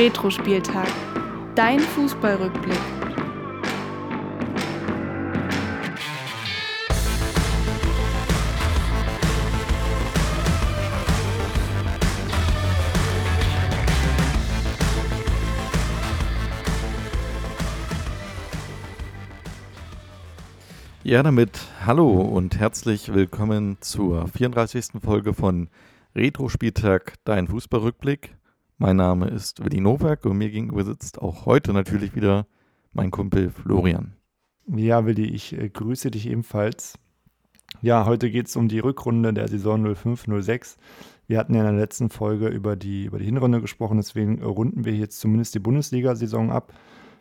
Retro-Spieltag. Dein Fußballrückblick. Ja, damit hallo und herzlich willkommen zur 34. Folge von Retro-Spieltag, dein Fußballrückblick. Mein Name ist Willi Nowak und mir gegenüber sitzt auch heute natürlich wieder mein Kumpel Florian. Ja, Willi, ich äh, grüße dich ebenfalls. Ja, heute geht es um die Rückrunde der Saison 05-06. Wir hatten ja in der letzten Folge über die, über die Hinrunde gesprochen, deswegen runden wir jetzt zumindest die Bundesliga-Saison ab,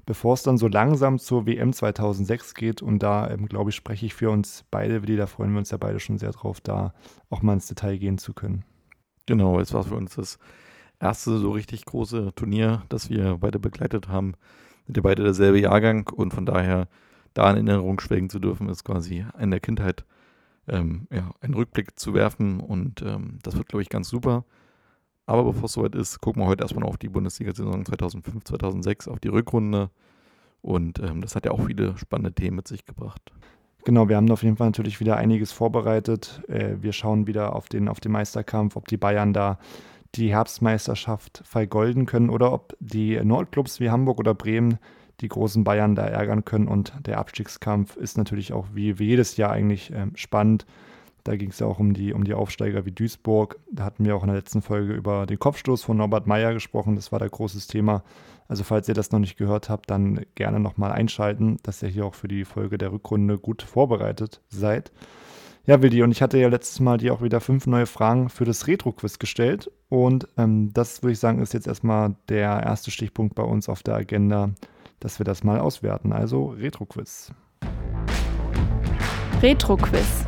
bevor es dann so langsam zur WM 2006 geht. Und da, ähm, glaube ich, spreche ich für uns beide, Willi, da freuen wir uns ja beide schon sehr drauf, da auch mal ins Detail gehen zu können. Genau, es war für uns das erste so richtig große Turnier, das wir beide begleitet haben. Sind ja beide derselbe Jahrgang und von daher da in Erinnerung schwelgen zu dürfen, ist quasi in der Kindheit ähm, ja, einen Rückblick zu werfen und ähm, das wird, glaube ich, ganz super. Aber bevor es soweit ist, gucken wir heute erstmal auf die Bundesliga-Saison 2005, 2006, auf die Rückrunde und ähm, das hat ja auch viele spannende Themen mit sich gebracht. Genau, wir haben auf jeden Fall natürlich wieder einiges vorbereitet. Äh, wir schauen wieder auf den, auf den Meisterkampf, ob die Bayern da die Herbstmeisterschaft vergolden können oder ob die Nordclubs wie Hamburg oder Bremen die großen Bayern da ärgern können. Und der Abstiegskampf ist natürlich auch wie, wie jedes Jahr eigentlich ähm, spannend. Da ging es ja auch um die, um die Aufsteiger wie Duisburg. Da hatten wir auch in der letzten Folge über den Kopfstoß von Norbert Meyer gesprochen. Das war da großes Thema. Also falls ihr das noch nicht gehört habt, dann gerne nochmal einschalten, dass ihr hier auch für die Folge der Rückrunde gut vorbereitet seid. Ja, Wildi, und ich hatte ja letztes Mal dir auch wieder fünf neue Fragen für das Retro-Quiz gestellt. Und ähm, das würde ich sagen, ist jetzt erstmal der erste Stichpunkt bei uns auf der Agenda, dass wir das mal auswerten. Also Retro-Quiz. Retro-Quiz.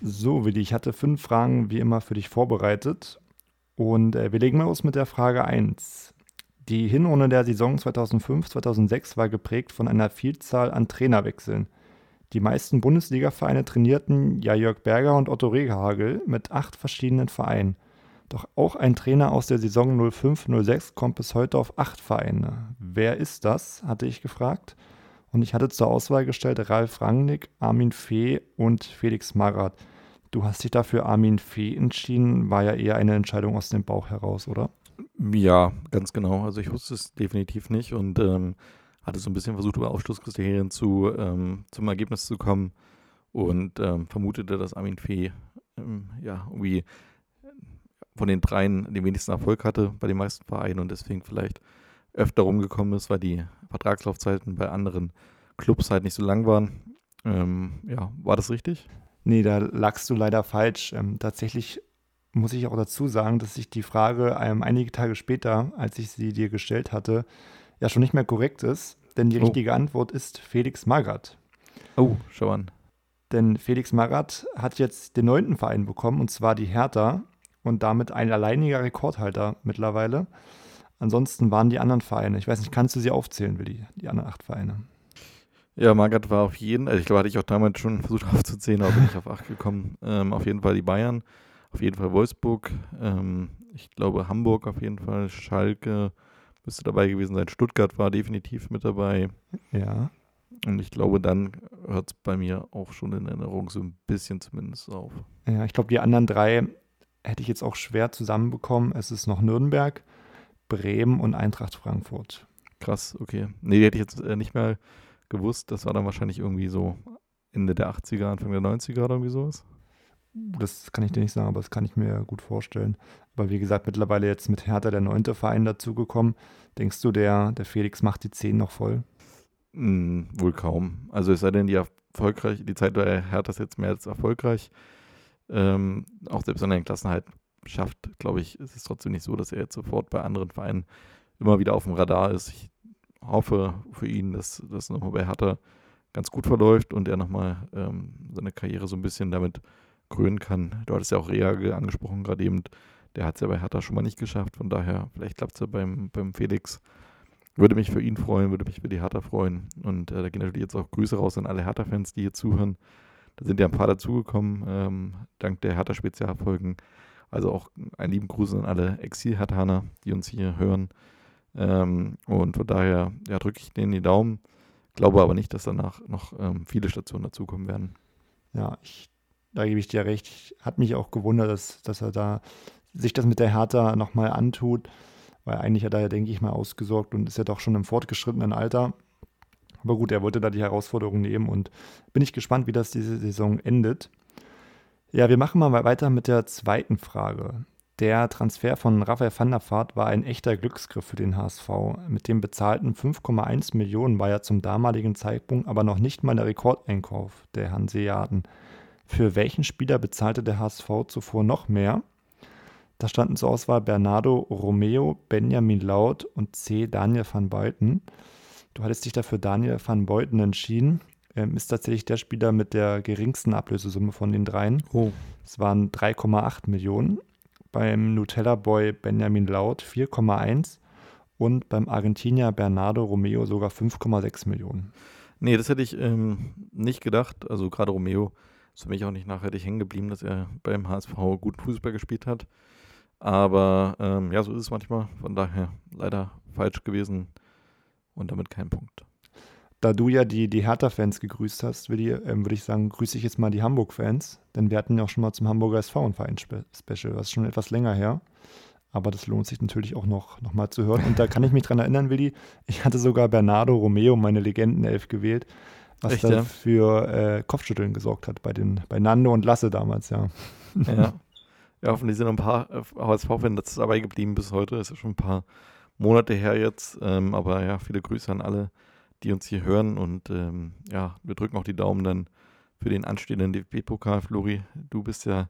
So, Willi, ich hatte fünf Fragen wie immer für dich vorbereitet. Und äh, wir legen mal los mit der Frage 1. Die Hinrunde der Saison 2005-2006 war geprägt von einer Vielzahl an Trainerwechseln. Die meisten Bundesliga-Vereine trainierten ja Jörg Berger und Otto Rehagel mit acht verschiedenen Vereinen. Doch auch ein Trainer aus der Saison 05-06 kommt bis heute auf acht Vereine. Wer ist das, hatte ich gefragt. Und ich hatte zur Auswahl gestellt Ralf Rangnick, Armin Fee und Felix Magath. Du hast dich dafür Armin Fee entschieden, war ja eher eine Entscheidung aus dem Bauch heraus, oder? Ja, ganz genau. Also ich wusste es definitiv nicht und ähm, hatte so ein bisschen versucht, über Ausschlusskriterien zu, ähm, zum Ergebnis zu kommen und ähm, vermutete, dass Armin Fee ähm, ja irgendwie von den dreien den wenigsten Erfolg hatte bei den meisten Vereinen und deswegen vielleicht öfter rumgekommen ist, weil die Vertragslaufzeiten bei anderen Clubs halt nicht so lang waren. Ähm, ja, war das richtig? Nee, da lagst du leider falsch. Ähm, tatsächlich muss ich auch dazu sagen, dass ich die Frage ähm, einige Tage später, als ich sie dir gestellt hatte, ja schon nicht mehr korrekt ist, denn die oh. richtige Antwort ist Felix Magath. Oh, schau an. Denn Felix Magath hat jetzt den neunten Verein bekommen, und zwar die Hertha, und damit ein alleiniger Rekordhalter mittlerweile. Ansonsten waren die anderen Vereine, ich weiß nicht, kannst du sie aufzählen, Willi, die anderen acht Vereine? Ja, Magath war auf jeden, also ich glaube, hatte ich auch damals schon versucht aufzuzählen, aber bin ich auf acht gekommen. Ähm, auf jeden Fall die Bayern, auf jeden Fall Wolfsburg, ähm, ich glaube Hamburg auf jeden Fall, Schalke, müsste dabei gewesen sein. Stuttgart war definitiv mit dabei. Ja. Und ich glaube, dann hört es bei mir auch schon in Erinnerung so ein bisschen zumindest auf. Ja, ich glaube, die anderen drei hätte ich jetzt auch schwer zusammenbekommen. Es ist noch Nürnberg, Bremen und Eintracht Frankfurt. Krass, okay. Nee, die hätte ich jetzt äh, nicht mehr gewusst. Das war dann wahrscheinlich irgendwie so Ende der 80er, Anfang der 90er oder irgendwie sowas. Das kann ich dir nicht sagen, aber das kann ich mir gut vorstellen. Aber wie gesagt, mittlerweile jetzt mit Hertha der neunte Verein dazugekommen. Denkst du, der, der Felix macht die zehn noch voll? Mm, wohl kaum. Also es sei denn, die erfolgreich, die Zeit bei Hertha ist jetzt mehr als erfolgreich. Ähm, auch selbst wenn er den Klassenhalt schafft, glaube ich, ist es trotzdem nicht so, dass er jetzt sofort bei anderen Vereinen immer wieder auf dem Radar ist. Ich hoffe für ihn, dass das nochmal bei Hertha ganz gut verläuft und er nochmal ähm, seine Karriere so ein bisschen damit krönen kann. Du hattest ja auch Reage angesprochen, gerade eben. Der hat es ja bei Hertha schon mal nicht geschafft. Von daher, vielleicht klappt es ja beim, beim Felix. Würde mich für ihn freuen, würde mich für die Hertha freuen. Und äh, da gehen natürlich jetzt auch Grüße raus an alle Hertha-Fans, die hier zuhören. Da sind ja ein paar dazugekommen, ähm, dank der Hertha-Spezialfolgen. Also auch einen lieben Gruß an alle Exil-Hertaner, die uns hier hören. Ähm, und von daher ja, drücke ich denen die Daumen. Glaube aber nicht, dass danach noch ähm, viele Stationen dazukommen werden. Ja, ich, da gebe ich dir recht. Hat mich auch gewundert, dass, dass er da sich das mit der Hertha nochmal antut, weil eigentlich hat er ja, denke ich mal, ausgesorgt und ist ja doch schon im fortgeschrittenen Alter. Aber gut, er wollte da die Herausforderung nehmen und bin ich gespannt, wie das diese Saison endet. Ja, wir machen mal weiter mit der zweiten Frage. Der Transfer von Raphael van der Vaart war ein echter Glücksgriff für den HSV. Mit dem bezahlten 5,1 Millionen war er zum damaligen Zeitpunkt aber noch nicht mal der Rekordeinkauf der Hanseaten. Für welchen Spieler bezahlte der HSV zuvor noch mehr? Da standen zur Auswahl Bernardo Romeo, Benjamin Laut und C. Daniel van Beuten. Du hattest dich dafür Daniel van Beuten entschieden. Ähm, ist tatsächlich der Spieler mit der geringsten Ablösesumme von den dreien. Oh. Es waren 3,8 Millionen beim Nutella Boy Benjamin Laut 4,1 und beim Argentinier Bernardo Romeo sogar 5,6 Millionen. Nee, das hätte ich ähm, nicht gedacht. Also gerade Romeo ist für mich auch nicht nachhaltig hängen geblieben, dass er beim HSV gut Fußball gespielt hat. Aber ähm, ja, so ist es manchmal. Von daher leider falsch gewesen und damit kein Punkt. Da du ja die, die Hertha-Fans gegrüßt hast, würde ich, ähm, würd ich sagen, grüße ich jetzt mal die Hamburg-Fans. Denn wir hatten ja auch schon mal zum Hamburger SV ein Verein-Special. Das ist schon etwas länger her. Aber das lohnt sich natürlich auch noch, noch mal zu hören. Und da kann ich mich dran erinnern, Willi. Ich hatte sogar Bernardo Romeo, meine Legendenelf, gewählt. Was Echt, da ja? für äh, Kopfschütteln gesorgt hat bei, den, bei Nando und Lasse damals, ja. Ja. ja, hoffentlich sind noch ein paar HSV-Fans dabei geblieben bis heute. ist ja schon ein paar Monate her jetzt. Ähm, aber ja, viele Grüße an alle, die uns hier hören. Und ähm, ja, wir drücken auch die Daumen dann für den anstehenden DFB-Pokal. Flori, du bist ja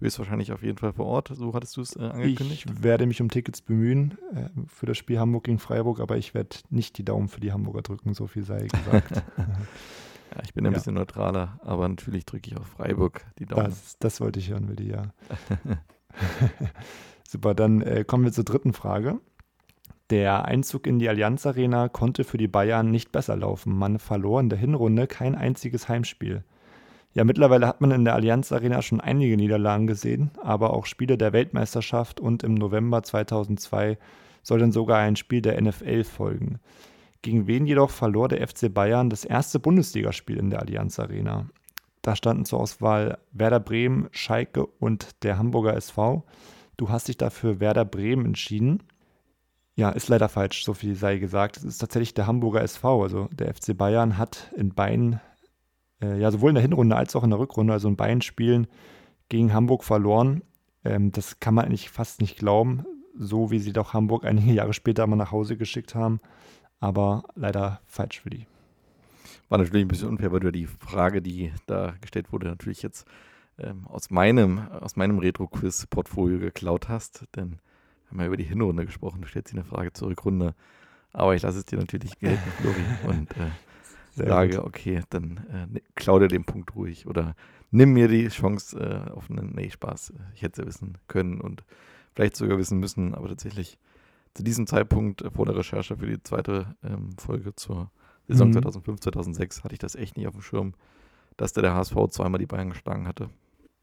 höchstwahrscheinlich auf jeden Fall vor Ort. So hattest du es äh, angekündigt. Ich werde mich um Tickets bemühen äh, für das Spiel Hamburg gegen Freiburg, aber ich werde nicht die Daumen für die Hamburger drücken, so viel sei gesagt. ja, ich bin ein Ja. bisschen neutraler, aber natürlich drücke ich auf Freiburg die Daumen. Das, das wollte ich hören, Willi, ja. Super, dann äh, kommen wir zur dritten Frage. Der Einzug in die Allianz Arena konnte für die Bayern nicht besser laufen. Man verlor in der Hinrunde kein einziges Heimspiel. Ja, mittlerweile hat man in der Allianz Arena schon einige Niederlagen gesehen, aber auch Spiele der Weltmeisterschaft und im November 2002 soll dann sogar ein Spiel der NFL folgen. Gegen wen jedoch verlor der FC Bayern das erste Bundesligaspiel in der Allianz Arena? Da standen zur Auswahl Werder Bremen, Schalke und der Hamburger SV. Du hast dich dafür Werder Bremen entschieden. Ja, ist leider falsch, so viel sei gesagt. Es ist tatsächlich der Hamburger SV. Also der FC Bayern hat in beiden, äh, ja, sowohl in der Hinrunde als auch in der Rückrunde, also in beiden Spielen gegen Hamburg verloren. Ähm, das kann man eigentlich fast nicht glauben, so wie sie doch Hamburg einige Jahre später mal nach Hause geschickt haben. Aber leider falsch für die. War natürlich ein bisschen unfair, weil du die Frage, die da gestellt wurde, natürlich jetzt ähm, aus meinem, aus meinem Retro-Quiz-Portfolio geklaut hast. Denn wir haben ja über die Hinrunde gesprochen. Du stellst dir eine Frage zur Rückrunde. Aber ich lasse es dir natürlich gelten, Flori. Und äh, sage, gut. okay, dann äh, ne- klau dir den Punkt ruhig. Oder nimm mir die Chance äh, auf einen, nee, Spaß. Ich hätte es ja wissen können und vielleicht sogar wissen müssen. Aber tatsächlich zu diesem Zeitpunkt äh, vor der Recherche für die zweite ähm, Folge zur Saison Mhm. 2005, 2006 hatte ich das echt nicht auf dem Schirm, dass der, der HSV zweimal die Bayern geschlagen hatte.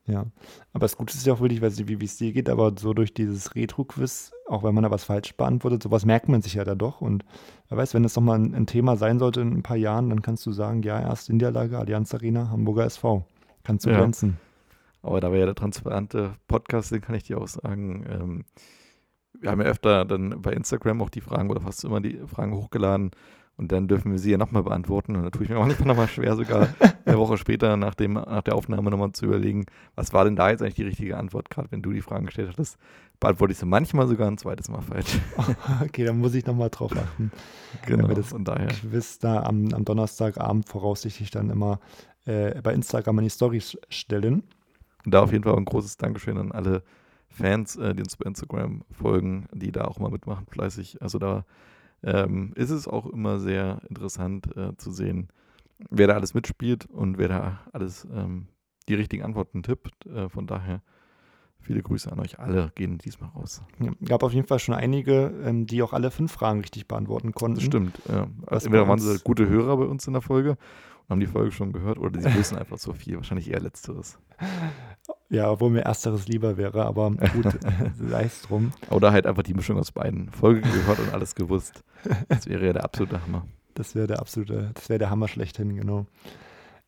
Ja, aber das Gute ist ja auch wirklich, wie es dir geht, aber so durch dieses Retro-Quiz, auch wenn man da was falsch beantwortet, sowas merkt man sich ja da doch. Und wer weiß, wenn das nochmal ein, ein Thema sein sollte in ein paar Jahren, dann kannst du sagen, ja, erste Niederlage, Allianz Arena, Hamburger SV. Kannst du Ja. glänzen. Aber da wir ja der transparente Podcast sind, kann ich dir auch sagen, ähm, wir haben ja öfter dann bei Instagram auch die Fragen oder fast immer die Fragen hochgeladen und dann dürfen wir sie ja nochmal beantworten. Und da tue ich mir manchmal nochmal schwer, sogar eine Woche später nach, dem, nach der Aufnahme nochmal zu überlegen, was war denn da jetzt eigentlich die richtige Antwort, gerade wenn du die Fragen gestellt hattest. Beantworte ich sie manchmal sogar ein zweites Mal falsch. Okay, dann muss ich nochmal drauf achten. genau, wir das von daher. Quiz da am, am Donnerstagabend voraussichtlich dann immer äh, bei Instagram in die Stories stellen. Und da auf jeden Fall auch ein großes Dankeschön an alle Fans, äh, die uns bei Instagram folgen, die da auch mal mitmachen, fleißig. Also da ähm, ist es auch immer sehr interessant äh, zu sehen, wer da alles mitspielt und wer da alles ähm, die richtigen Antworten tippt. Äh, von daher viele Grüße an euch alle, gehen diesmal raus. Ja, gab auf jeden Fall schon einige, ähm, die auch alle fünf Fragen richtig beantworten konnten. Das stimmt. Ja. Also entweder waren sie gute Hörer bei uns in der Folge und haben die Folge schon gehört oder sie wissen einfach so viel. Wahrscheinlich eher Letzteres. Ja, obwohl mir ersteres lieber wäre, aber gut, sei es drum. Oder halt einfach die Mischung aus beiden. Folge gehört und alles gewusst. Das wäre ja der absolute Hammer. Das wäre der absolute, das wäre der Hammer schlechthin, genau.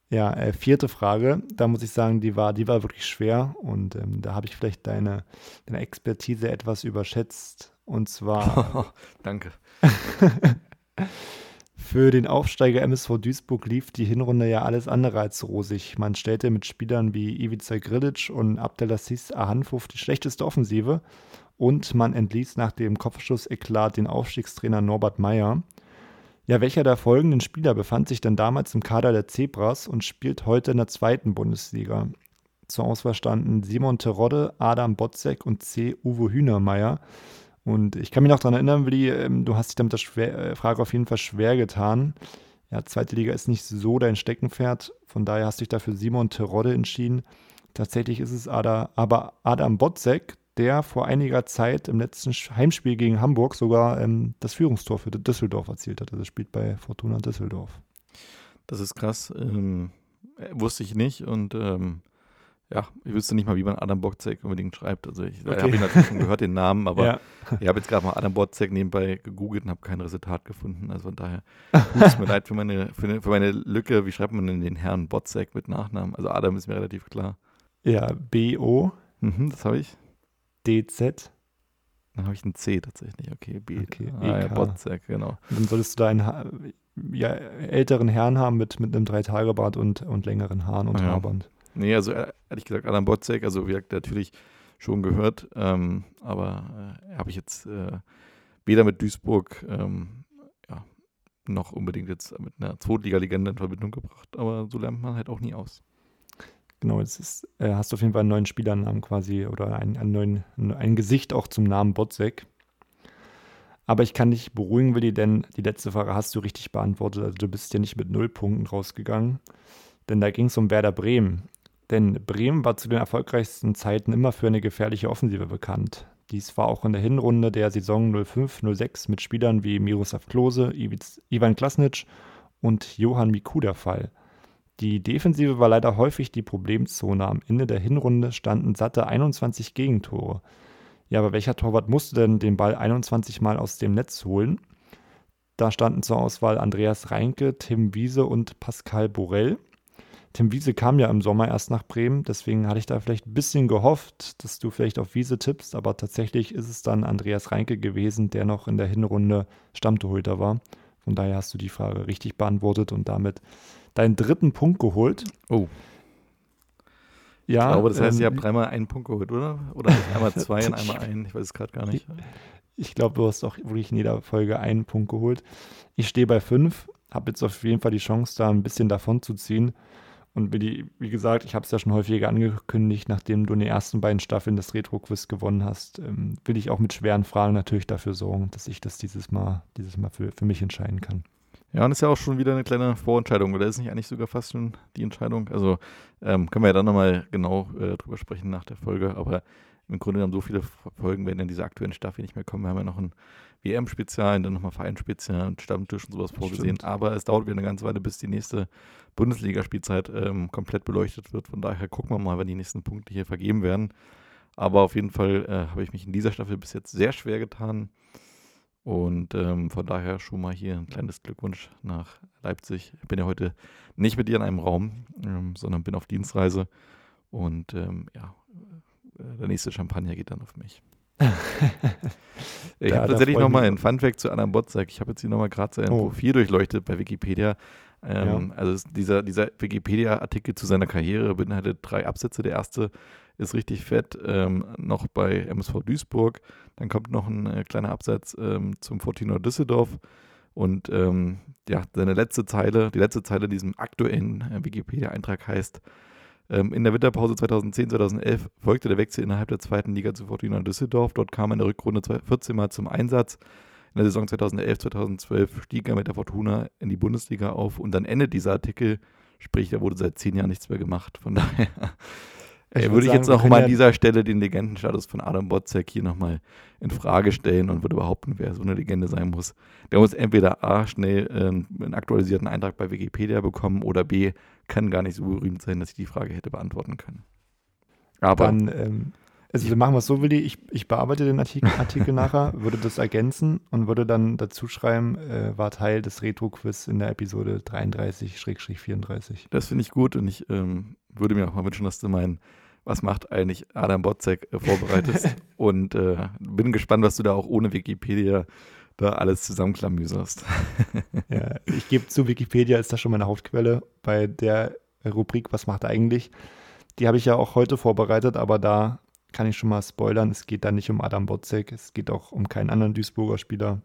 Ja, äh, vierte Frage. Da muss ich sagen, die war, die war wirklich schwer und ähm, da habe ich vielleicht deine, deine Expertise etwas überschätzt. Und zwar. Danke. Für den Aufsteiger MSV Duisburg lief die Hinrunde ja alles andere als rosig. Man stellte mit Spielern wie Ivica Grilic und Abdelaziz Ahanfuf die schlechteste Offensive und man entließ nach dem Kopfschuss-Eklat den Aufstiegstrainer Norbert Meyer. Ja, welcher der folgenden Spieler befand sich denn damals im Kader der Zebras und spielt heute in der zweiten Bundesliga? Zur Auswahl standen Simon Terodde, Adam Botzek und C. Uwe Hühnermeier. Und ich kann mich noch daran erinnern, Willi, ähm, du hast dich damit der schwer, äh, Frage auf jeden Fall schwer getan. Ja, zweite Liga ist nicht so dein Steckenpferd. Von daher hast du dich dafür Simon Terodde entschieden. Tatsächlich ist es Ada, aber Adam Botzek, der vor einiger Zeit im letzten Heimspiel gegen Hamburg sogar ähm, das Führungstor für Düsseldorf erzielt hat. Also spielt bei Fortuna Düsseldorf. Das ist krass. Ähm, äh, wusste ich nicht und ähm, ja, ich wüsste nicht mal, wie man Adam Botzek unbedingt schreibt. Also ich okay. habe ihn natürlich schon gehört, den Namen, aber ja. ich habe jetzt gerade mal Adam Botzek nebenbei gegoogelt und habe kein Resultat gefunden. Also von daher tut es mir leid für meine, für, für, meine Lücke. Wie schreibt man denn den Herrn Botzek mit Nachnamen? Also Adam ist mir relativ klar. Ja, B-O. Mhm, das habe ich. D-Z. Dann habe ich ein C tatsächlich. Okay, B. Okay, ah, ja, Botzek, genau. Dann solltest du da einen ja, älteren Herrn haben mit, mit einem Dreitagebart und, und längeren Haaren und ja. Haarband. Nee, also äh, ehrlich gesagt, Adam Botzek, also wie gesagt, natürlich schon gehört, ähm, aber äh, habe ich jetzt äh, weder mit Duisburg ähm, ja, noch unbedingt jetzt mit einer Zweitliga-Legende in Verbindung gebracht, aber so lernt man halt auch nie aus. Genau, jetzt ist, äh, hast du auf jeden Fall einen neuen Spielernamen quasi oder ein, einen neuen, ein Gesicht auch zum Namen Botzek. Aber ich kann dich beruhigen, Willi, denn die letzte Frage hast du richtig beantwortet. Also du bist ja nicht mit null Punkten rausgegangen. Denn da ging es um Werder Bremen. Denn Bremen war zu den erfolgreichsten Zeiten immer für eine gefährliche Offensive bekannt. Dies war auch in der Hinrunde der Saison 05-06 mit Spielern wie Miroslav Klose, Ivan Klasnic und Johann Miku der Fall. Die Defensive war leider häufig die Problemzone. Am Ende der Hinrunde standen satte 21 Gegentore. Ja, aber welcher Torwart musste denn den Ball 21 Mal aus dem Netz holen? Da standen zur Auswahl Andreas Reinke, Tim Wiese und Pascal Borell. Tim Wiese kam ja im Sommer erst nach Bremen, deswegen hatte ich da vielleicht ein bisschen gehofft, dass du vielleicht auf Wiese tippst, aber tatsächlich ist es dann Andreas Reinke gewesen, der noch in der Hinrunde Stammtorhüter war. Von daher hast du die Frage richtig beantwortet und damit deinen dritten Punkt geholt. Oh. Ja, ich glaube, das heißt, ähm, ihr habt dreimal einen Punkt geholt, oder? Oder einmal zwei und einmal einen? Ich weiß es gerade gar nicht. Ich glaube, du hast auch wirklich in jeder Folge einen Punkt geholt. Ich stehe bei fünf, habe jetzt auf jeden Fall die Chance, da ein bisschen davon zu ziehen. Und wie, wie gesagt, ich habe es ja schon häufiger angekündigt, nachdem du in den ersten beiden Staffeln das Retro-Quiz gewonnen hast, ähm, will ich auch mit schweren Fragen natürlich dafür sorgen, dass ich das dieses Mal, dieses Mal für, für mich entscheiden kann. Ja, und ist ja auch schon wieder eine kleine Vorentscheidung, oder ist nicht eigentlich sogar fast schon die Entscheidung? Also ähm, können wir ja dann nochmal genau äh, drüber sprechen nach der Folge, aber im Grunde genommen so viele Folgen werden in dieser aktuellen Staffel nicht mehr kommen. Wir haben ja noch ein WM-Spezial, dann nochmal Vereinspezial und Stammtisch und sowas vorgesehen. Stimmt. Aber es dauert wieder eine ganze Weile, bis die nächste Bundesligaspielzeit ähm, komplett beleuchtet wird. Von daher gucken wir mal, wann die nächsten Punkte hier vergeben werden. Aber auf jeden Fall äh, habe ich mich in dieser Staffel bis jetzt sehr schwer getan. Und ähm, von daher schon mal hier ein kleines Glückwunsch nach Leipzig. Ich bin ja heute nicht mit dir in einem Raum, ähm, sondern bin auf Dienstreise. Und ähm, ja, äh, der nächste Champagner geht dann auf mich. Ich habe tatsächlich nochmal ein Funfact zu Adam Botzak. Ich habe jetzt hier nochmal gerade sein oh. Profil durchleuchtet bei Wikipedia. Ähm, ja. Also dieser, dieser Wikipedia-Artikel zu seiner Karriere beinhaltet drei Absätze. Der erste ist richtig fett, ähm, noch bei MSV Duisburg. Dann kommt noch ein äh, kleiner Absatz ähm, zum Fortuna Düsseldorf. Und ähm, ja, seine letzte Zeile, die letzte Zeile in diesem aktuellen äh, Wikipedia-Eintrag heißt, in der Winterpause 2010-2011 folgte der Wechsel innerhalb der zweiten Liga zu Fortuna Düsseldorf. Dort kam er in der Rückrunde 14 Mal zum Einsatz. In der Saison 2011-2012 stieg er mit der Fortuna in die Bundesliga auf und dann endet dieser Artikel, sprich, da wurde seit zehn Jahren nichts mehr gemacht. Von daher ich würde ich jetzt auch mal an dieser Stelle den Legendenstatus von Adam Botzek hier nochmal in Frage stellen und würde behaupten, wer so eine Legende sein muss. Der muss entweder A, schnell äh, einen aktualisierten Eintrag bei Wikipedia bekommen oder B, kann gar nicht so berühmt sein, dass ich die Frage hätte beantworten können. Aber Dann, ähm, also wir machen wir es so, Willi, ich, ich bearbeite den Artikel, Artikel nachher, würde das ergänzen und würde dann dazu schreiben, äh, war Teil des Retro-Quiz in der Episode 33-34. das finde ich gut und ich ähm, würde mir auch mal wünschen, dass du meinen Was macht eigentlich Adam Botzek äh, vorbereitest. und äh, bin gespannt, was du da auch ohne Wikipedia da alles zusammenklamüserst. Ja, ich gebe zu, Wikipedia ist da schon meine Hauptquelle bei der Rubrik Was macht eigentlich? Die habe ich ja auch heute vorbereitet, aber da kann ich schon mal spoilern, es geht da nicht um Adam Botzek, es geht auch um keinen anderen Duisburger Spieler,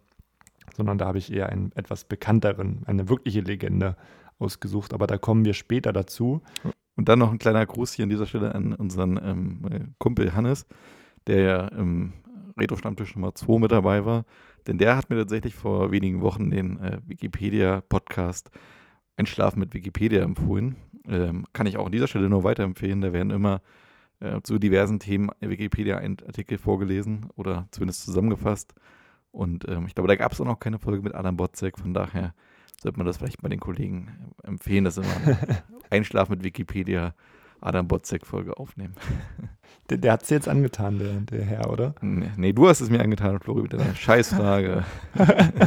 sondern da habe ich eher einen etwas bekannteren, eine wirkliche Legende ausgesucht, aber da kommen wir später dazu. Und dann noch ein kleiner Gruß hier an dieser Stelle an unseren ähm, äh, Kumpel Hannes, der ja im Retro-Stammtisch Nummer 2 mit dabei war. Denn der hat mir tatsächlich vor wenigen Wochen den äh, Wikipedia-Podcast Einschlafen mit Wikipedia empfohlen. Ähm, kann ich auch an dieser Stelle nur weiterempfehlen. Da werden immer äh, zu diversen Themen Wikipedia-Artikel vorgelesen oder zumindest zusammengefasst. Und ähm, ich glaube, da gab es auch noch keine Folge mit Adam Botzek. Von daher sollte man das vielleicht bei den Kollegen empfehlen, dass sie mal Einschlafen mit Wikipedia Adam Botzek-Folge aufnehmen. Der, der hat es jetzt angetan, der, der Herr, oder? Nee, nee, du hast es mir angetan, Flori, mit deiner Scheißfrage.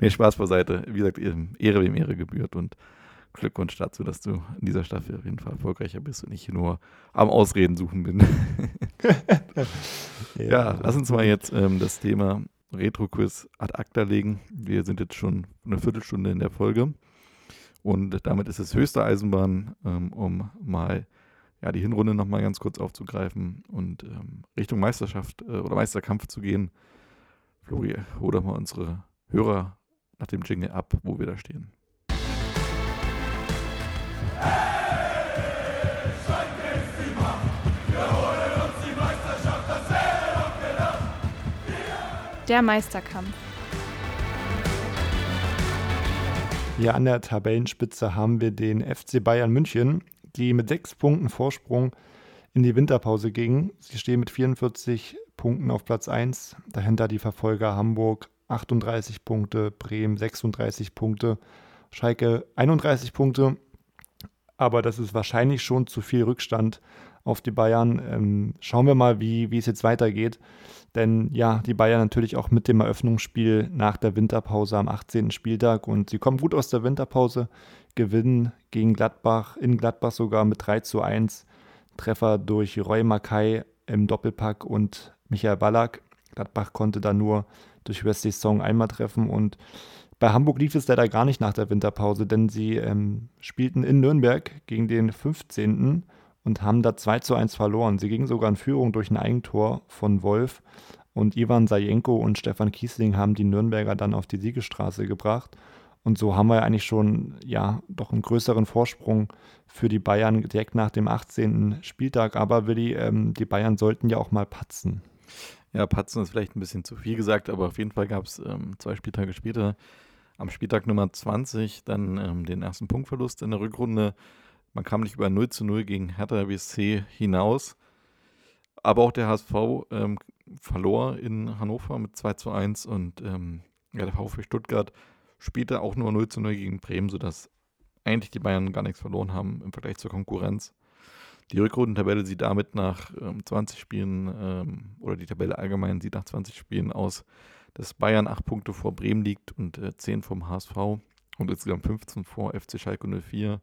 nee, Spaß beiseite. Wie gesagt, Ehre wem Ehre gebührt und Glückwunsch dazu, dass du in dieser Staffel auf jeden Fall erfolgreicher bist und ich nur am Ausreden suchen bin. ja, lass uns mal jetzt ähm, das Thema Retro-Quiz ad acta legen. Wir sind jetzt schon eine Viertelstunde in der Folge und damit ist es höchste Eisenbahn, ähm, um mal ja, die Hinrunde nochmal ganz kurz aufzugreifen und ähm, Richtung Meisterschaft äh, oder Meisterkampf zu gehen. Flori, hol doch mal unsere Hörer nach dem Jingle ab, wo wir da stehen. Der Meisterkampf. Hier an der Tabellenspitze haben wir den FC Bayern München, die mit sechs Punkten Vorsprung in die Winterpause gingen. Sie stehen mit 44 Punkten auf Platz 1. Dahinter die Verfolger Hamburg 38 Punkte, Bremen 36 Punkte, Schalke 31 Punkte. Aber das ist wahrscheinlich schon zu viel Rückstand auf die Bayern. Ähm, schauen wir mal, wie, wie es jetzt weitergeht. Denn ja, die Bayern natürlich auch mit dem Eröffnungsspiel nach der Winterpause am 18. Spieltag und sie kommen gut aus der Winterpause, gewinnen gegen Gladbach, in Gladbach sogar mit 3 zu 1. Treffer durch Roy Mackay im Doppelpack und Michael Ballack. Gladbach konnte da nur durch Wesley Song einmal treffen und bei Hamburg lief es leider gar nicht nach der Winterpause, denn sie ähm, spielten in Nürnberg gegen den 15 und haben da 2 zu 1 verloren. Sie gingen sogar in Führung durch ein Eigentor von Wolf und Ivan Sajenko und Stefan Kiesling haben die Nürnberger dann auf die Siegesstraße gebracht. Und so haben wir eigentlich schon, ja, doch einen größeren Vorsprung für die Bayern direkt nach dem 18. Spieltag. Aber Willi, ähm, die Bayern sollten ja auch mal patzen. Ja, patzen ist vielleicht ein bisschen zu viel gesagt, aber auf jeden Fall gab es ähm, zwei Spieltage später, am Spieltag Nummer 20, dann ähm, den ersten Punktverlust in der Rückrunde man kam nicht über 0 zu 0 gegen Hertha BSC hinaus. Aber auch der HSV ähm, verlor in Hannover mit 2 zu 1 und ähm, der VfB Stuttgart spielte auch nur 0 zu 0 gegen Bremen, sodass eigentlich die Bayern gar nichts verloren haben im Vergleich zur Konkurrenz. Die Rückrundentabelle sieht damit nach ähm, 20 Spielen ähm, oder die Tabelle allgemein sieht nach 20 Spielen aus, dass Bayern 8 Punkte vor Bremen liegt und äh, 10 vom HSV und insgesamt 15 vor FC Schalke 04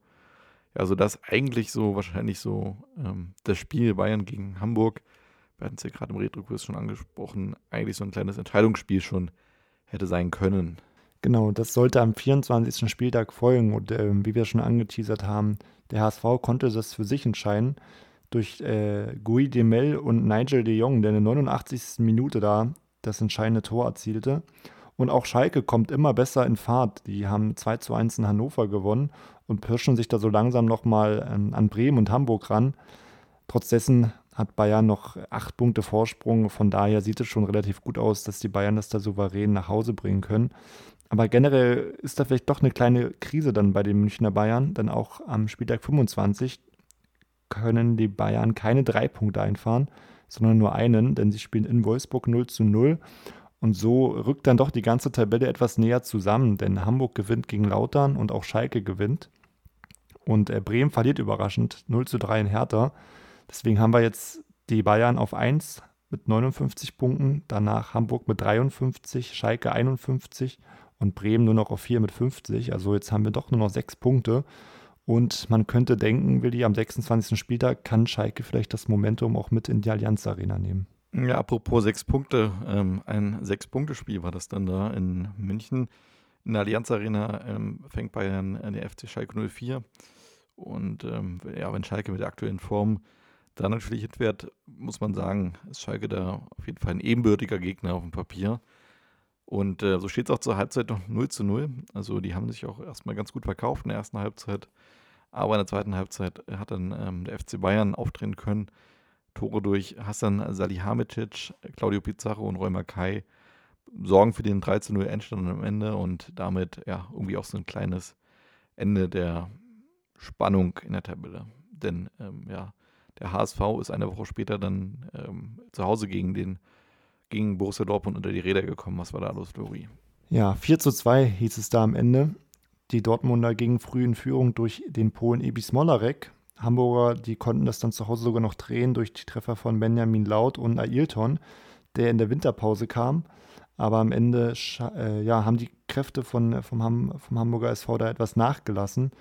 also das eigentlich so wahrscheinlich so ähm, das Spiel Bayern gegen Hamburg, wir hatten es ja gerade im Retro-Quiz schon angesprochen, eigentlich so ein kleines Entscheidungsspiel schon hätte sein können. Genau, das sollte am 24. Spieltag folgen und äh, wie wir schon angeteasert haben, der HSV konnte das für sich entscheiden durch äh, Gui Demel und Nigel de Jong, der in der 89. Minute da das entscheidende Tor erzielte. Und auch Schalke kommt immer besser in Fahrt. Die haben 2 zu 1 in Hannover gewonnen und pirschen sich da so langsam nochmal ähm, an Bremen und Hamburg ran. Trotz hat Bayern noch acht Punkte Vorsprung. Von daher sieht es schon relativ gut aus, dass die Bayern das da souverän nach Hause bringen können. Aber generell ist da vielleicht doch eine kleine Krise dann bei den Münchner Bayern. Denn auch am Spieltag 25 können die Bayern keine drei Punkte einfahren, sondern nur einen, denn sie spielen in Wolfsburg 0 zu 0 und so rückt dann doch die ganze Tabelle etwas näher zusammen, denn Hamburg gewinnt gegen Lautern und auch Schalke gewinnt. Und äh, Bremen verliert überraschend 0 zu 3 in Hertha. Deswegen haben wir jetzt die Bayern auf 1 mit 59 Punkten, danach Hamburg mit 53, Schalke 51 und Bremen nur noch auf 4 mit 50. Also jetzt haben wir doch nur noch sechs Punkte. Und man könnte denken, Willi, am 26. Spieltag kann Schalke vielleicht das Momentum auch mit in die Allianz Arena nehmen. Ja, apropos sechs Punkte, ähm, ein Sechs-Punkte-Spiel war das dann da in München. In der Allianz Arena ähm, fängt Bayern äh, der FC Schalke 04. Und ähm, ja, wenn Schalke mit der aktuellen Form da natürlich hinfährt, muss man sagen, ist Schalke da auf jeden Fall ein ebenbürtiger Gegner auf dem Papier. Und äh, so steht es auch zur Halbzeit noch 0 zu 0. Also die haben sich auch erstmal ganz gut verkauft in der ersten Halbzeit. Aber in der zweiten Halbzeit hat dann ähm, der FC Bayern auftreten können. Tore durch Hassan Salihamidzic, Claudio Pizarro und Roy Mackay sorgen für den 3 zu 0 Endstand am Ende und damit ja irgendwie auch so ein kleines Ende der Spannung in der Tabelle. Denn ähm, ja, der HSV ist eine Woche später dann ähm, zu Hause gegen den gegen Borussia Dortmund unter die Räder gekommen. Was war da los, Flori? Ja, 4 zu 2 hieß es da am Ende. Die Dortmunder gingen früh in Führung durch den Polen Ebi Smolarek. Hamburger, die konnten das dann zu Hause sogar noch drehen durch die Treffer von Benjamin Laut und Ailton, der in der Winterpause kam. Aber am Ende äh, ja, haben die Kräfte von, vom, Ham, vom Hamburger SV da etwas nachgelassen.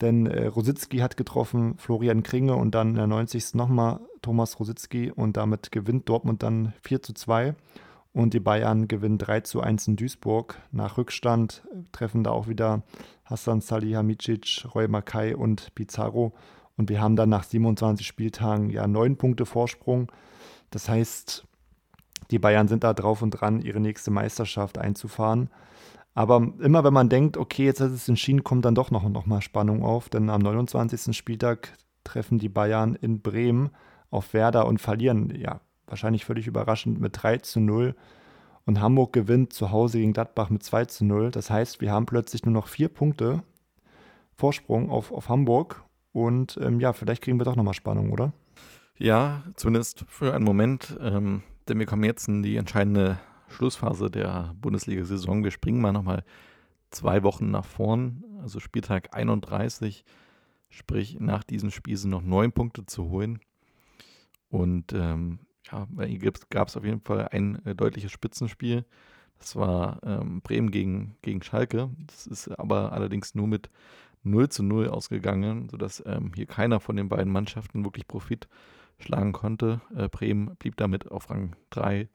Denn äh, Rositzky hat getroffen, Florian Kringe und dann in der 90. nochmal Thomas Rositzky und damit gewinnt Dortmund dann 4 zu 2 und die Bayern gewinnen 3 zu 1 in Duisburg. Nach Rückstand treffen da auch wieder Hassan Salihamidzic, Roy Mackay und Pizarro und wir haben dann nach 27 Spieltagen ja neun Punkte Vorsprung. Das heißt, die Bayern sind da drauf und dran, ihre nächste Meisterschaft einzufahren. Aber immer wenn man denkt, okay, jetzt ist es entschieden, kommt dann doch noch, noch mal Spannung auf. Denn am 29. Spieltag treffen die Bayern in Bremen auf Werder und verlieren, ja, wahrscheinlich völlig überraschend mit 3 zu 0. Und Hamburg gewinnt zu Hause gegen Gladbach mit 2 zu 0. Das heißt, wir haben plötzlich nur noch vier Punkte Vorsprung auf, auf Hamburg. Und ähm, ja, vielleicht kriegen wir doch nochmal Spannung, oder? Ja, zumindest für einen Moment. Ähm, denn wir kommen jetzt in die entscheidende Schlussphase der Bundesliga-Saison. Wir springen mal nochmal zwei Wochen nach vorn, also Spieltag 31. Sprich, nach diesem Spiel sind noch neun Punkte zu holen. Und ähm, ja, hier gab es auf jeden Fall ein äh, deutliches Spitzenspiel. Das war ähm, Bremen gegen, gegen Schalke. Das ist aber allerdings nur mit 0 zu 0 ausgegangen, sodass ähm, hier keiner von den beiden Mannschaften wirklich Profit schlagen konnte. Äh, Bremen blieb damit auf Rang 3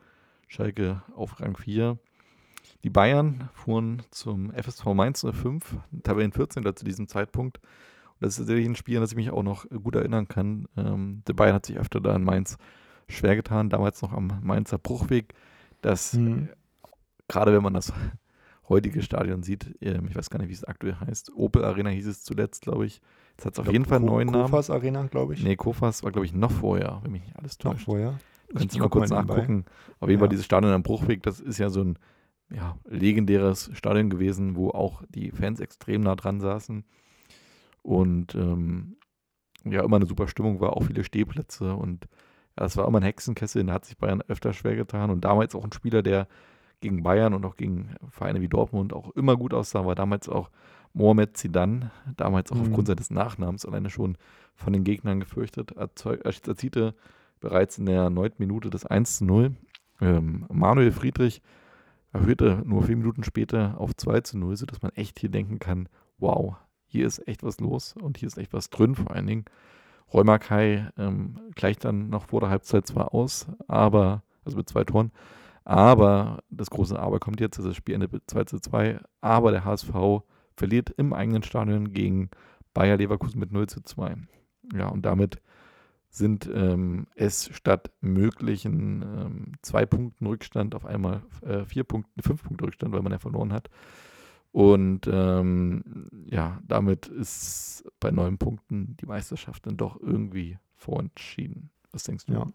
Schalke auf Rang 4. Die Bayern fuhren zum FSV Mainz 05, Tabellen 14 zu diesem Zeitpunkt. Und das ist tatsächlich ein Spiel, an das ich mich auch noch gut erinnern kann. Ähm, der Bayern hat sich öfter da in Mainz schwer getan, damals noch am Mainzer Bruchweg. Das, mhm. gerade wenn man das heutige Stadion sieht, ähm, ich weiß gar nicht, wie es aktuell heißt, Opel Arena hieß es zuletzt, glaube ich. Jetzt hat es auf jeden Fall einen neuen Namen. Kofas Arena, glaube ich. Nee, Kofas war, glaube ich, noch vorher, wenn mich nicht alles täuscht. Noch vorher? Kannst du mal kurz nachgucken. Auf jeden Fall dieses Stadion am Bruchweg, das ist ja so ein ja, legendäres Stadion gewesen, wo auch die Fans extrem nah dran saßen. Und ähm, ja, immer eine super Stimmung war, auch viele Stehplätze und ja, das war immer ein Hexenkessel, da hat sich Bayern öfter schwer getan und damals auch ein Spieler, der gegen Bayern und auch gegen Vereine wie Dortmund auch immer gut aussah, war damals auch Mohamed Zidane, damals auch mhm. aufgrund seines Nachnamens alleine schon von den Gegnern gefürchtet, erzielte bereits in der neunten Minute das 1 zu 0. Ähm, Manuel Friedrich erhöhte nur vier Minuten später auf 2 zu 0, sodass man echt hier denken kann, wow, hier ist echt was los und hier ist echt was drin vor allen Dingen. Räumakai ähm, gleicht dann noch vor der Halbzeit zwar aus, aber, also mit zwei Toren, aber das große Aber kommt jetzt, das Spiel endet mit 2 zu 2, aber der HSV verliert im eigenen Stadion gegen Bayer Leverkusen mit 0 zu 2. Ja, und damit sind ähm, es statt möglichen ähm, zwei Punkten Rückstand auf einmal äh, vier Punkte, fünf Punkte Rückstand, weil man ja verloren hat. Und ähm, ja, damit ist bei neun Punkten die Meisterschaft dann doch irgendwie vorentschieden. Was denkst du? Ja.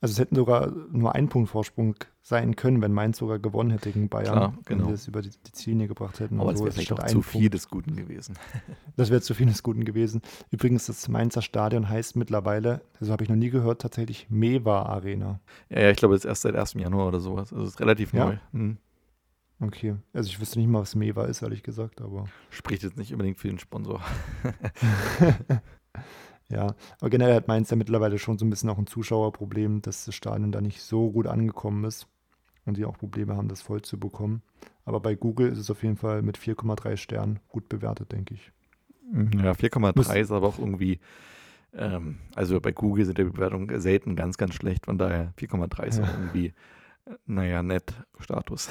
Also es hätten sogar nur ein Punkt Vorsprung sein können, wenn Mainz sogar gewonnen hätte gegen Bayern, Klar, genau. wenn sie es über die, die Ziellinie gebracht hätten. Aber es so wäre vielleicht auch zu viel Punkt. des Guten gewesen. das wäre zu viel des Guten gewesen. Übrigens, das Mainzer Stadion heißt mittlerweile, also habe ich noch nie gehört, tatsächlich Mewa Arena. Ja, ja, ich glaube, das ist erst seit 1. Januar oder sowas. Also es ist relativ ja? neu. Hm. Okay, also ich wüsste nicht mal, was Mewa ist, ehrlich gesagt, aber. Spricht jetzt nicht unbedingt für den Sponsor. Ja, aber generell hat Mainz ja mittlerweile schon so ein bisschen auch ein Zuschauerproblem, dass das Stadion da nicht so gut angekommen ist und die auch Probleme haben, das voll zu bekommen. Aber bei Google ist es auf jeden Fall mit 4,3 Sternen gut bewertet, denke ich. Mhm, ja, 4,3 ist aber auch irgendwie, ähm, also bei Google sind die Bewertungen selten ganz, ganz schlecht, von daher 4,3 ist ja. auch irgendwie, naja, nett Status.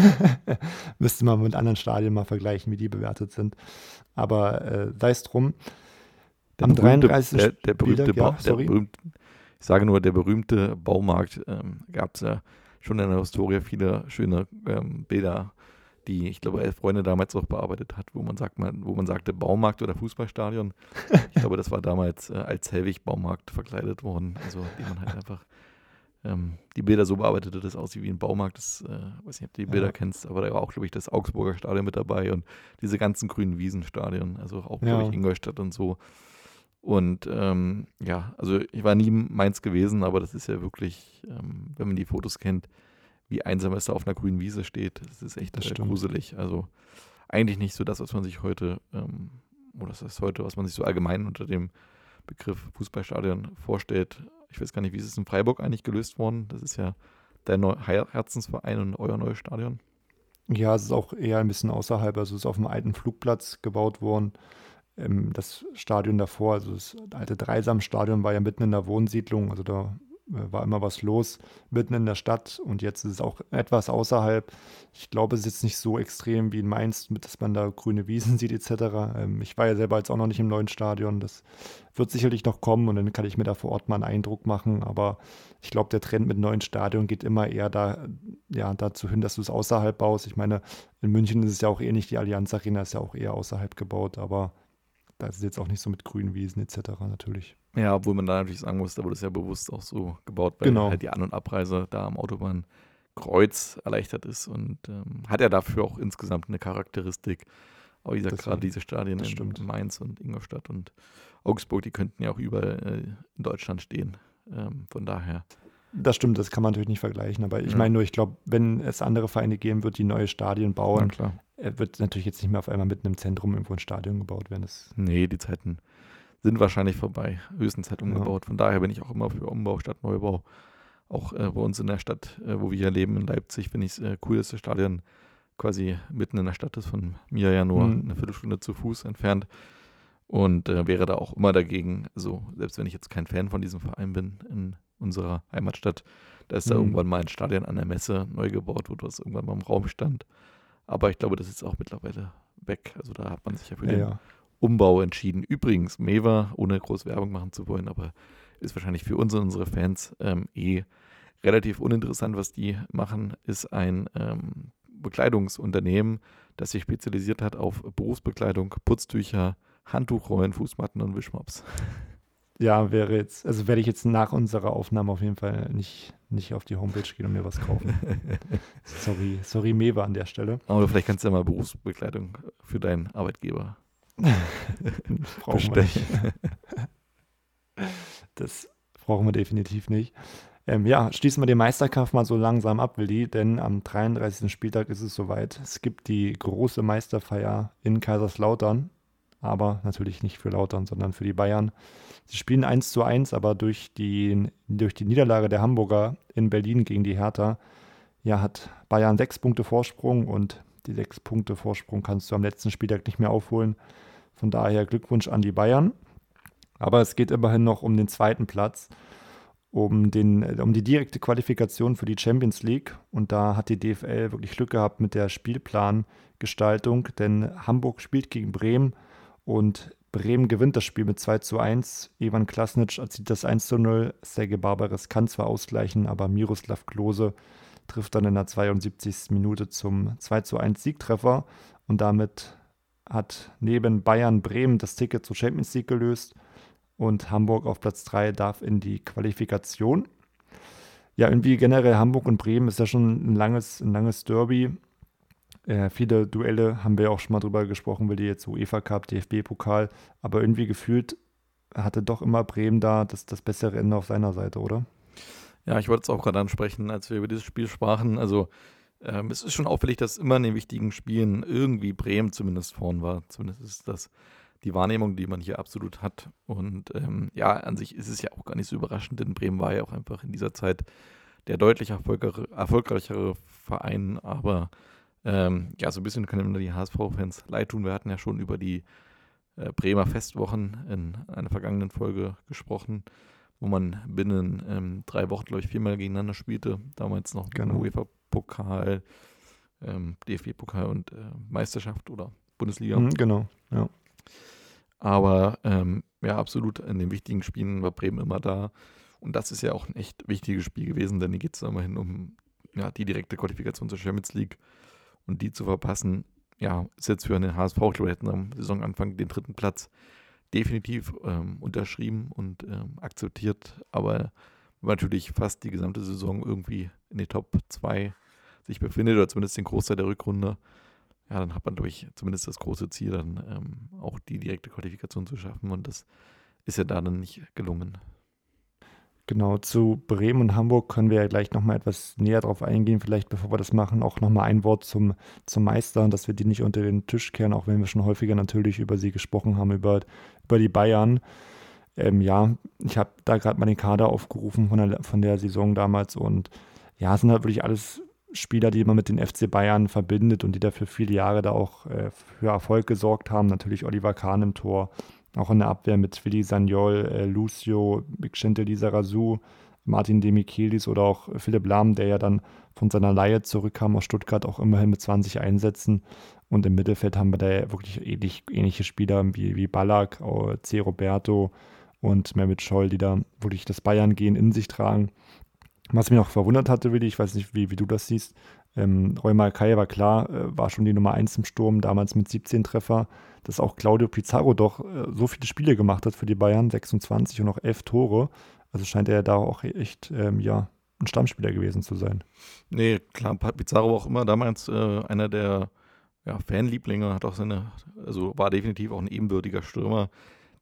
Müsste man mit anderen Stadien mal vergleichen, wie die bewertet sind. Aber äh, sei es drum. Der Am berühmte, 33. Der, der berühmte, Spieltag, ja, der berühmte, ich sage nur, der berühmte Baumarkt ähm, gab es ja schon in der Historie viele schöne ähm, Bilder, die ich glaube Elf Freunde damals auch bearbeitet hat, wo man sagt, man, wo man sagte Baumarkt oder Fußballstadion. Ich glaube, das war damals äh, als Hellwig Baumarkt verkleidet worden. Also die man halt einfach ähm, die Bilder so bearbeitet hat, dass es aussieht wie ein Baumarkt. Das äh, weiß nicht, ob du die Bilder ja. kennst, aber da war auch, glaube ich, das Augsburger Stadion mit dabei und diese ganzen grünen Wiesenstadien, also auch, ja. glaube ich, Ingolstadt und so. Und ähm, ja, also ich war nie Mainz gewesen, aber das ist ja wirklich, ähm, wenn man die Fotos kennt, wie einsam es da auf einer grünen Wiese steht. Das ist echt das gruselig. Also eigentlich nicht so das, was man sich heute, ähm, oder das ist heute, was man sich so allgemein unter dem Begriff Fußballstadion vorstellt. Ich weiß gar nicht, wie ist es in Freiburg eigentlich gelöst worden? Das ist ja dein Herzensverein und euer neues Stadion. Ja, es ist auch eher ein bisschen außerhalb. Also es ist auf einem alten Flugplatz gebaut worden. Ähm, das Stadion davor, also das alte Dreisam-Stadion war ja mitten in der Wohnsiedlung. Also da war immer was los mitten in der Stadt und jetzt ist es auch etwas außerhalb. Ich glaube, es ist jetzt nicht so extrem wie in Mainz, dass man da grüne Wiesen sieht etc. Ähm, ich war ja selber jetzt auch noch nicht im neuen Stadion. Das wird sicherlich noch kommen und dann kann ich mir da vor Ort mal einen Eindruck machen. Aber ich glaube, der Trend mit neuen Stadion geht immer eher da, ja, dazu hin, dass du es außerhalb baust. Ich meine, in München ist es ja auch ähnlich. Die Allianz Arena ist ja auch eher außerhalb gebaut, aber da ist es jetzt auch nicht so mit grünen Wiesen etc. natürlich. Ja, obwohl man da natürlich sagen muss, da wurde es ja bewusst auch so gebaut, weil genau. halt die An- und Abreise da am Autobahnkreuz erleichtert ist und ähm, hat ja dafür auch insgesamt eine Charakteristik. Aber wie gesagt, gerade diese Stadien in Mainz und Ingolstadt und Augsburg, die könnten ja auch überall äh, in Deutschland stehen. Ähm, von daher. Das stimmt, das kann man natürlich nicht vergleichen. Aber ich ja. meine nur, ich glaube, wenn es andere Vereine geben wird, die neue Stadien bauen, wird natürlich jetzt nicht mehr auf einmal mitten im Zentrum irgendwo ein Stadion gebaut werden. Das nee, die Zeiten sind wahrscheinlich vorbei. Höchstens halt umgebaut. Ja. Von daher bin ich auch immer für Umbau statt Neubau. Auch äh, bei uns in der Stadt, äh, wo wir hier leben, in Leipzig, finde ich es äh, cool, dass das Stadion quasi mitten in der Stadt ist. Von mir ja nur mhm. eine Viertelstunde zu Fuß entfernt. Und äh, wäre da auch immer dagegen, also selbst wenn ich jetzt kein Fan von diesem Verein bin in unserer Heimatstadt, da ist mhm. da irgendwann mal ein Stadion an der Messe neu gebaut wurde, was irgendwann mal im Raum stand. Aber ich glaube, das ist auch mittlerweile weg. Also da hat man sich ja für ja, den ja. Umbau entschieden. Übrigens, Meva, ohne groß Werbung machen zu wollen, aber ist wahrscheinlich für uns und unsere Fans ähm, eh relativ uninteressant, was die machen, ist ein ähm, Bekleidungsunternehmen, das sich spezialisiert hat auf Berufsbekleidung, Putztücher, Handtuchrollen, Fußmatten und Wischmops. Ja, wäre jetzt, also werde ich jetzt nach unserer Aufnahme auf jeden Fall nicht, nicht auf die Homepage gehen und mir was kaufen. sorry, sorry, Mewa an der Stelle. Aber vielleicht kannst du ja mal Berufsbekleidung für deinen Arbeitgeber nicht. das brauchen wir definitiv nicht. Ähm, ja, schließen wir den Meisterkampf mal so langsam ab, Willi, denn am 33. Spieltag ist es soweit. Es gibt die große Meisterfeier in Kaiserslautern, aber natürlich nicht für Lautern, sondern für die Bayern. Sie spielen 1 zu 1, aber durch die, durch die Niederlage der Hamburger in Berlin gegen die Hertha, ja, hat Bayern sechs Punkte Vorsprung und die sechs Punkte Vorsprung kannst du am letzten Spieltag nicht mehr aufholen. Von daher Glückwunsch an die Bayern. Aber es geht immerhin noch um den zweiten Platz, um, den, um die direkte Qualifikation für die Champions League. Und da hat die DFL wirklich Glück gehabt mit der Spielplangestaltung, denn Hamburg spielt gegen Bremen und Bremen gewinnt das Spiel mit 2 zu 1. Ivan Klasnic erzielt das 1 zu 0. Serge Barbares kann zwar ausgleichen, aber Miroslav Klose trifft dann in der 72. Minute zum 2 zu 1 Siegtreffer und damit hat neben Bayern Bremen das Ticket zur Champions League gelöst und Hamburg auf Platz 3 darf in die Qualifikation. Ja, irgendwie generell Hamburg und Bremen ist ja schon ein langes, ein langes Derby. Äh, viele Duelle haben wir auch schon mal drüber gesprochen, will die jetzt UEFA Cup, DFB-Pokal, aber irgendwie gefühlt hatte doch immer Bremen da das, das bessere Ende auf seiner Seite, oder? Ja, ich wollte es auch gerade ansprechen, als wir über dieses Spiel sprachen. Also ähm, es ist schon auffällig, dass immer in den wichtigen Spielen irgendwie Bremen zumindest vorn war. Zumindest ist das die Wahrnehmung, die man hier absolut hat. Und ähm, ja, an sich ist es ja auch gar nicht so überraschend, denn Bremen war ja auch einfach in dieser Zeit der deutlich erfolgreichere Verein. Aber ähm, ja, so ein bisschen können die HSV-Fans leid tun. Wir hatten ja schon über die äh, Bremer Festwochen in einer vergangenen Folge gesprochen, wo man binnen ähm, drei Wochen, glaube ich, viermal gegeneinander spielte. Damals noch genau. UEFA-Pokal, ähm, DFB-Pokal und äh, Meisterschaft oder Bundesliga. Mhm, genau, ja. Aber ähm, ja, absolut in den wichtigen Spielen war Bremen immer da. Und das ist ja auch ein echt wichtiges Spiel gewesen, denn hier geht es immerhin um ja, die direkte Qualifikation zur Champions League. Und die zu verpassen, ja, ist jetzt für den HSV, ich glaube, wir hätten am Saisonanfang den dritten Platz definitiv ähm, unterschrieben und ähm, akzeptiert. Aber natürlich fast die gesamte Saison irgendwie in den Top 2 sich befindet, oder zumindest den Großteil der Rückrunde, ja, dann hat man, glaube ich, zumindest das große Ziel, dann ähm, auch die direkte Qualifikation zu schaffen. Und das ist ja da dann nicht gelungen. Genau, zu Bremen und Hamburg können wir ja gleich nochmal etwas näher drauf eingehen. Vielleicht, bevor wir das machen, auch nochmal ein Wort zum, zum Meister, dass wir die nicht unter den Tisch kehren, auch wenn wir schon häufiger natürlich über sie gesprochen haben, über, über die Bayern. Ähm, ja, ich habe da gerade mal den Kader aufgerufen von der, von der Saison damals und ja, es sind halt wirklich alles Spieler, die man mit den FC Bayern verbindet und die dafür viele Jahre da auch äh, für Erfolg gesorgt haben. Natürlich Oliver Kahn im Tor, auch in der Abwehr mit Willi Sagnol, äh, Lucio, Vicente Lizarazu, Martin Demichelis oder auch Philipp Lahm, der ja dann von seiner Laie zurückkam aus Stuttgart, auch immerhin mit 20 Einsätzen. Und im Mittelfeld haben wir da ja wirklich ähnlich, ähnliche Spieler wie, wie Ballack, C. Roberto und Mehmet Scholl, die da wirklich das Bayern-Gehen in sich tragen. Was mich noch verwundert hatte, Willi, ich weiß nicht, wie, wie du das siehst, ähm, Roy Malkai war klar, äh, war schon die Nummer 1 im Sturm, damals mit 17 Treffer. Dass auch Claudio Pizarro doch äh, so viele Spiele gemacht hat für die Bayern, 26 und noch 11 Tore. Also scheint er ja da auch echt, ähm, ja, ein Stammspieler gewesen zu sein. Nee, klar, Pizarro war auch immer damals äh, einer der ja, Fanlieblinge, hat auch seine, also war definitiv auch ein ebenbürtiger Stürmer.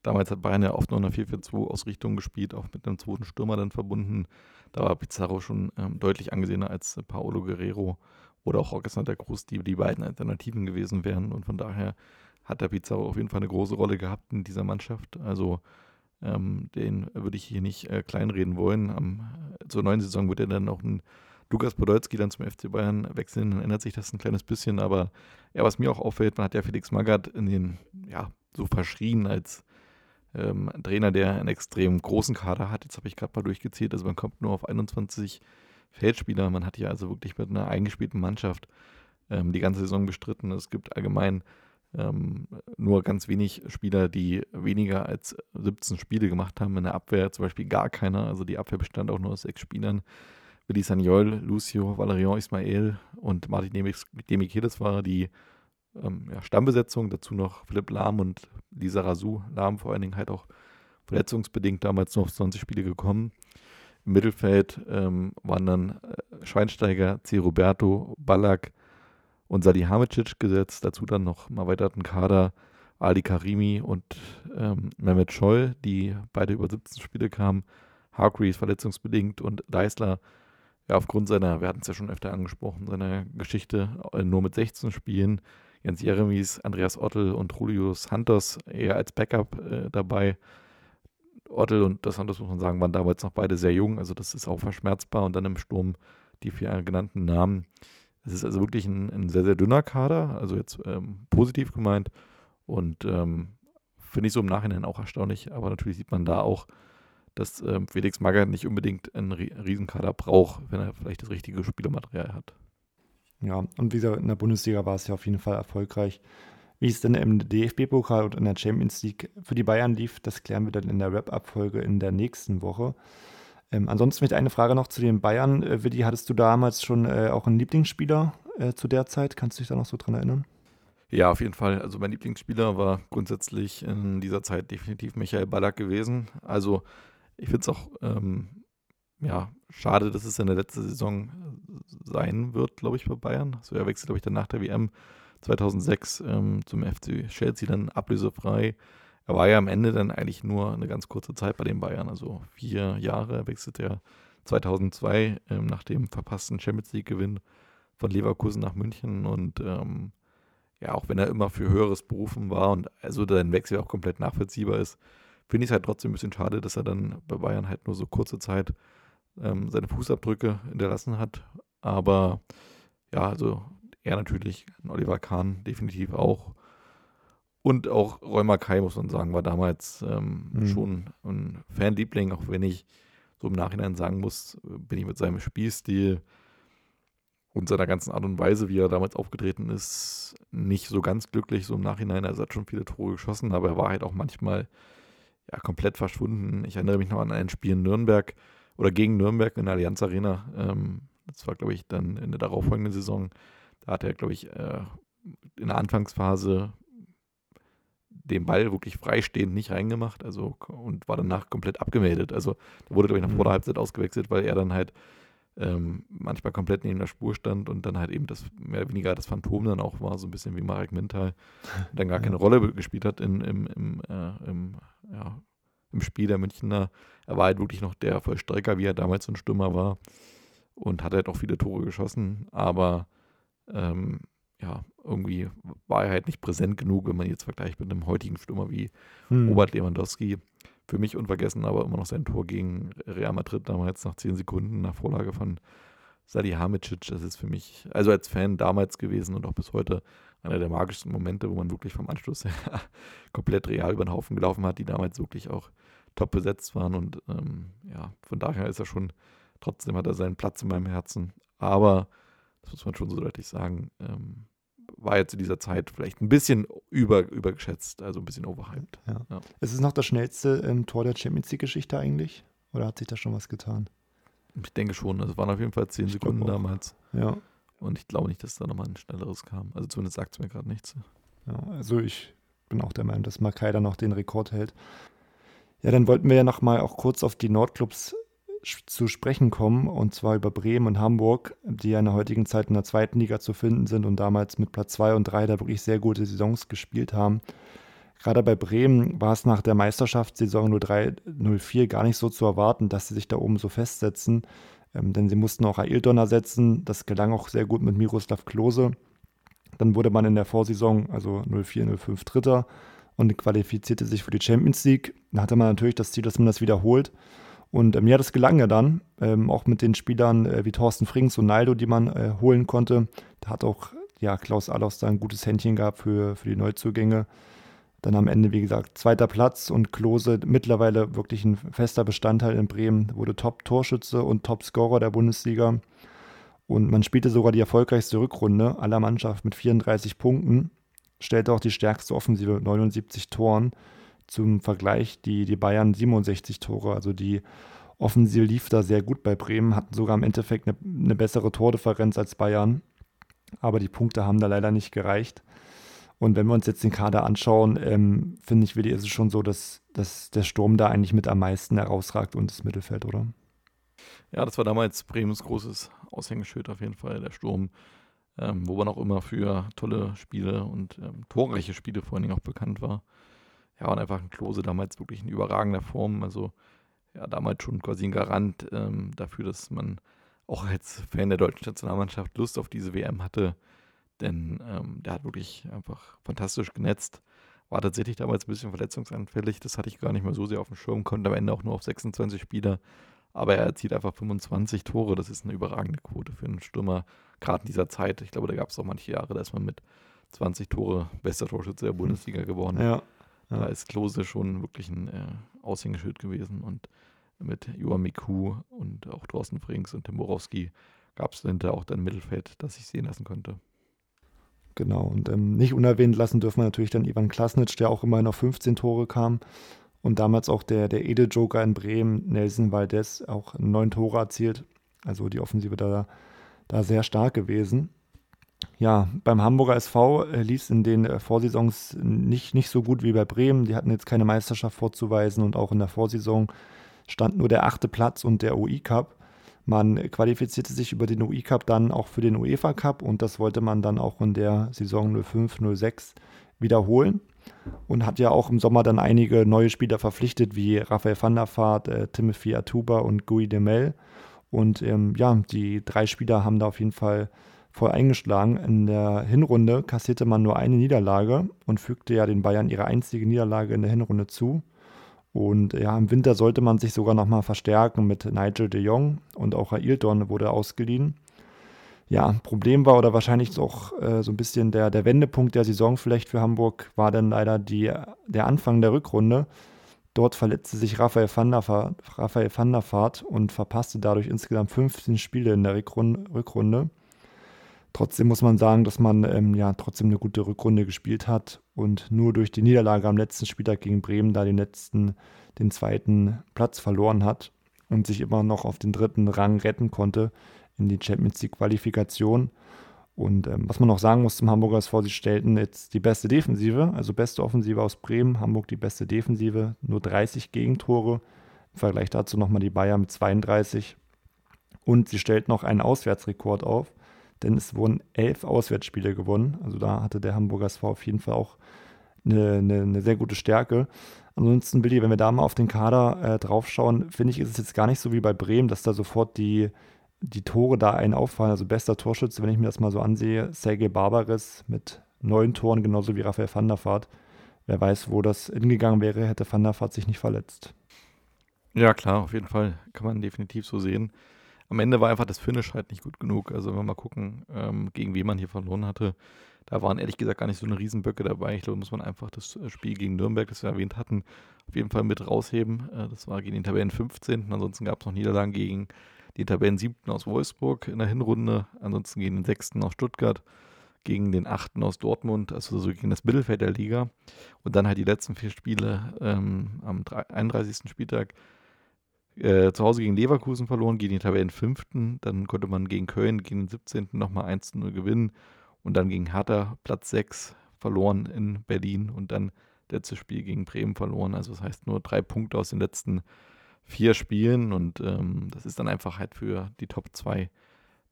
Damals hat Bayern ja oft noch eine 4-4-2-Ausrichtung gespielt, auch mit einem zweiten Stürmer dann verbunden. Da war Pizarro schon ähm, deutlich angesehener als Paolo Guerrero oder auch Alexander Cruz, die die beiden Alternativen gewesen wären. Und von daher hat der Pizarro auf jeden Fall eine große Rolle gehabt in dieser Mannschaft. Also ähm, den würde ich hier nicht äh, kleinreden wollen. Am, zur neuen Saison wird er dann auch ein Lukas Podolski dann zum FC Bayern wechseln, dann ändert sich das ein kleines bisschen. Aber ja, was mir auch auffällt, man hat ja Felix Magath in den, ja, so verschrien als ähm, Trainer, der einen extrem großen Kader hat. Jetzt habe ich gerade mal durchgezählt, also man kommt nur auf 21 Feldspieler. Man hat hier also wirklich mit einer eingespielten Mannschaft ähm, die ganze Saison bestritten. Es gibt allgemein ähm, nur ganz wenig Spieler, die weniger als 17 Spiele gemacht haben. In der Abwehr zum Beispiel gar keiner. Also die Abwehr bestand auch nur aus sechs Spielern. Willi Sagnol, Lucio, Valerian Ismael und Martin Demichelis war die ähm, ja, Stammbesetzung. Dazu noch Philipp Lahm und Lisa Rasu. Lahm vor allen Dingen halt auch verletzungsbedingt damals auf 20 Spiele gekommen. Im Mittelfeld ähm, waren dann äh, Schweinsteiger, C. Roberto, Ballack und Salihamidzic gesetzt. Dazu dann noch im erweiterten Kader Ali Karimi und ähm, Mehmet Scholl, die beide über 17 Spiele kamen. Hargreaves verletzungsbedingt und Deisler, ja, aufgrund seiner, wir hatten es ja schon öfter angesprochen, seiner Geschichte äh, nur mit 16 Spielen Jens Jeremies, Andreas Ottel und Julius Santos eher als Backup äh, dabei. Ottel und das Santos, muss man sagen, waren damals noch beide sehr jung, also das ist auch verschmerzbar. Und dann im Sturm die vier genannten Namen. Es ist also wirklich ein, ein, sehr, sehr dünner Kader, also jetzt ähm, positiv gemeint. Und ähm, finde ich so im Nachhinein auch erstaunlich, aber natürlich sieht man da auch, dass ähm, Felix Magath nicht unbedingt einen Riesenkader braucht, wenn er vielleicht das richtige Spielermaterial hat. Ja, und wie gesagt, in der Bundesliga war es ja auf jeden Fall erfolgreich. Wie es denn im DFB-Pokal und in der Champions League für die Bayern lief, das klären wir dann in der Wrap-Up-Folge in der nächsten Woche. Ähm, ansonsten mit eine Frage noch zu den Bayern. Äh, Willi, hattest du damals schon äh, auch einen Lieblingsspieler äh, zu der Zeit? Kannst du dich da noch so dran erinnern? Ja, auf jeden Fall. Also mein Lieblingsspieler war grundsätzlich in dieser Zeit definitiv Michael Ballack gewesen. Also ich finde es auch ähm, ja, schade, dass es in der letzten Saison sein wird, glaube ich, bei Bayern. So, er wechselt, glaube ich, dann nach der WM 2006 ähm, zum FC Chelsea dann ablösefrei. Er war ja am Ende dann eigentlich nur eine ganz kurze Zeit bei den Bayern, also vier Jahre. Er wechselt ja 2002 ähm, nach dem verpassten Champions League-Gewinn von Leverkusen nach München und ähm, ja, auch wenn er immer für Höheres berufen war und also dein Wechsel auch komplett nachvollziehbar ist, finde ich es halt trotzdem ein bisschen schade, dass er dann bei Bayern halt nur so kurze Zeit ähm, seine Fußabdrücke hinterlassen hat. Aber ja, also er natürlich, Oliver Kahn definitiv auch. Und auch Räumer Kai, muss man sagen, war damals ähm, mhm. schon ein Fanliebling, auch wenn ich so im Nachhinein sagen muss, bin ich mit seinem Spielstil und seiner ganzen Art und Weise, wie er damals aufgetreten ist, nicht so ganz glücklich, so im Nachhinein. Er hat schon viele Tore geschossen, aber er war halt auch manchmal ja, komplett verschwunden. Ich erinnere mich noch an ein Spiel in Nürnberg oder gegen Nürnberg in der Allianz Arena. Ähm, das war, glaube ich, dann in der darauffolgenden Saison. Da hat er, glaube ich, äh, in der Anfangsphase den Ball wirklich freistehend nicht reingemacht also und war danach komplett abgemeldet. Also da wurde, glaube ich, nach vor der mhm. Halbzeit ausgewechselt, weil er dann halt ähm, manchmal komplett neben der Spur stand und dann halt eben das mehr oder weniger das Phantom dann auch war, so ein bisschen wie Marek Mintal, dann gar keine Rolle gespielt hat in, im, im, äh, im, ja, im Spiel der Münchner. Er war halt wirklich noch der Vollstrecker, wie er damals so ein Stürmer war und hat halt auch viele Tore geschossen, aber ähm, ja, irgendwie war er halt nicht präsent genug, wenn man jetzt vergleicht mit einem heutigen Stürmer wie hm. Robert Lewandowski für mich unvergessen, aber immer noch sein Tor gegen Real Madrid damals nach zehn Sekunden nach Vorlage von Salihamidzic. Das ist für mich, also als Fan damals gewesen und auch bis heute einer der magischsten Momente, wo man wirklich vom Anschluss her komplett real über den Haufen gelaufen hat, die damals wirklich auch top besetzt waren. Und ähm, ja, von daher ist er schon, trotzdem hat er seinen Platz in meinem Herzen. Aber, das muss man schon so deutlich sagen, ähm, war jetzt zu dieser Zeit vielleicht ein bisschen über, übergeschätzt, also ein bisschen overhyped. Ja. Ja. Ist es noch das schnellste ähm, Tor der Champions League-Geschichte eigentlich? Oder hat sich da schon was getan? Ich denke schon. Also es waren auf jeden Fall zehn Sekunden damals. Ja. Und ich glaube nicht, dass da nochmal ein schnelleres kam. Also zumindest sagt es mir gerade nichts. Ja, also ich bin auch der Meinung, dass Makai da noch den Rekord hält. Ja, dann wollten wir ja nochmal auch kurz auf die Nordclubs zu sprechen kommen, und zwar über Bremen und Hamburg, die ja in der heutigen Zeit in der zweiten Liga zu finden sind und damals mit Platz 2 und 3 da wirklich sehr gute Saisons gespielt haben. Gerade bei Bremen war es nach der Meisterschaftssaison 03-04 gar nicht so zu erwarten, dass sie sich da oben so festsetzen, ähm, denn sie mussten auch Ailton ersetzen. Das gelang auch sehr gut mit Miroslav Klose. Dann wurde man in der Vorsaison, also 04-05 Dritter und qualifizierte sich für die Champions League. Da hatte man natürlich das Ziel, dass man das wiederholt. Und ähm, ja, das gelang ja dann, ähm, auch mit den Spielern äh, wie Thorsten Frings und Naldo, die man äh, holen konnte. Da hat auch ja, Klaus Allofs da ein gutes Händchen gehabt für, für die Neuzugänge. Dann am Ende, wie gesagt, zweiter Platz und Klose mittlerweile wirklich ein fester Bestandteil in Bremen, wurde Top-Torschütze und Top-Scorer der Bundesliga. Und man spielte sogar die erfolgreichste Rückrunde aller Mannschaft mit 34 Punkten, stellte auch die stärkste Offensive 79 Toren zum Vergleich die, die Bayern 67 Tore. Also die Offensive lief da sehr gut bei Bremen, hatten sogar im Endeffekt eine, eine bessere Tordifferenz als Bayern. Aber die Punkte haben da leider nicht gereicht. Und wenn wir uns jetzt den Kader anschauen, ähm, finde ich, Willi, ist es schon so, dass, dass der Sturm da eigentlich mit am meisten herausragt und das Mittelfeld, oder? Ja, das war damals Bremens großes Aushängeschild auf jeden Fall, der Sturm, ähm, wo man auch immer für tolle Spiele und ähm, torreiche Spiele vor allen Dingen auch bekannt war ja, und einfach ein Klose damals wirklich in überragender Form. Also ja, damals schon quasi ein Garant ähm, dafür, dass man auch als Fan der deutschen Nationalmannschaft Lust auf diese WM hatte. Denn ähm, der hat wirklich einfach fantastisch genetzt. War tatsächlich damals ein bisschen verletzungsanfällig. Das hatte ich gar nicht mehr so sehr auf dem Schirm. Konnte am Ende auch nur auf 26 Spieler. Aber er erzielt einfach 25 Tore. Das ist eine überragende Quote für einen Stürmer, gerade in dieser Zeit. Ich glaube, da gab es auch manche Jahre, da ist man mit 20 Tore bester Torschütze der Bundesliga geworden. Ja, ja. Da ist Klose schon wirklich ein äh, Aushängeschild gewesen und mit Joa Miku und auch Thorsten Frings und Tim Borowski gab es dahinter auch dann Mittelfeld, das ich sehen lassen konnte. Genau, und ähm, nicht unerwähnt lassen dürfen wir natürlich dann Ivan Klasnic, der auch immerhin auf 15 Tore kam. Und damals auch der, der Edeljoker in Bremen, Nelson Valdez, auch neun Tore erzielt. Also die Offensive da, da sehr stark gewesen. Ja, beim Hamburger SV äh, lief es in den äh, Vorsaisons nicht, nicht so gut wie bei Bremen. Die hatten jetzt keine Meisterschaft vorzuweisen und auch in der Vorsaison stand nur der achte Platz und der UI Cup. Man qualifizierte sich über den UI Cup dann auch für den UEFA Cup und das wollte man dann auch in der Saison 05-06 wiederholen und hat ja auch im Sommer dann einige neue Spieler verpflichtet, wie Raphael van der Vaart, äh, Timothy Atuba und Gui Demel. Und ähm, ja, die drei Spieler haben da auf jeden Fall voll eingeschlagen. In der Hinrunde kassierte man nur eine Niederlage und fügte ja den Bayern ihre einzige Niederlage in der Hinrunde zu. Und ja, im Winter sollte man sich sogar nochmal verstärken mit Nigel de Jong und auch Ailton wurde ausgeliehen. Ja, Problem war oder wahrscheinlich auch äh, so ein bisschen der, der Wendepunkt der Saison vielleicht für Hamburg war dann leider die, der Anfang der Rückrunde. Dort verletzte sich Raphael van, der Vaart, Raphael van der Vaart und verpasste dadurch insgesamt 15 Spiele in der Rückrunde. Trotzdem muss man sagen, dass man ähm, ja trotzdem eine gute Rückrunde gespielt hat und nur durch die Niederlage am letzten Spieltag gegen Bremen da den letzten, den zweiten Platz verloren hat und sich immer noch auf den dritten Rang retten konnte in die Champions League Qualifikation. Und ähm, was man noch sagen muss zum Hamburger SV, sie stellten jetzt die beste Defensive, also beste Offensive aus Bremen, Hamburg die beste Defensive, nur 30 Gegentore. Im Vergleich dazu nochmal die Bayern mit 32. Und sie stellten noch einen Auswärtsrekord auf denn es wurden elf Auswärtsspiele gewonnen. Also da hatte der Hamburger SV auf jeden Fall auch eine, eine, eine sehr gute Stärke. Ansonsten, Billy, wenn wir da mal auf den Kader äh, draufschauen, finde ich, ist es jetzt gar nicht so wie bei Bremen, dass da sofort die, die Tore da einen auffallen. Also bester Torschütze, wenn ich mir das mal so ansehe, Sergei Barbares mit neun Toren, genauso wie Raphael van der Vaart. Wer weiß, wo das hingegangen wäre, hätte van der Vaart sich nicht verletzt. Ja, klar, auf jeden Fall. Kann man definitiv so sehen am Ende war einfach das Finish halt nicht gut genug. Also wenn wir mal gucken, ähm, gegen wen man hier verloren hatte, da waren ehrlich gesagt gar nicht so eine Riesenböcke dabei. Ich glaube, muss man einfach das äh, Spiel gegen Nürnberg, das wir erwähnt hatten, auf jeden Fall mit rausheben. Äh, das war gegen den Tabellen 15. Ansonsten gab es noch Niederlagen gegen den Tabellen 7. aus Wolfsburg in der Hinrunde. Ansonsten gegen den 6. aus Stuttgart, gegen den 8. aus Dortmund, also so gegen das Mittelfeld der Liga. Und dann halt die letzten vier Spiele ähm, am 31. Spieltag äh, zu Hause gegen Leverkusen verloren, gegen den Tabellenfünften. Dann konnte man gegen Köln, gegen den 17. nochmal 1-0 gewinnen. Und dann gegen Hertha Platz 6 verloren in Berlin. Und dann letztes Spiel gegen Bremen verloren. Also das heißt nur drei Punkte aus den letzten vier Spielen. Und ähm, das ist dann einfach halt für die Top 2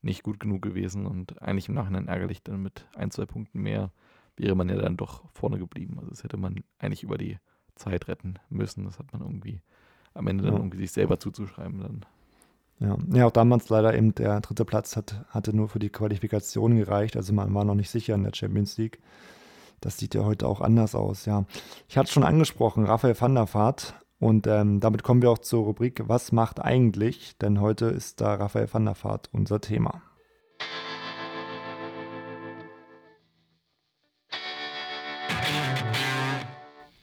nicht gut genug gewesen. Und eigentlich im Nachhinein ärgerlich, dann mit ein, zwei Punkten mehr wäre man ja dann doch vorne geblieben. Also das hätte man eigentlich über die Zeit retten müssen. Das hat man irgendwie am Ende dann ja. irgendwie sich selber zuzuschreiben dann. Ja. ja, auch damals leider eben der dritte Platz hat, hatte nur für die Qualifikation gereicht. Also man war noch nicht sicher in der Champions League. Das sieht ja heute auch anders aus, ja. Ich hatte schon angesprochen, Raphael van der Vaart. Und ähm, damit kommen wir auch zur Rubrik Was macht eigentlich? Denn heute ist da Raphael van der Vaart unser Thema.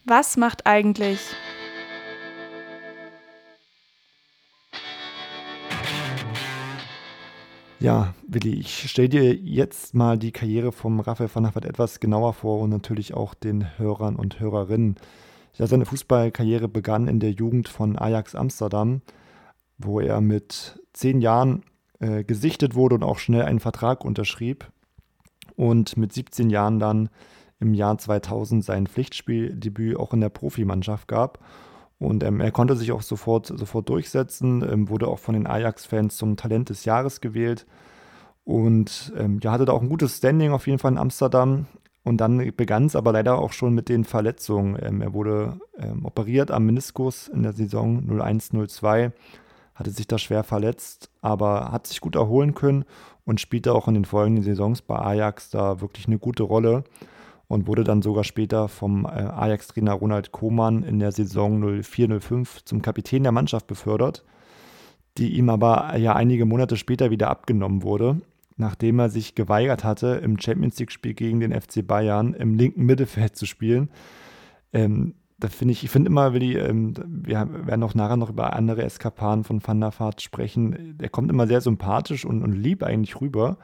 Was macht eigentlich? Ja, Willi, ich stelle dir jetzt mal die Karriere vom Raphael van Vaart etwas genauer vor und natürlich auch den Hörern und Hörerinnen. Ja, seine Fußballkarriere begann in der Jugend von Ajax Amsterdam, wo er mit zehn Jahren äh, gesichtet wurde und auch schnell einen Vertrag unterschrieb und mit 17 Jahren dann im Jahr 2000 sein Pflichtspieldebüt auch in der Profimannschaft gab und ähm, er konnte sich auch sofort, sofort durchsetzen, ähm, wurde auch von den Ajax-Fans zum Talent des Jahres gewählt und ähm, ja, hatte da auch ein gutes Standing auf jeden Fall in Amsterdam. Und dann begann es aber leider auch schon mit den Verletzungen. Ähm, er wurde ähm, operiert am Meniskus in der Saison 01-02, hatte sich da schwer verletzt, aber hat sich gut erholen können und spielte auch in den folgenden Saisons bei Ajax da wirklich eine gute Rolle und wurde dann sogar später vom äh, Ajax-Trainer Ronald Kohlmann in der Saison 04-05 zum Kapitän der Mannschaft befördert, die ihm aber ja einige Monate später wieder abgenommen wurde, nachdem er sich geweigert hatte, im Champions League-Spiel gegen den FC Bayern im linken Mittelfeld zu spielen. Ähm, da finde ich, ich finde immer, Willi, ähm, wir werden auch nachher noch über andere Eskapaden von Van der Vaart sprechen. Der kommt immer sehr sympathisch und, und lieb eigentlich rüber.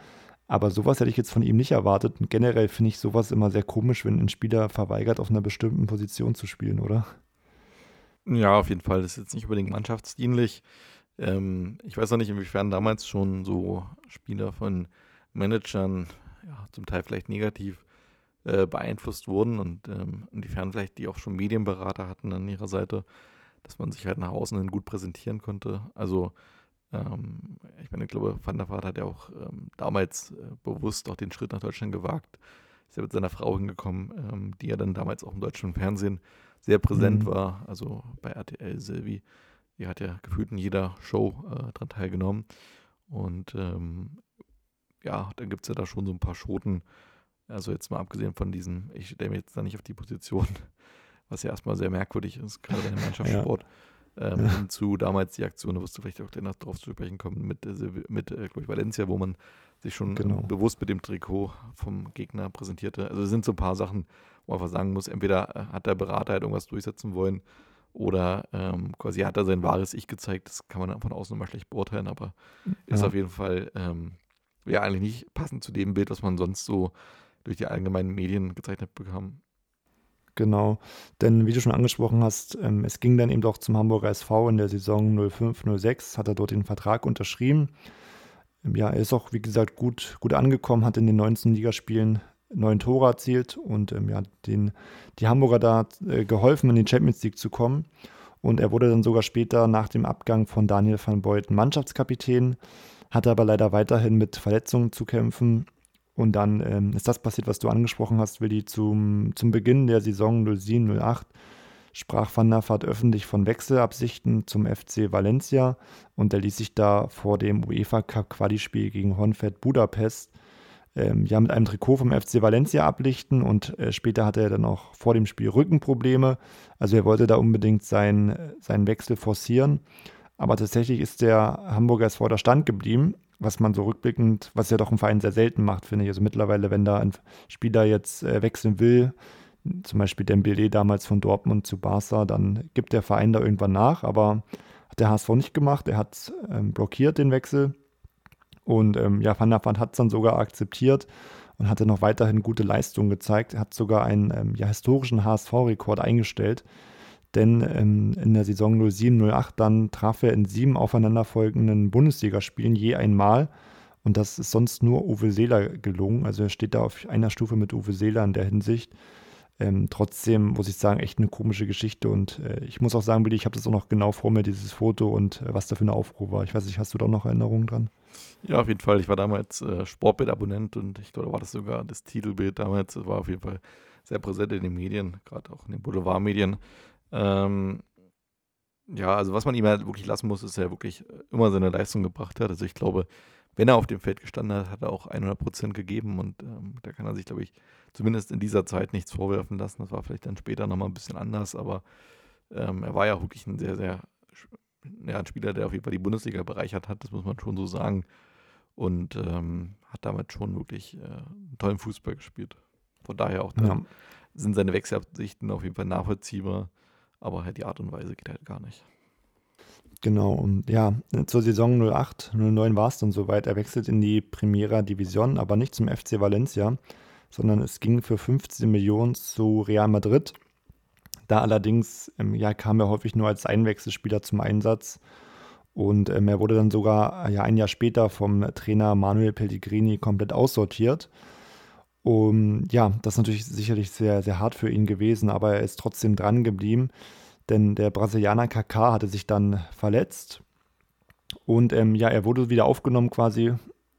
Aber sowas hätte ich jetzt von ihm nicht erwartet. Und generell finde ich sowas immer sehr komisch, wenn ein Spieler verweigert, auf einer bestimmten Position zu spielen, oder? Ja, auf jeden Fall. Das ist jetzt nicht unbedingt mannschaftsdienlich. Ähm, ich weiß auch nicht, inwiefern damals schon so Spieler von Managern ja, zum Teil vielleicht negativ äh, beeinflusst wurden und ähm, inwiefern vielleicht die auch schon Medienberater hatten an ihrer Seite, dass man sich halt nach außen hin gut präsentieren konnte. Also ähm, ich meine, ich glaube, Van der Vaart hat ja auch ähm, damals äh, bewusst auch den Schritt nach Deutschland gewagt. Ist ja mit seiner Frau hingekommen, ähm, die ja dann damals auch im deutschen Fernsehen sehr präsent mhm. war. Also bei RTL Silvi. Die hat ja gefühlt in jeder Show äh, dran teilgenommen. Und ähm, ja, dann gibt es ja da schon so ein paar Schoten. Also jetzt mal abgesehen von diesen, ich stelle mir jetzt da nicht auf die Position, was ja erstmal sehr merkwürdig ist, gerade bei einem Mannschaftssport. Ja. Ähm, ja. Hinzu damals die Aktion, da wirst du vielleicht auch gleich noch drauf zu sprechen kommen, mit, äh, mit äh, ich, Valencia, wo man sich schon genau. bewusst mit dem Trikot vom Gegner präsentierte. Also es sind so ein paar Sachen, wo man einfach sagen muss, entweder äh, hat der Berater halt irgendwas durchsetzen wollen oder ähm, quasi hat er sein wahres Ich gezeigt. Das kann man von außen immer schlecht beurteilen, aber ja. ist auf jeden Fall ähm, ja eigentlich nicht passend zu dem Bild, was man sonst so durch die allgemeinen Medien gezeichnet bekam. Genau, denn wie du schon angesprochen hast, ähm, es ging dann eben doch zum Hamburger SV in der Saison 05-06, hat er dort den Vertrag unterschrieben. Ähm, ja, er ist auch, wie gesagt, gut, gut angekommen, hat in den 19 Ligaspielen neun Tore erzielt und ähm, ja, den, die Hamburger da äh, geholfen, in die Champions League zu kommen. Und er wurde dann sogar später nach dem Abgang von Daniel van Beuten Mannschaftskapitän, hatte aber leider weiterhin mit Verletzungen zu kämpfen. Und dann ähm, ist das passiert, was du angesprochen hast, Willi, zum, zum Beginn der Saison 07-08 sprach Van der Vaart öffentlich von Wechselabsichten zum FC Valencia und er ließ sich da vor dem UEFA Cup Quali-Spiel gegen Honfett Budapest ähm, ja mit einem Trikot vom FC Valencia ablichten und äh, später hatte er dann auch vor dem Spiel Rückenprobleme. Also er wollte da unbedingt sein, seinen Wechsel forcieren. Aber tatsächlich ist der Hamburger SV da Stand geblieben, was man so rückblickend, was ja doch ein Verein sehr selten macht, finde ich. Also mittlerweile, wenn da ein Spieler jetzt äh, wechseln will, zum Beispiel Dembele damals von Dortmund zu Barca, dann gibt der Verein da irgendwann nach, aber hat der HSV nicht gemacht. Er hat ähm, blockiert den Wechsel und ähm, ja, Van der Vaart hat es dann sogar akzeptiert und hatte noch weiterhin gute Leistungen gezeigt. Hat sogar einen ähm, ja, historischen HSV-Rekord eingestellt. Denn ähm, in der Saison 07-08 dann traf er in sieben aufeinanderfolgenden Bundesligaspielen je einmal. Und das ist sonst nur Uwe Seeler gelungen. Also er steht da auf einer Stufe mit Uwe Seeler in der Hinsicht. Ähm, trotzdem muss ich sagen, echt eine komische Geschichte. Und äh, ich muss auch sagen, Billy, ich habe das auch noch genau vor mir, dieses Foto und äh, was da für eine Aufruhr war. Ich weiß nicht, hast du da noch Erinnerungen dran? Ja, auf jeden Fall. Ich war damals äh, Sportbild-Abonnent und ich glaube, da war das sogar das Titelbild damals. Das war auf jeden Fall sehr präsent in den Medien, gerade auch in den Boulevardmedien. Ähm, ja, also was man ihm halt wirklich lassen muss, ist, dass er wirklich immer seine Leistung gebracht hat. Also ich glaube, wenn er auf dem Feld gestanden hat, hat er auch 100 Prozent gegeben und ähm, da kann er sich, glaube ich, zumindest in dieser Zeit nichts vorwerfen lassen. Das war vielleicht dann später nochmal ein bisschen anders, aber ähm, er war ja wirklich ein sehr, sehr, ja, ein Spieler, der auf jeden Fall die Bundesliga bereichert hat, das muss man schon so sagen. Und ähm, hat damit schon wirklich äh, einen tollen Fußball gespielt. Von daher auch ja. sind seine Wechselabsichten auf jeden Fall nachvollziehbar, aber halt die Art und Weise geht halt gar nicht. Genau, und ja, zur Saison 08, 09 war es dann soweit. Er wechselt in die Primera Division, aber nicht zum FC Valencia, sondern es ging für 15 Millionen zu Real Madrid. Da allerdings ähm, ja, kam er häufig nur als Einwechselspieler zum Einsatz. Und ähm, er wurde dann sogar ja, ein Jahr später vom Trainer Manuel Pellegrini komplett aussortiert. Und ja, das ist natürlich sicherlich sehr, sehr hart für ihn gewesen, aber er ist trotzdem dran geblieben denn der Brasilianer KK hatte sich dann verletzt und ähm, ja, er wurde wieder aufgenommen quasi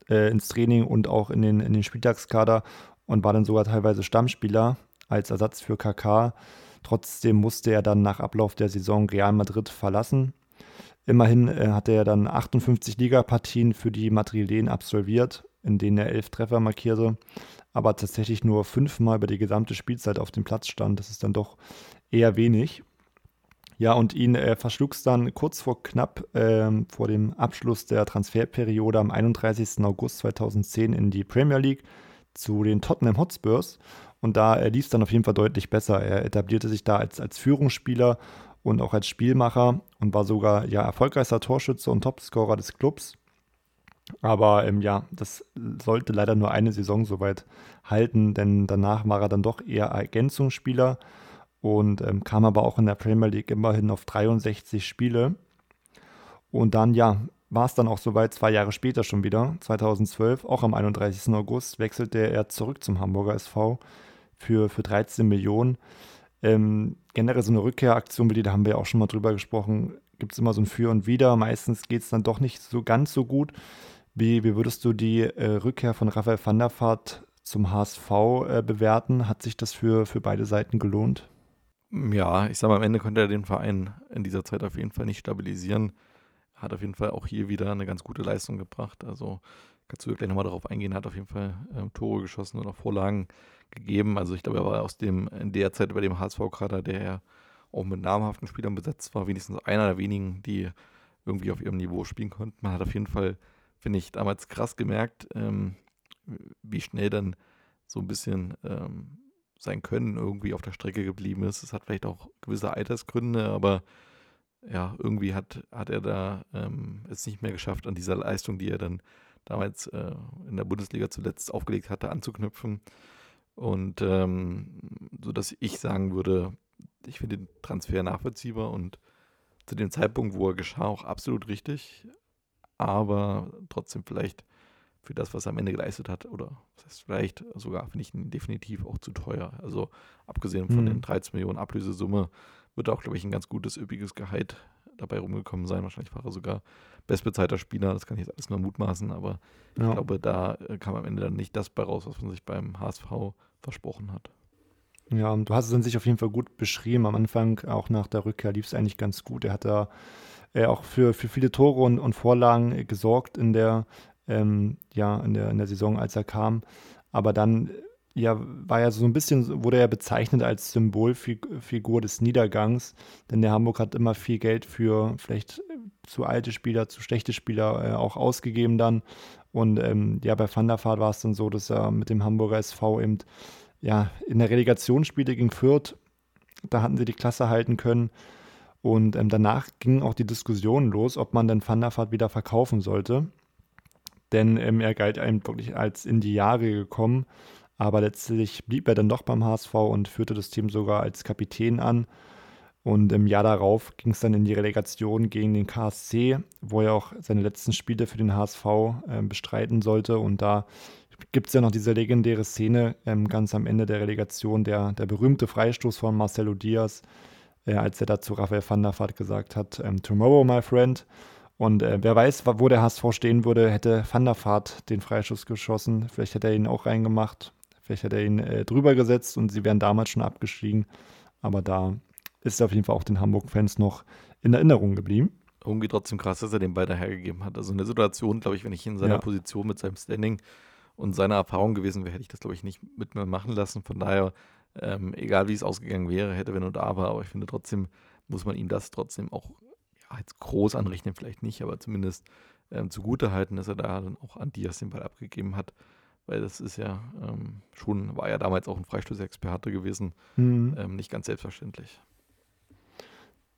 äh, ins Training und auch in den, in den Spieltagskader und war dann sogar teilweise Stammspieler als Ersatz für KK. Trotzdem musste er dann nach Ablauf der Saison Real Madrid verlassen. Immerhin äh, hatte er dann 58 Ligapartien für die Madrilen absolviert, in denen er elf Treffer markierte, aber tatsächlich nur fünfmal über die gesamte Spielzeit auf dem Platz stand. Das ist dann doch eher wenig. Ja, und ihn äh, verschlug es dann kurz vor knapp ähm, vor dem Abschluss der Transferperiode am 31. August 2010 in die Premier League zu den Tottenham Hotspurs. Und da äh, lief es dann auf jeden Fall deutlich besser. Er etablierte sich da als, als Führungsspieler und auch als Spielmacher und war sogar ja erfolgreichster Torschütze und Topscorer des Clubs. Aber ähm, ja, das sollte leider nur eine Saison soweit halten, denn danach war er dann doch eher Ergänzungsspieler und ähm, kam aber auch in der Premier League immerhin auf 63 Spiele. Und dann, ja, war es dann auch soweit, zwei Jahre später schon wieder, 2012, auch am 31. August, wechselte er zurück zum Hamburger SV für, für 13 Millionen. Ähm, generell so eine Rückkehraktion, da haben wir auch schon mal drüber gesprochen, gibt es immer so ein Für und Wider. Meistens geht es dann doch nicht so ganz so gut. Wie, wie würdest du die äh, Rückkehr von Raphael van der Vaart zum HSV äh, bewerten? Hat sich das für, für beide Seiten gelohnt? Ja, ich sage mal, am Ende konnte er den Verein in dieser Zeit auf jeden Fall nicht stabilisieren. Hat auf jeden Fall auch hier wieder eine ganz gute Leistung gebracht. Also kannst du gleich nochmal darauf eingehen, hat auf jeden Fall ähm, Tore geschossen und auch Vorlagen gegeben. Also ich glaube, er war aus dem, in der Zeit bei dem HSV-Kader, der ja auch mit namhaften Spielern besetzt war, wenigstens einer der wenigen, die irgendwie auf ihrem Niveau spielen konnten. Man hat auf jeden Fall, finde ich, damals krass gemerkt, ähm, wie schnell dann so ein bisschen ähm, sein Können irgendwie auf der Strecke geblieben ist. Es hat vielleicht auch gewisse Altersgründe, aber ja, irgendwie hat, hat er da ähm, es nicht mehr geschafft, an dieser Leistung, die er dann damals äh, in der Bundesliga zuletzt aufgelegt hatte, anzuknüpfen. Und ähm, so dass ich sagen würde, ich finde den Transfer nachvollziehbar und zu dem Zeitpunkt, wo er geschah, auch absolut richtig, aber trotzdem vielleicht für das, was er am Ende geleistet hat, oder das heißt vielleicht sogar, finde ich ihn definitiv auch zu teuer. Also abgesehen von mhm. den 13 Millionen Ablösesumme wird auch, glaube ich, ein ganz gutes, üppiges Gehalt dabei rumgekommen sein. Wahrscheinlich war er sogar bestbezahlter Spieler, das kann ich jetzt alles nur mutmaßen, aber ja. ich glaube, da äh, kam am Ende dann nicht das bei raus, was man sich beim HSV versprochen hat. Ja, du hast es an sich auf jeden Fall gut beschrieben. Am Anfang, auch nach der Rückkehr, lief es eigentlich ganz gut. Er hat da äh, auch für, für viele Tore und, und Vorlagen äh, gesorgt in der, ähm, ja, in der, in der Saison, als er kam. Aber dann ja, war ja so ein bisschen, wurde er bezeichnet als Symbolfigur des Niedergangs, denn der Hamburg hat immer viel Geld für vielleicht zu alte Spieler, zu schlechte Spieler äh, auch ausgegeben dann. Und ähm, ja, bei Van der Vaart war es dann so, dass er mit dem Hamburger SV eben ja, in der Relegation spielte gegen Fürth. Da hatten sie die Klasse halten können. Und ähm, danach ging auch die Diskussion los, ob man der Vaart wieder verkaufen sollte. Denn ähm, er galt einem wirklich als in die Jahre gekommen. Aber letztlich blieb er dann doch beim HSV und führte das Team sogar als Kapitän an. Und im Jahr darauf ging es dann in die Relegation gegen den KSC, wo er auch seine letzten Spiele für den HSV äh, bestreiten sollte. Und da gibt es ja noch diese legendäre Szene ähm, ganz am Ende der Relegation, der, der berühmte Freistoß von Marcelo Diaz, äh, als er dazu Raphael van der Vaart gesagt hat, ähm, Tomorrow, my friend. Und äh, wer weiß, wo der HSV stehen würde, hätte Van der Vaart den Freischuss geschossen. Vielleicht hätte er ihn auch reingemacht. Vielleicht hätte er ihn äh, drüber gesetzt und sie wären damals schon abgestiegen. Aber da ist er auf jeden Fall auch den Hamburg-Fans noch in Erinnerung geblieben. Irgendwie trotzdem krass, dass er den beide hergegeben hat. Also in der Situation, glaube ich, wenn ich in seiner ja. Position mit seinem Standing und seiner Erfahrung gewesen wäre, hätte ich das, glaube ich, nicht mit mir machen lassen. Von daher, ähm, egal wie es ausgegangen wäre, hätte, wenn und da war, aber ich finde trotzdem, muss man ihm das trotzdem auch ja, jetzt groß anrechnen, vielleicht nicht, aber zumindest ähm, zugute halten, dass er da dann auch an Diaz den Ball abgegeben hat. Weil das ist ja ähm, schon, war ja damals auch ein Freistoßexperte gewesen. Mhm. Ähm, nicht ganz selbstverständlich.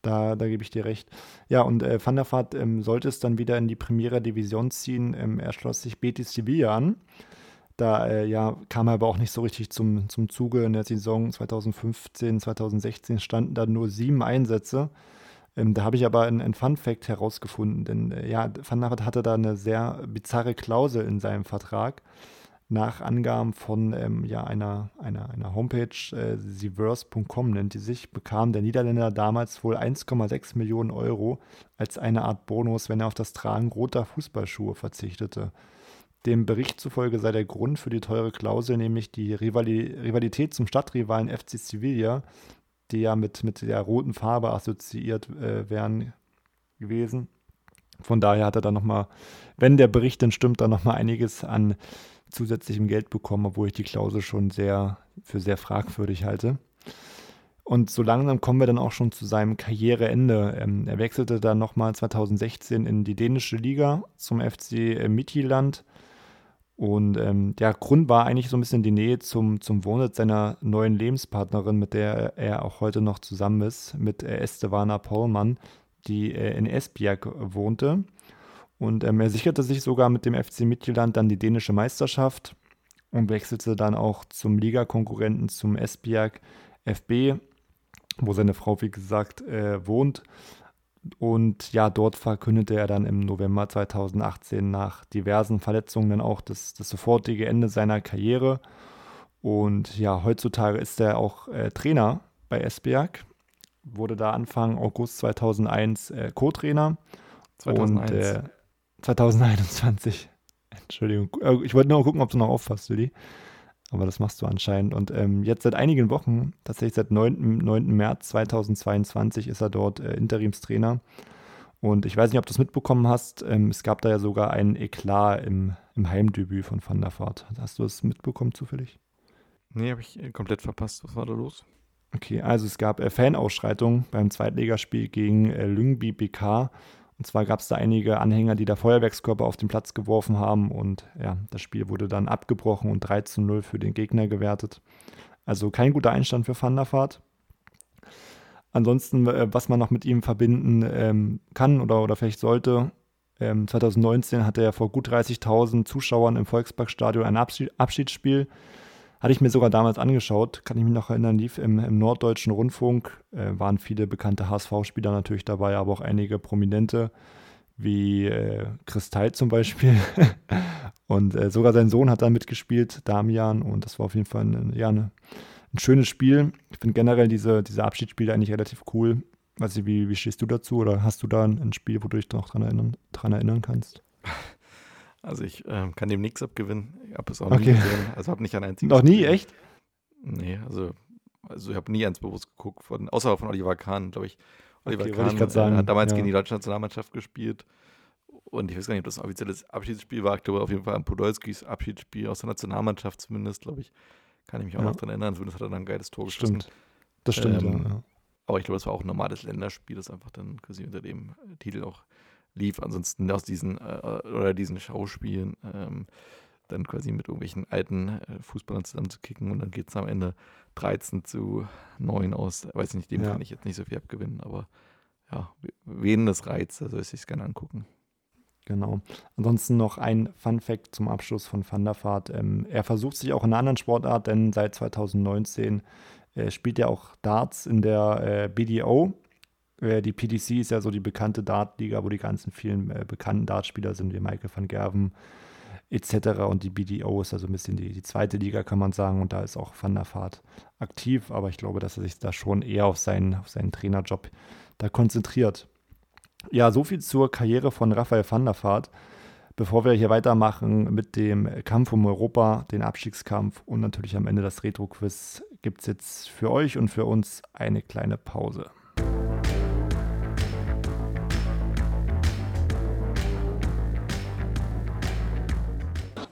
Da, da gebe ich dir recht. Ja, und äh, Van der Vaart ähm, sollte es dann wieder in die Primera Division ziehen. Ähm, er schloss sich Betis Sevilla an. Da äh, ja, kam er aber auch nicht so richtig zum, zum Zuge. In der Saison 2015, 2016 standen da nur sieben Einsätze. Ähm, da habe ich aber einen, Fun Fact herausgefunden, denn äh, ja, Van Vaart hatte da eine sehr bizarre Klausel in seinem Vertrag nach Angaben von ähm, ja, einer, einer, einer Homepage, äh, Siverse.com nennt die sich, bekam der Niederländer damals wohl 1,6 Millionen Euro als eine Art Bonus, wenn er auf das Tragen roter Fußballschuhe verzichtete. Dem Bericht zufolge sei der Grund für die teure Klausel nämlich die Rivali Rivalität zum Stadtrivalen FC Sevilla, die ja mit, mit der roten Farbe assoziiert äh, wären gewesen. Von daher hat er dann nochmal, wenn der Bericht denn stimmt, dann nochmal einiges an zusätzlichem Geld bekommen, obwohl ich die Klausel schon sehr für sehr fragwürdig halte. Und so langsam kommen wir dann auch schon zu seinem Karriereende. Ähm, er wechselte dann nochmal 2016 in die dänische Liga zum FC Midtjylland. Und ähm, der Grund war eigentlich so ein bisschen die Nähe zum, zum Wohnsitz seiner neuen Lebenspartnerin, mit der er auch heute noch zusammen ist, mit äh, Estevana Pollmann, die äh, in Esbjerg wohnte. Und ähm, er sicherte sich sogar mit dem FC Midtjylland dann die dänische Meisterschaft und wechselte dann auch zum Ligakonkurrenten zum Esbjerg FB, wo seine Frau, wie gesagt, äh, wohnt. Und ja, dort verkündete er dann im November 2018 nach diversen Verletzungen dann auch das, das sofortige Ende seiner Karriere. Und ja, heutzutage ist er auch äh, Trainer bei Esbjerg, wurde da Anfang August 2001 äh, Co-Trainer. 2001. Und äh, 2021. Entschuldigung. Äh, ich wollte nur gucken, ob du noch auffasst, Willi. Aber das machst du anscheinend. Und ähm, jetzt seit einigen Wochen, tatsächlich seit 9. 9. März 2022, ist er dort äh, Interimstrainer. Und ich weiß nicht, ob du es mitbekommen hast. Ähm, es gab da ja sogar einen Eklat im, im Heimdebüt von Van der Vaart. Hast du das mitbekommen zufällig? Nee, habe ich äh, komplett verpasst. Was war da los? Okay, also es gab äh, Fanausschreitungen beim Zweitligaspiel gegen äh, Lyngby BK. Und zwar gab es da einige Anhänger, die da Feuerwerkskörper auf den Platz geworfen haben. Und ja, das Spiel wurde dann abgebrochen und 3 zu 0 für den Gegner gewertet. Also kein guter Einstand für Van der Vaart. Ansonsten, äh, was man noch mit ihm verbinden ähm, kann oder, oder vielleicht sollte, ähm, 2019 hatte er vor gut 30.000 Zuschauern im Volksparkstadion ein Abschied, Abschiedsspiel. Hatte ich mir sogar damals angeschaut, kann ich mich noch erinnern, lief im, im Norddeutschen Rundfunk, äh, waren viele bekannte HSV-Spieler natürlich dabei, aber auch einige Prominente, wie äh, Kristall zum Beispiel. und äh, sogar sein Sohn hat da mitgespielt, Damian, und das war auf jeden Fall ein, ja, eine, ein schönes Spiel. Ich finde generell diese, diese Abschiedsspiele eigentlich relativ cool. Weiß ich, wie, wie stehst du dazu? Oder hast du da ein, ein Spiel, wo du dich noch dran erinnern, dran erinnern kannst? Also ich ähm, kann dem nichts abgewinnen. Ich habe es auch okay. nie gesehen. Also habe nicht ein einziges. Noch nie, echt? Nee, also, also ich habe nie eins bewusst geguckt, von, außer von Oliver Kahn, glaube ich. Oliver okay, Kahn ich sagen, hat damals ja. gegen die deutsche Nationalmannschaft gespielt. Und ich weiß gar nicht, ob das ein offizielles Abschiedsspiel war. Ich glaube auf jeden Fall an Podolskis Abschiedsspiel aus der Nationalmannschaft zumindest, glaube ich. Kann ich mich auch Ja. noch dran erinnern. Zumindest hat er dann ein geiles Tor geschossen. Stimmt. Das stimmt, Ähm, ja. Aber ich glaube, es war auch ein normales Länderspiel, das einfach dann quasi unter dem äh, Titel auch lief. Ansonsten aus diesen äh, oder diesen Schauspielen ähm, dann quasi mit irgendwelchen alten äh, Fußballern zusammenzukicken und dann geht es am Ende 13 zu 9 aus. Weiß nicht, dem Ja. kann ich jetzt nicht so viel abgewinnen, aber ja, wen das reizt, da soll ich sich gerne angucken. Genau. Ansonsten noch ein Fun Fact zum Abschluss von Van der Vaart. Ähm, er versucht sich auch in einer anderen Sportart, denn seit 2019 äh, spielt er auch Darts in der äh, BDO. Äh, die PDC ist ja so die bekannte Dartliga, wo die ganzen vielen äh, bekannten Dartspieler sind, wie Michael van Gerven etc. Und die BDO ist also ein bisschen die, die zweite Liga, kann man sagen. Und da ist auch Van der Vaart aktiv. Aber ich glaube, dass er sich da schon eher auf seinen, auf seinen Trainerjob da konzentriert. Ja, so viel zur Karriere von Raphael van der Vaart. Bevor wir hier weitermachen mit dem Kampf um Europa, den Abstiegskampf und natürlich am Ende das Retro-Quiz, gibt es jetzt für euch und für uns eine kleine Pause.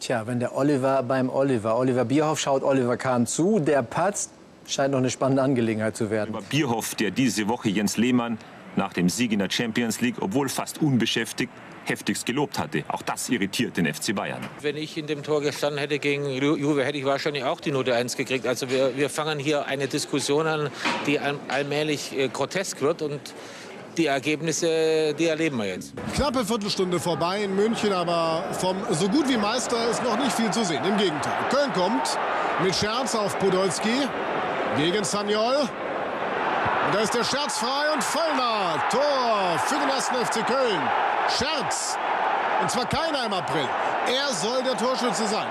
Tja, wenn der Oliver beim Oliver, Oliver Bierhoff schaut Oliver Kahn zu, der patzt, scheint noch eine spannende Angelegenheit zu werden. Über Bierhoff, der diese Woche Jens Lehmann nach dem Sieg in der Champions League, obwohl fast unbeschäftigt, heftigst gelobt hatte. Auch das irritiert den FC Bayern. Wenn ich in dem Tor gestanden hätte gegen Ju- Juve, hätte ich wahrscheinlich auch die Note 1 gekriegt. Also wir, wir fangen hier eine Diskussion an, die all, allmählich äh, grotesk wird und die Ergebnisse, die erleben wir jetzt. Knappe Viertelstunde vorbei in München, aber vom so gut wie Meister ist noch nicht viel zu sehen. Im Gegenteil. Köln kommt mit Scherz auf Podolski gegen Sanyol. Und da ist der Scherz frei und Vollmer. Tor für den ersten FC Köln. Scherz. Und zwar keiner im April. Er soll der Torschütze sein.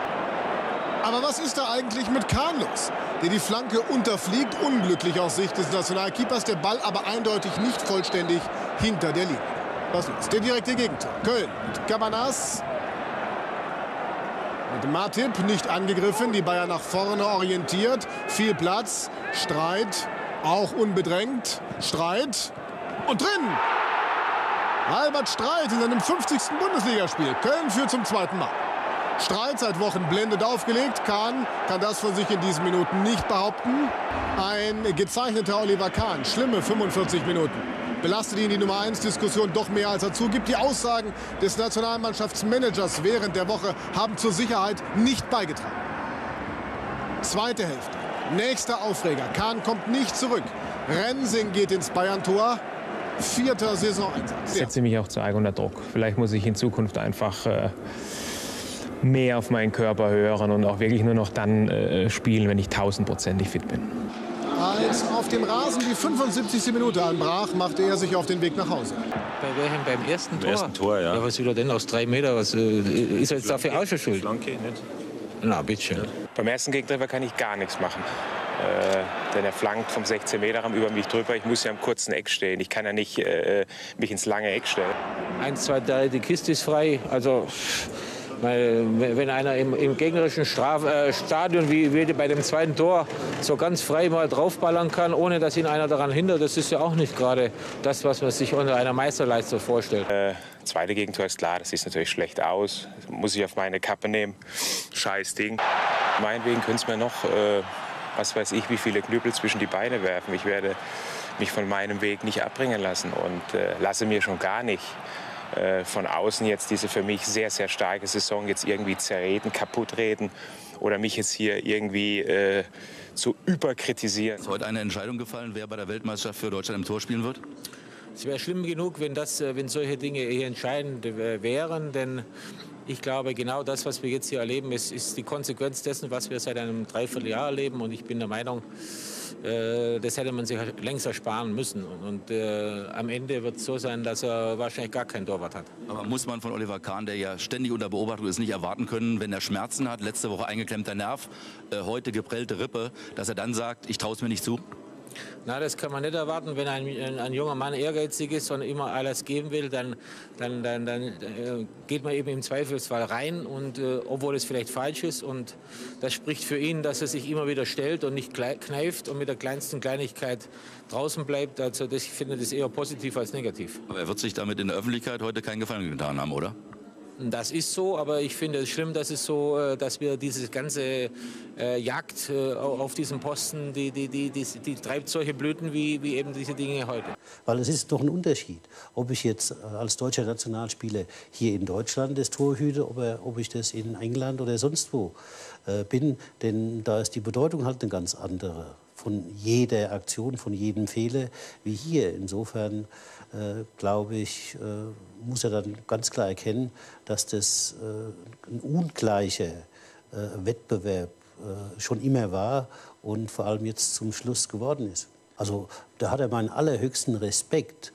Aber was ist da eigentlich mit Kahn los? Der die Flanke unterfliegt, unglücklich aus Sicht des Nationalkeepers, der Ball aber eindeutig nicht vollständig hinter der Linie. Was los? Der direkte Gegentor. Köln mit Cabanas. Mit Matip nicht angegriffen, die Bayern nach vorne orientiert. Viel Platz, Streit, auch unbedrängt. Streit und drin! Albert Streit in seinem 50. Bundesligaspiel. Köln führt zum zweiten Mal. Streit seit Wochen blendend aufgelegt. Kahn kann das von sich in diesen Minuten nicht behaupten. Ein gezeichneter Oliver Kahn. Schlimme 45 Minuten. Belastet ihn die Nummer 1 Diskussion doch mehr als er zugibt. Die Aussagen des Nationalmannschaftsmanagers während der Woche haben zur Sicherheit nicht beigetragen. Zweite Hälfte. Nächster Aufreger. Kahn kommt nicht zurück. Rensing geht ins Bayern-Tor. Vierter Saisoneinsatz. Ich setze mich auch zu arg unter Druck. Vielleicht muss ich in Zukunft einfach äh, mehr auf meinen Körper hören und auch wirklich nur noch dann äh, spielen, wenn ich tausendprozentig fit bin. Als auf dem Rasen die 75. Minute anbrach, machte er sich auf den Weg nach Hause. Bei welchem? Beim ersten Tor? ersten Tor, ja. Ja, was will er denn aus drei Meter? Was, äh, ist er jetzt dafür auch schon schuld? Flanke, nicht? Na, bitteschön. Beim ersten Gegentreffer kann ich gar nichts machen. Äh, denn er flankt vom 16 Meter Raum über mich drüber. Ich muss ja im kurzen Eck stehen. Ich kann ja nicht äh, mich ins lange Eck stellen. Eins, zwei, drei, die Kiste ist frei. Also Weil, wenn einer im, im gegnerischen Straf, äh, Stadion wie, wie bei dem zweiten Tor so ganz frei mal draufballern kann, ohne dass ihn einer daran hindert, das ist ja auch nicht gerade das, was man sich unter einer Meisterleistung vorstellt. Äh, zweite Gegentor ist klar, das sieht natürlich schlecht aus. Das muss ich auf meine Kappe nehmen. Scheiß Ding. Meinetwegen können es mir noch, äh, was weiß ich, wie viele Knüppel zwischen die Beine werfen. Ich werde mich von meinem Weg nicht abbringen lassen und äh, lasse mir schon gar nicht von außen jetzt diese für mich sehr, sehr starke Saison jetzt irgendwie zerreden, kaputtreden oder mich jetzt hier irgendwie äh, zu überkritisieren. Ist heute eine Entscheidung gefallen, wer bei der Weltmeisterschaft für Deutschland im Tor spielen wird? Es wäre schlimm genug, wenn, das, äh, wenn solche Dinge hier entscheidend äh, wären, denn ich glaube, genau das, was wir jetzt hier erleben, ist, ist die Konsequenz dessen, was wir seit einem Dreivierteljahr erleben. Und ich bin der Meinung, äh, das hätte man sich längst ersparen müssen. Und äh, am Ende wird es so sein, dass er wahrscheinlich gar kein Torwart hat. Aber muss man von Oliver Kahn, der ja ständig unter Beobachtung ist, nicht erwarten können, wenn er Schmerzen hat, letzte Woche eingeklemmter Nerv, äh, heute geprellte Rippe, dass er dann sagt, ich traue es mir nicht zu? Na, das kann man nicht erwarten. Wenn ein, ein, ein, junger Mann ehrgeizig ist und immer alles geben will, dann, dann, dann, dann äh, geht man eben im Zweifelsfall rein, und, äh, obwohl es vielleicht falsch ist. Und das spricht für ihn, dass er sich immer wieder stellt und nicht kneift und mit der kleinsten Kleinigkeit draußen bleibt. Also das, ich finde das eher positiv als negativ. Aber er wird sich damit in der Öffentlichkeit heute keinen Gefallen getan haben, oder? Das ist so, aber ich finde es schlimm, dass es so, äh, dass wir diese ganze äh, Jagd äh, auf diesen Posten, die, die, die, die, die treibt solche Blüten wie, wie eben diese Dinge heute. Weil es ist doch ein Unterschied, ob ich jetzt als deutscher Nationalspieler hier in Deutschland das Tor hüte oder ob ich das in England oder sonst wo bin. Denn da ist die Bedeutung halt eine ganz andere von jeder Aktion, von jedem Fehler wie hier. Insofern äh, glaube ich, äh, muss er dann ganz klar erkennen, dass das äh, ein ungleicher Wettbewerb schon immer war und vor allem jetzt zum Schluss geworden ist. Also da hat er meinen allerhöchsten Respekt.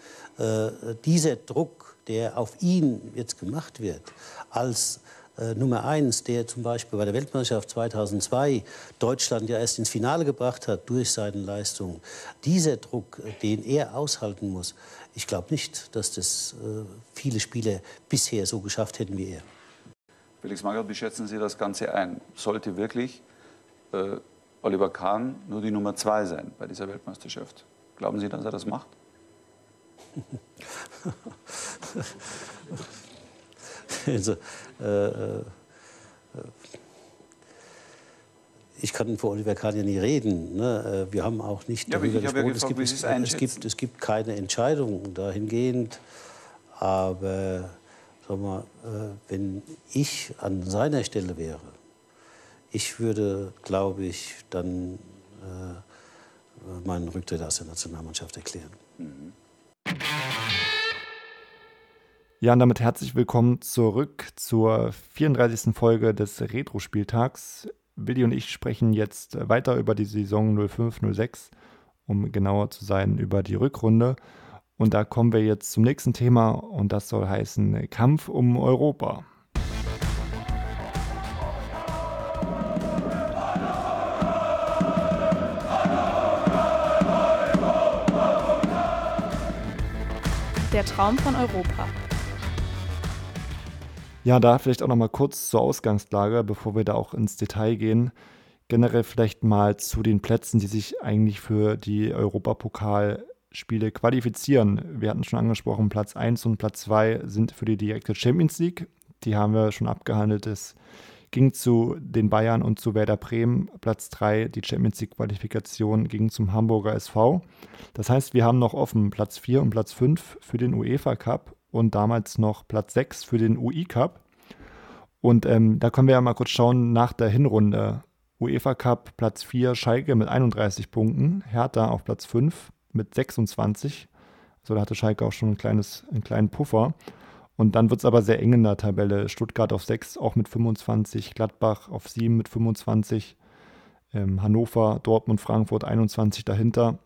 dieser Druck, der auf ihn jetzt gemacht wird, als äh, Nummer eins, der zum Beispiel bei der Weltmeisterschaft 2002 Deutschland ja erst ins Finale gebracht hat durch seine Leistung, dieser Druck, den er aushalten muss, ich glaube nicht, dass das äh, viele Spieler bisher so geschafft hätten wie er. Felix Magath, wie schätzen Sie das Ganze ein? Sollte wirklich äh, Oliver Kahn nur die Nummer zwei sein bei dieser Weltmeisterschaft? Glauben Sie, dass er das macht? also, äh, äh, ich kann vor Oliver Kahn ja nie reden. Ne? Äh, wir haben auch nicht ja, darüber gesprochen. Ja gefragt, es, gibt, es, gibt, es gibt keine Entscheidung dahingehend. Aber sag mal, äh, wenn ich an seiner Stelle wäre, ich würde, glaube ich, dann äh, meinen Rücktritt aus der Nationalmannschaft erklären. Mhm. Ja, und damit herzlich willkommen zurück zur 34. Folge des Retro-Spieltags. Willi und ich sprechen jetzt weiter über die Saison 05-06, um genauer zu sein, über die Rückrunde. Und da kommen wir jetzt zum nächsten Thema und das soll heißen Kampf um Europa. Der Traum von Europa. Ja, da vielleicht auch noch mal kurz zur Ausgangslage, bevor wir da auch ins Detail gehen. Generell vielleicht mal zu den Plätzen, die sich eigentlich für die Europapokalspiele qualifizieren. Wir hatten schon angesprochen, Platz 1 und Platz 2 sind für die direkte Champions League. Die haben wir schon abgehandelt. Es ging zu den Bayern und zu Werder Bremen. Platz 3, die Champions League-Qualifikation, ging zum Hamburger SV. Das heißt, wir haben noch offen Platz 4 und Platz 5 für den UEFA Cup und damals noch Platz 6 für den UI Cup. Und ähm, da können wir ja mal kurz schauen nach der Hinrunde. UEFA Cup Platz 4, Schalke mit 31 Punkten, Hertha auf Platz 5 mit 26. Also da hatte Schalke auch schon ein kleines, einen kleinen Puffer. Und dann wird es aber sehr eng in der Tabelle. Stuttgart auf 6 auch mit 25, Gladbach auf 7 mit 25, ähm, Hannover, Dortmund, Frankfurt 21 dahinter.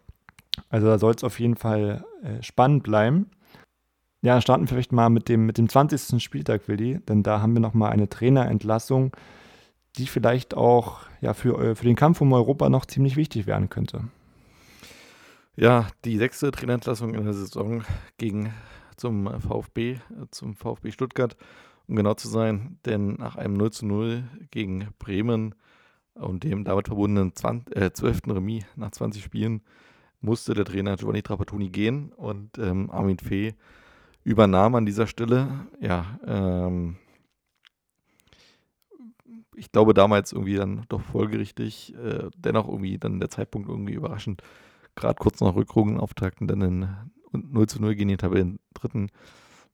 Also da soll es auf jeden Fall äh, spannend bleiben. Ja, starten wir vielleicht mal mit dem, mit dem 20. Spieltag, Willi, denn da haben wir nochmal eine Trainerentlassung, die vielleicht auch ja, für, äh, für den Kampf um Europa noch ziemlich wichtig werden könnte. Ja, die sechste Trainerentlassung in der Saison ging zum VfB, zum VfB Stuttgart. um genau zu sein, denn nach einem 0 zu 0 gegen Bremen und dem damit verbundenen 20, äh, 12. Remis nach 20 Spielen musste der Trainer Giovanni Trapattoni gehen und ähm, Armin Fee übernahm an dieser Stelle. Ja, ähm, ich glaube damals irgendwie dann doch folgerichtig, äh, dennoch irgendwie dann der Zeitpunkt irgendwie überraschend, gerade kurz nach Rückrundenauftakt und dann in 0 zu 0 gegen den Tabellen dritten,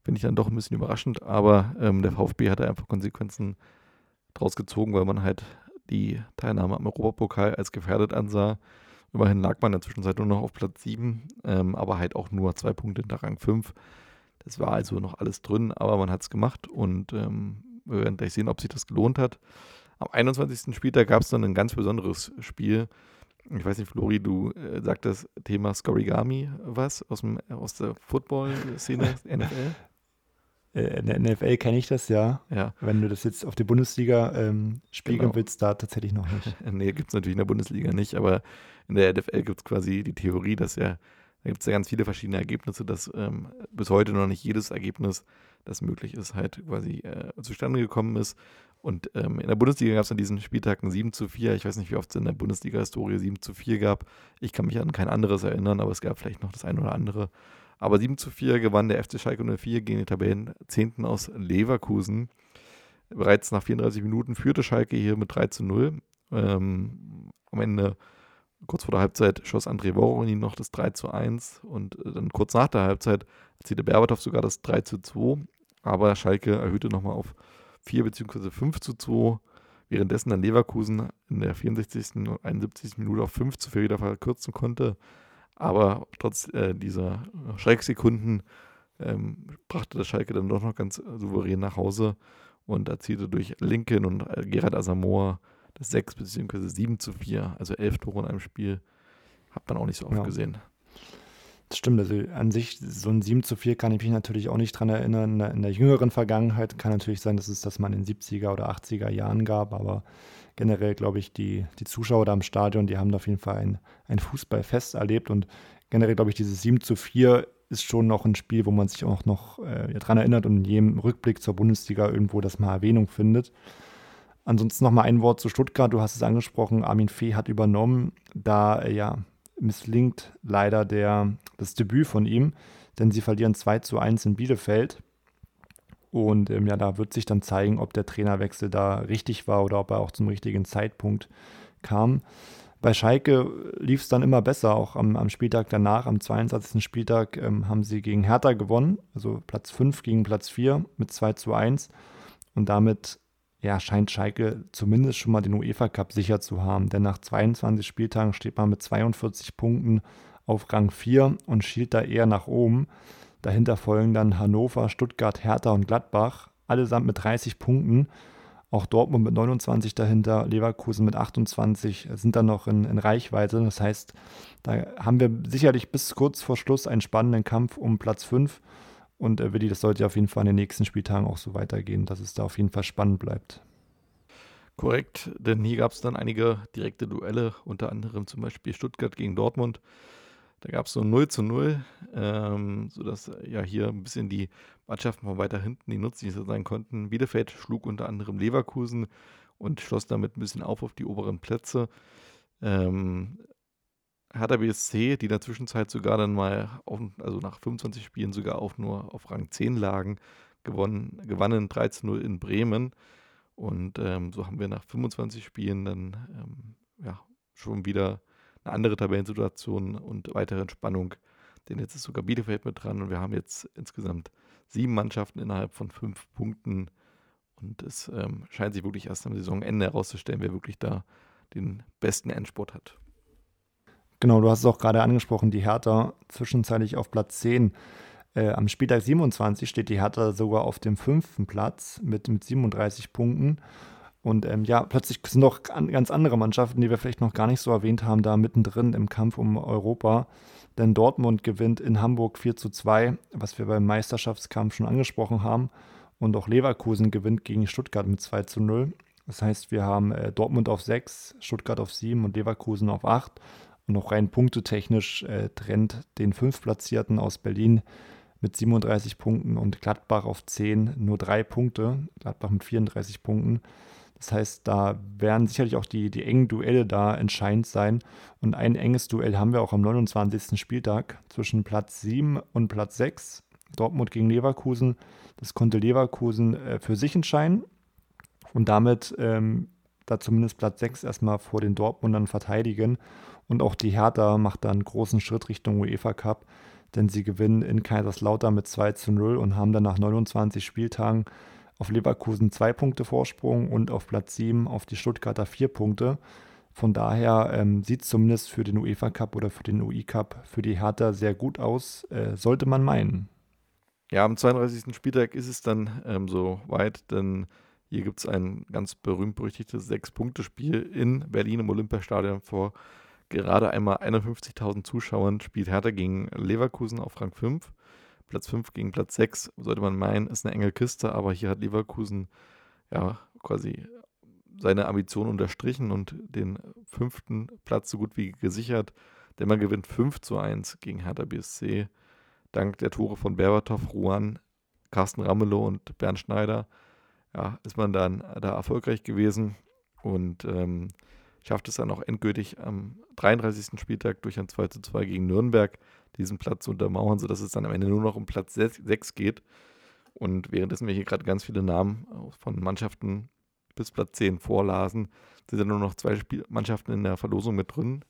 finde ich dann doch ein bisschen überraschend, aber ähm, der VfB hatte einfach Konsequenzen draus gezogen, weil man halt die Teilnahme am Europapokal als gefährdet ansah. Immerhin lag man in der Zwischenzeit nur noch auf Platz 7, ähm, aber halt auch nur zwei Punkte hinter Rang 5. Das war also noch alles drin, aber man hat es gemacht und ähm, wir werden gleich sehen, ob sich das gelohnt hat. Am 21. Spieltag gab es dann ein ganz besonderes Spiel. Ich weiß nicht, Flori, du äh, sagst das Thema Scorigami was aus, dem, aus der Football-Szene, NFL? Äh, in der NFL kenne ich das ja. ja. Wenn du das jetzt auf die Bundesliga ähm, spiegeln genau. willst, da tatsächlich noch nicht. nee, gibt es natürlich in der Bundesliga nicht, aber in der NFL gibt es quasi die Theorie, dass ja, da gibt es ja ganz viele verschiedene Ergebnisse, dass ähm, bis heute noch nicht jedes Ergebnis, das möglich ist, halt quasi äh, zustande gekommen ist. Und ähm, in der Bundesliga gab es an diesen Spieltagen 7 zu 4. Ich weiß nicht, wie oft es in der Bundesliga-Historie 7 zu 4 gab. Ich kann mich an kein anderes erinnern, aber es gab vielleicht noch das eine oder andere. Aber 7 zu 4 gewann der FC Schalke 04 gegen den Tabellen 10. aus Leverkusen. Bereits nach 34 Minuten führte Schalke hier mit 3 zu 0. Ähm, am Ende, kurz vor der Halbzeit, schoss André Voronin noch das 3 zu 1 und äh, dann kurz nach der Halbzeit erzielte Berbatov sogar das 3 zu 2. Aber Schalke erhöhte nochmal auf 4 bzw. 5 zu 2. Währenddessen dann Leverkusen in der 64. und 71. Minute auf 5 zu 4 wieder verkürzen konnte. Aber trotz äh, dieser Schrecksekunden ähm, brachte der Schalke dann doch noch ganz souverän nach Hause und erzielte durch Lincoln und äh, Gerard Asamoah 6 bzw. 7 zu 4, also 11 Tore in einem Spiel. Hat man auch nicht so oft ja. gesehen. Das stimmt, also an sich, so ein 7 zu 4 kann ich mich natürlich auch nicht dran erinnern. In der, in der jüngeren Vergangenheit kann natürlich sein, dass es das mal in den 70er oder 80er Jahren gab, aber generell glaube ich, die, die Zuschauer da im Stadion, die haben da auf jeden Fall ein, ein Fußballfest erlebt und generell glaube ich, dieses 7 zu 4 ist schon noch ein Spiel, wo man sich auch noch äh, daran erinnert und in jedem Rückblick zur Bundesliga irgendwo das mal Erwähnung findet. Ansonsten noch mal ein Wort zu Stuttgart. Du hast es angesprochen, Armin Fee hat übernommen. Da ja, misslingt leider der, das Debüt von ihm, denn sie verlieren 2 zu 1 in Bielefeld. Und ähm, ja, da wird sich dann zeigen, ob der Trainerwechsel da richtig war oder ob er auch zum richtigen Zeitpunkt kam. Bei Schalke lief es dann immer besser, auch am, am, Spieltag danach, am 22. Spieltag, ähm, haben sie gegen Hertha gewonnen, also Platz 5 gegen Platz 4 mit 2 zu 1. Und damit ja, scheint Schalke zumindest schon mal den UEFA Cup sicher zu haben, denn nach 22 Spieltagen steht man mit 42 Punkten auf Rang 4 und schielt da eher nach oben. Dahinter folgen dann Hannover, Stuttgart, Hertha und Gladbach, allesamt mit 30 Punkten. Auch Dortmund mit 29 dahinter, Leverkusen mit 28 sind dann noch in, in Reichweite. Das heißt, da haben wir sicherlich bis kurz vor Schluss einen spannenden Kampf um Platz 5. Und äh, Willi, das sollte auf jeden Fall in den nächsten Spieltagen auch so weitergehen, dass es da auf jeden Fall spannend bleibt. Korrekt, denn hier gab es dann einige direkte Duelle, unter anderem zum Beispiel Stuttgart gegen Dortmund. Da gab es so 0 zu 0, ähm, sodass ja hier ein bisschen die Mannschaften von weiter hinten, die nützlicher sein konnten. Bielefeld schlug unter anderem Leverkusen und schloss damit ein bisschen auf auf die oberen Plätze. Ähm, Hertha BSC, die in der Zwischenzeit sogar dann mal, auf, also nach 25 Spielen sogar auch nur auf Rang 10 lagen, gewonnen, gewannen 13-0 in Bremen. Und ähm, so haben wir nach 25 Spielen dann ähm, ja, schon wieder eine andere Tabellensituation und weitere Entspannung. Denn jetzt ist sogar Bielefeld mit dran und wir haben jetzt insgesamt sieben Mannschaften innerhalb von fünf Punkten. Und es ähm, scheint sich wirklich erst am Saisonende herauszustellen, wer wirklich da den besten Endsport hat. Genau, du hast es auch gerade angesprochen, die Hertha zwischenzeitlich auf Platz 10. Äh, am Spieltag 27 steht die Hertha sogar auf dem fünften Platz mit, mit 37 Punkten. Und ähm, ja, plötzlich sind noch ganz andere Mannschaften, die wir vielleicht noch gar nicht so erwähnt haben, da mittendrin im Kampf um Europa. Denn Dortmund gewinnt in Hamburg 4 zu 2, was wir beim Meisterschaftskampf schon angesprochen haben. Und auch Leverkusen gewinnt gegen Stuttgart mit 2 zu 0. Das heißt, wir haben äh, Dortmund auf 6, Stuttgart auf 7 und Leverkusen auf 8. Und noch rein punktetechnisch äh, trennt den Fünftplatzierten aus Berlin mit 37 Punkten und Gladbach auf 10 nur drei Punkte. Gladbach mit 34 Punkten. Das heißt, da werden sicherlich auch die, die engen Duelle da entscheidend sein. Und ein enges Duell haben wir auch am 29. Spieltag zwischen Platz 7 und Platz 6. Dortmund gegen Leverkusen. Das konnte Leverkusen äh, für sich entscheiden und damit ähm, da zumindest Platz 6 erstmal vor den Dortmundern verteidigen. Und auch die Hertha macht da einen großen Schritt Richtung UEFA Cup, denn sie gewinnen in Kaiserslautern mit 2 zu 0 und haben dann nach 29 Spieltagen auf Leverkusen zwei Punkte Vorsprung und auf Platz 7 auf die Stuttgarter vier Punkte. Von daher ähm, sieht es zumindest für den UEFA Cup oder für den UI Cup für die Hertha sehr gut aus, äh, sollte man meinen. Ja, am 32. Spieltag ist es dann ähm, so weit, denn hier gibt es ein ganz berühmt-berüchtigtes Sechs-Punkte-Spiel in Berlin im Olympiastadion vor gerade einmal 51.000 Zuschauern. Spielt Hertha gegen Leverkusen auf Rang 5. Platz 5 gegen Platz 6, sollte man meinen, ist eine enge Kiste, aber hier hat Leverkusen ja quasi seine Ambition unterstrichen und den fünften Platz so gut wie gesichert, denn man gewinnt 5 zu 1 gegen Hertha BSC. Dank der Tore von Berbatov, Ruan, Carsten Ramelow und Bernd Schneider ja, ist man dann da erfolgreich gewesen und ähm, schafft es dann auch endgültig am 33. Spieltag durch ein 2 zu 2 gegen Nürnberg diesen Platz zu untermauern, sodass es dann am Ende nur noch um Platz 6 geht. Und währenddessen wir hier gerade ganz viele Namen von Mannschaften bis Platz 10 vorlasen, sind dann nur noch zwei Spiel Mannschaften in der Verlosung mit drin.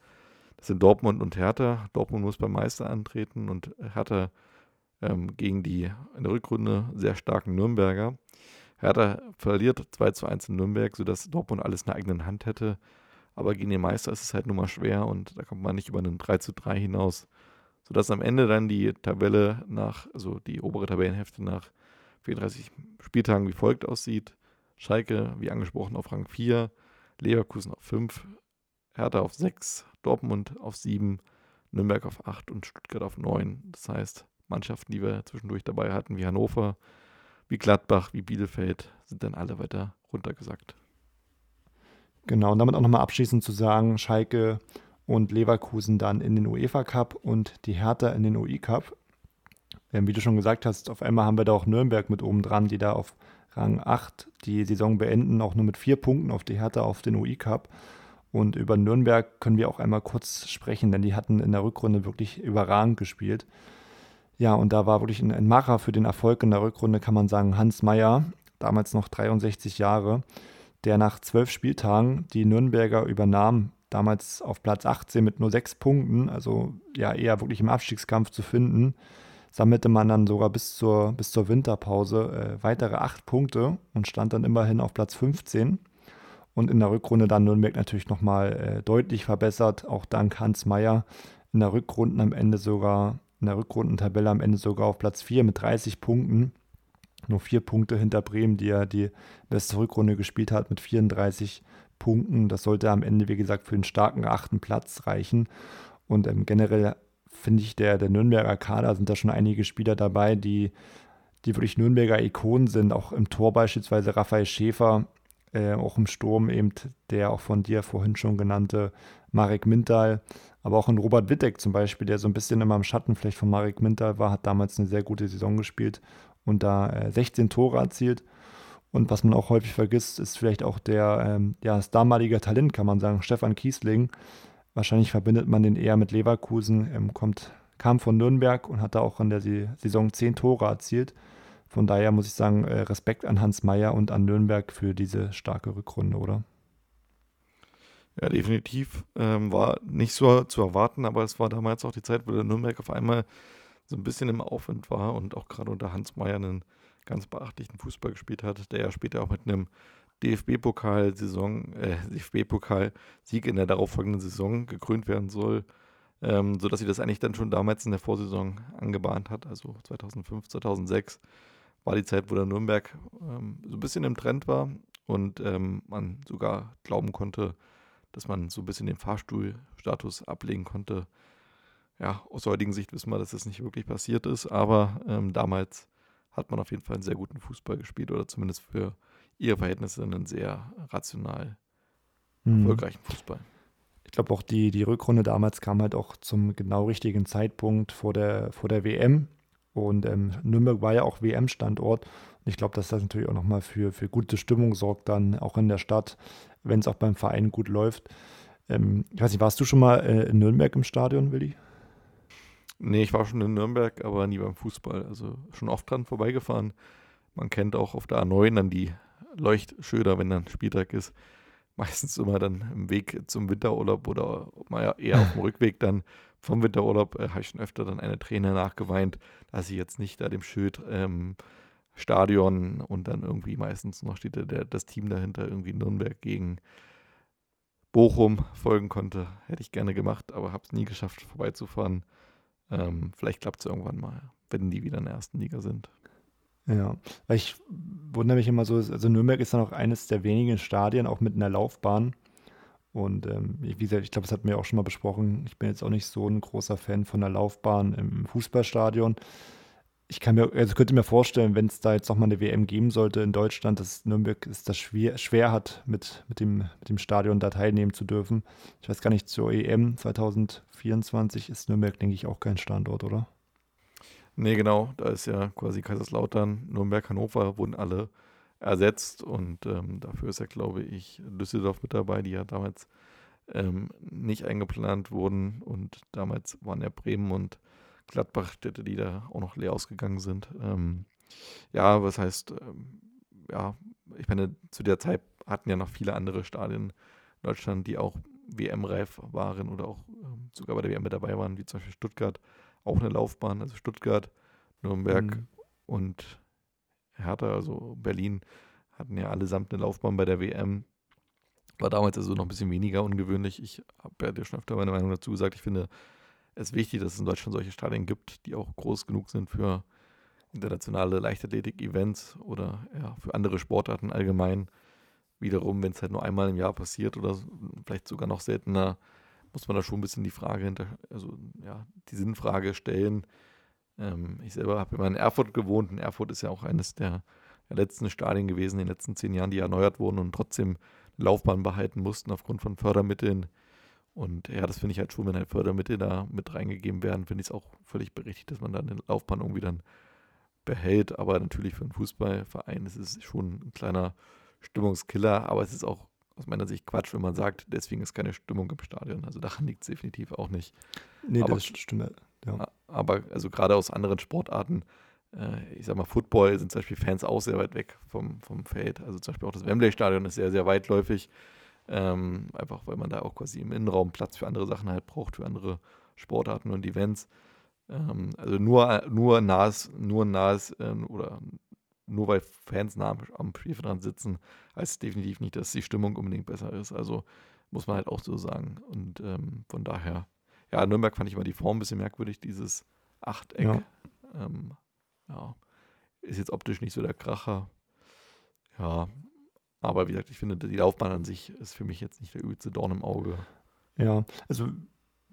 Das sind Dortmund und Hertha. Dortmund muss beim Meister antreten und Hertha ähm, gegen die in der Rückrunde sehr starken Nürnberger. Hertha verliert 2 zu 1 in Nürnberg, sodass Dortmund alles in der eigenen Hand hätte. Aber gegen den Meister ist es halt nun mal schwer und da kommt man nicht über einen 3 zu 3 hinaus sodass am Ende dann die Tabelle nach, also die obere Tabellenhälfte nach 34 Spieltagen wie folgt aussieht. Schalke, wie angesprochen, auf Rang 4, Leverkusen auf 5, Hertha auf 6, Dortmund auf 7, Nürnberg auf 8 und Stuttgart auf 9. Das heißt, Mannschaften, die wir zwischendurch dabei hatten, wie Hannover, wie Gladbach, wie Bielefeld, sind dann alle weiter runtergesackt. Genau, und damit auch nochmal abschließend zu sagen, Schalke und Leverkusen dann in den UEFA Cup und die Hertha in den UI Cup. Ähm, wie du schon gesagt hast, auf einmal haben wir da auch Nürnberg mit oben dran, die da auf Rang 8 die Saison beenden, auch nur mit vier Punkten auf die Hertha auf den UI Cup. Und über Nürnberg können wir auch einmal kurz sprechen, denn die hatten in der Rückrunde wirklich überragend gespielt. Ja, und da war wirklich ein, ein Macher für den Erfolg in der Rückrunde, kann man sagen, Hans Meyer, damals noch 63 Jahre, der nach zwölf Spieltagen die Nürnberger übernahm damals auf Platz 18 mit nur sechs Punkten, also ja eher wirklich im Abstiegskampf zu finden, sammelte man dann sogar bis zur, bis zur Winterpause äh, weitere acht Punkte und stand dann immerhin auf Platz 15. Und in der Rückrunde dann Nürnberg natürlich nochmal äh, deutlich verbessert, auch dank Hans Meyer. In der Rückrunden am Ende sogar, in der Rückrundentabelle am Ende sogar auf Platz 4 mit 30 Punkten. Nur vier Punkte hinter Bremen, die ja die beste Rückrunde gespielt hat mit 34 Punkten. Das sollte am Ende, wie gesagt, für einen starken achten Platz reichen. Und ähm, generell finde ich, der, der Nürnberger Kader sind da schon einige Spieler dabei, die, die wirklich Nürnberger Ikonen sind. Auch im Tor beispielsweise Raphael Schäfer, äh, auch im Sturm eben der auch von dir vorhin schon genannte Marek Mintal, aber auch ein Robert Wittek zum Beispiel, der so ein bisschen immer im Schatten vielleicht von Marek Mintal war, hat damals eine sehr gute Saison gespielt und da äh, 16 Tore erzielt. Und was man auch häufig vergisst, ist vielleicht auch der, ähm, ja, das damalige Talent, kann man sagen, Stefan Kiesling. Wahrscheinlich verbindet man den eher mit Leverkusen, ähm, kommt, kam von Nürnberg und hat da auch in der Saison zehn Tore erzielt. Von daher muss ich sagen, äh, Respekt an Hans Meyer und an Nürnberg für diese starke Rückrunde, oder? Ja, definitiv. Ähm, war nicht so zu erwarten, aber es war damals auch die Zeit, wo der Nürnberg auf einmal so ein bisschen im Aufwind war und auch gerade unter Hans Meyer einen ganz beachtlichen Fußball gespielt hat, der ja später auch mit einem DFB-Pokal-Saison, äh, DFB-Pokal-Sieg in der darauffolgenden Saison gekrönt werden soll, ähm, sodass sie das eigentlich dann schon damals in der Vorsaison angebahnt hat, also 2005, 2006 war die Zeit, wo der Nürnberg ähm, so ein bisschen im Trend war und ähm, man sogar glauben konnte, dass man so ein bisschen den Fahrstuhlstatus ablegen konnte. Ja, aus heutigen Sicht wissen wir, dass das nicht wirklich passiert ist, aber ähm, damals hat man auf jeden Fall einen sehr guten Fußball gespielt oder zumindest für ihre Verhältnisse einen sehr rational mhm. erfolgreichen Fußball. Ich glaube auch die, die Rückrunde damals kam halt auch zum genau richtigen Zeitpunkt vor der, vor der WM. Und ähm, Nürnberg war ja auch WM-Standort. Und ich glaube, dass das natürlich auch nochmal für, für gute Stimmung sorgt, dann auch in der Stadt, wenn es auch beim Verein gut läuft. Ähm, ich weiß nicht, warst du schon mal äh, in Nürnberg im Stadion, Willi? Nee, ich war schon in Nürnberg, aber nie beim Fußball. Also schon oft dran vorbeigefahren. Man kennt auch auf der A9 dann die Leuchtschilder, wenn dann Spieltag ist. Meistens immer dann im Weg zum Winterurlaub oder mal eher auf dem Rückweg dann vom Winterurlaub äh, habe ich schon öfter dann eine Träne nachgeweint, dass ich jetzt nicht da dem Schild ähm, Stadion und dann irgendwie meistens noch steht der, das Team dahinter, irgendwie Nürnberg gegen Bochum folgen konnte. Hätte ich gerne gemacht, aber habe es nie geschafft, vorbeizufahren. Ähm, vielleicht klappt es irgendwann mal, wenn die wieder in der ersten Liga sind. Ja, weil ich wundere mich immer so, also Nürnberg ist dann auch eines der wenigen Stadien, auch mit einer Laufbahn. Und ähm, wie gesagt, ich glaube, das hatten wir auch schon mal besprochen. Ich bin jetzt auch nicht so ein großer Fan von der Laufbahn im Fußballstadion. Ich kann mir, also könnte mir vorstellen, wenn es da jetzt nochmal eine WM geben sollte in Deutschland, dass Nürnberg es das schwer, schwer hat, mit, mit, dem, mit dem Stadion da teilnehmen zu dürfen. Ich weiß gar nicht, zur EM 2024 ist Nürnberg, denke ich, auch kein Standort, oder? Nee, genau. Da ist ja quasi Kaiserslautern, Nürnberg, Hannover wurden alle ersetzt und ähm, dafür ist ja, glaube ich, Düsseldorf mit dabei, die ja damals ähm, nicht eingeplant wurden und damals waren ja Bremen und Gladbach die da auch noch leer ausgegangen sind. Ähm, ja, was heißt, ähm, ja, ich meine, zu der Zeit hatten ja noch viele andere Stadien in Deutschland, die auch WM-reif waren oder auch ähm, sogar bei der WM mit dabei waren, wie zum Beispiel Stuttgart auch eine Laufbahn, also Stuttgart, Nürnberg mhm. und Hertha, also Berlin, hatten ja allesamt eine Laufbahn bei der WM. War damals also noch ein bisschen weniger ungewöhnlich. Ich habe ja dir schon öfter meine Meinung dazu gesagt. Ich finde es wichtig, dass es in Deutschland solche Stadien gibt, die auch groß genug sind für internationale Leichtathletik-Events oder ja, für andere Sportarten allgemein. Wiederum, wenn es halt nur einmal im Jahr passiert oder vielleicht sogar noch seltener, muss man da schon ein bisschen die Frage hinter, also ja, die Sinnfrage stellen. Ähm, ich selber habe immer in Erfurt gewohnt und Erfurt ist ja auch eines der, der, letzten Stadien gewesen in den letzten zehn Jahren, die erneuert wurden und trotzdem Laufbahn behalten mussten aufgrund von Fördermitteln. Und ja, das finde ich halt schon, wenn halt Fördermittel da mit reingegeben werden, finde ich es auch völlig berechtigt, dass man dann den Laufbahn irgendwie dann behält. Aber natürlich für einen Fußballverein ist es schon ein kleiner Stimmungskiller, aber es ist auch aus meiner Sicht Quatsch, wenn man sagt, deswegen ist keine Stimmung im Stadion. Also daran liegt es definitiv auch nicht. Nee, aber, das stimmt. Ja. Aber also gerade aus anderen Sportarten, äh, ich sag mal, Football sind zum Beispiel Fans auch sehr weit weg vom, vom Feld. Also zum Beispiel auch das Wembley-Stadion ist sehr, sehr weitläufig. Ähm, einfach weil man da auch quasi im Innenraum Platz für andere Sachen halt braucht, für andere Sportarten und Events. Ähm, also nur, nur nahes, nur nahes äh, oder nur weil Fans nah am Spielfeld sitzen, heißt definitiv nicht, dass die Stimmung unbedingt besser ist. Also muss man halt auch so sagen. Und ähm, von daher, ja, Nürnberg fand ich immer die Form ein bisschen merkwürdig, dieses Achteck. Ja. Ähm, ja. Ist jetzt optisch nicht so der Kracher. Ja, aber wie gesagt, ich finde, die Laufbahn an sich ist für mich jetzt nicht der übelste Dorn im Auge. Ja, also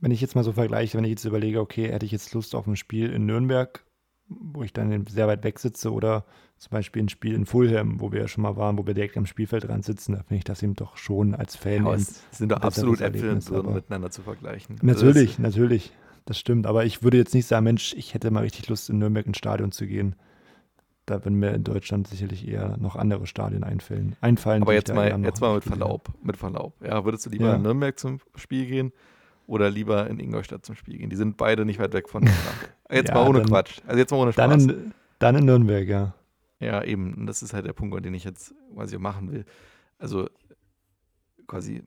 wenn ich jetzt mal so vergleiche, wenn ich jetzt überlege, okay, hätte ich jetzt Lust auf ein Spiel in Nürnberg, wo ich dann sehr weit weg sitze oder zum Beispiel ein Spiel in Fulham, wo wir ja schon mal waren, wo wir direkt am Spielfeld dran sitzen, da finde ich das eben doch schon als Fan. Ja, es sind doch absolut Äpfel und Birnen miteinander zu vergleichen. Natürlich, das natürlich, das stimmt. Aber ich würde jetzt nicht sagen, Mensch, ich hätte mal richtig Lust, in Nürnberg ins Stadion zu gehen. Da würden mir in Deutschland sicherlich eher noch andere Stadien einfallen. einfallen Aber jetzt mal, jetzt mal mit Verlaub, mit Verlaub. Ja, würdest du lieber ja. in Nürnberg zum Spiel gehen oder lieber in Ingolstadt zum Spiel gehen? Die sind beide nicht weit weg voneinander. Jetzt ja, mal ohne dann, Quatsch. Also jetzt mal ohne Spaß. Dann in, dann in Nürnberg, ja. Ja, eben. Und das ist halt der Punkt, den ich jetzt quasi machen will. Also quasi,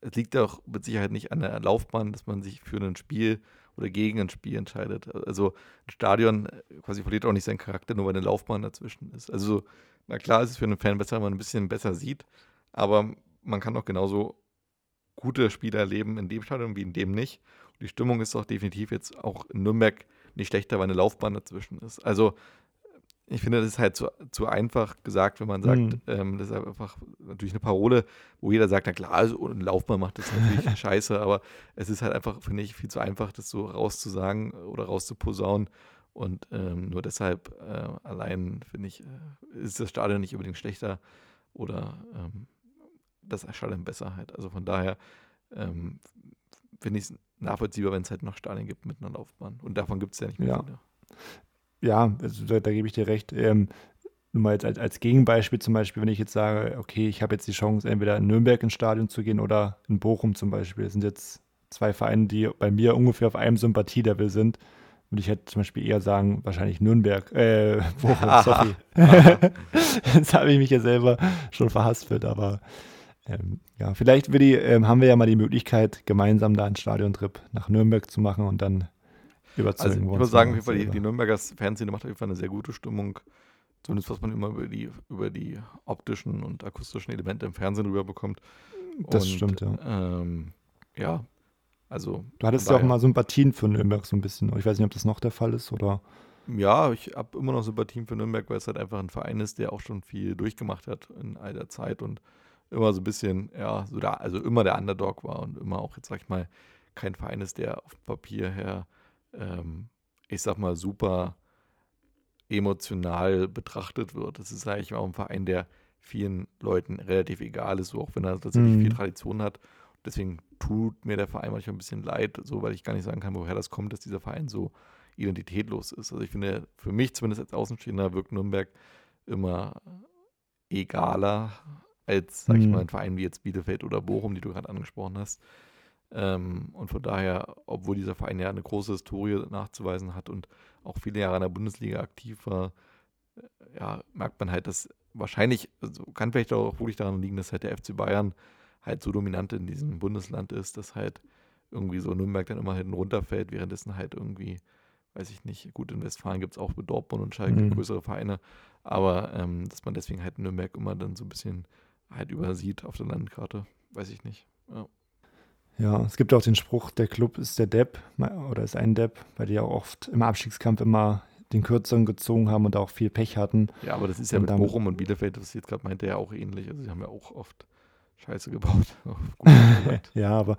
es liegt auch mit Sicherheit nicht an der Laufbahn, dass man sich für ein Spiel oder gegen ein Spiel entscheidet. Also ein Stadion äh, quasi verliert auch nicht seinen Charakter, nur weil eine Laufbahn dazwischen ist. Also na klar ist es für einen Fan besser, wenn man ein bisschen besser sieht, aber man kann auch genauso gute Spiele erleben in dem Stadion wie in dem nicht. Und die Stimmung ist doch definitiv jetzt auch in Nürnberg nicht schlechter, weil eine Laufbahn dazwischen ist. Also ich finde, das ist halt zu, zu einfach gesagt, wenn man sagt, mhm. ähm, das ist einfach natürlich eine Parole, wo jeder sagt, na klar, also ein Laufbahn macht das natürlich scheiße, aber es ist halt einfach, finde ich, viel zu einfach, das so rauszusagen oder rauszuposaunen. Und ähm, nur deshalb äh, allein, finde ich, äh, ist das Stadion nicht unbedingt schlechter oder ähm, das Stadion besser halt. Also von daher ähm, finde ich es nachvollziehbar, wenn es halt noch Stadien gibt mit einer Laufbahn. Und davon gibt es ja nicht mehr ja. viele. Ja, also da, da, gebe ich dir recht. Ähm, nur mal jetzt als, als Gegenbeispiel zum Beispiel, wenn ich jetzt sage, okay, ich habe jetzt die Chance, entweder in Nürnberg ins Stadion zu gehen oder in Bochum zum Beispiel. Das sind jetzt zwei Vereine, die bei mir ungefähr auf einem Sympathielevel sind. Würde ich halt zum Beispiel eher sagen, wahrscheinlich Nürnberg, äh, Bochum, sorry. Jetzt habe ich mich ja selber schon verhaspelt, aber ähm, ja, vielleicht Willi, ähm, haben wir ja mal die Möglichkeit, gemeinsam da einen Stadiontrip nach Nürnberg zu machen und dann überzeugen also, ich muss sagen, die, die Nürnberger Fernsehen macht auf jeden Fall eine sehr gute Stimmung. Zumindest was man immer über die, über die optischen und akustischen Elemente im Fernsehen rüberbekommt. Das und, stimmt, ja. Ähm, ja, also. Du hattest ja auch mal Sympathien für Nürnberg so ein bisschen. Ich weiß nicht, ob das noch der Fall ist oder. Ja, ich habe immer noch Sympathien für Nürnberg, weil es halt einfach ein Verein ist, der auch schon viel durchgemacht hat in all der Zeit und immer so ein bisschen, ja, so da, also immer der Underdog war und immer auch, jetzt sag ich mal, kein Verein ist, der auf Papier her, ähm, ich sag mal, super emotional betrachtet wird. Das ist eigentlich auch ein Verein, der vielen Leuten relativ egal ist, so auch wenn er tatsächlich mhm. viel Tradition hat. Deswegen tut mir der Verein manchmal ein bisschen leid, so weil ich gar nicht sagen kann, woher das kommt, dass dieser Verein so identitätlos ist. Also ich finde, für mich zumindest als Außenstehender wirkt Nürnberg immer egaler als, sag ich mhm. mal, ein Verein wie jetzt Bielefeld oder Bochum, die du gerade angesprochen hast. Ähm, und von daher, obwohl dieser Verein ja eine große Historie nachzuweisen hat und auch viele Jahre in der Bundesliga aktiv war, äh, ja, merkt man halt, dass wahrscheinlich, also kann vielleicht auch wirklich daran liegen, dass halt der FC Bayern halt so dominant in diesem Bundesland ist, dass halt irgendwie so Nürnberg dann immer hinten runterfällt, währenddessen halt irgendwie, weiß ich nicht, gut, in Westfalen gibt es auch mit Dortmund und Schalke mhm. größere Vereine, aber ähm, dass man deswegen halt Nürnberg immer dann so ein bisschen halt übersieht auf der Landkarte, weiß ich nicht. Ja. Ja, es gibt auch den Spruch, der Club ist der Depp oder ist ein Depp, weil die ja auch oft im Abstiegskampf immer den Kürzeren gezogen haben und auch viel Pech hatten. Ja, aber das ist ja und mit Bochum und Bielefeld, was jetzt gerade meinte, ja auch ähnlich. Also sie haben ja auch oft Scheiße gebaut. ja, aber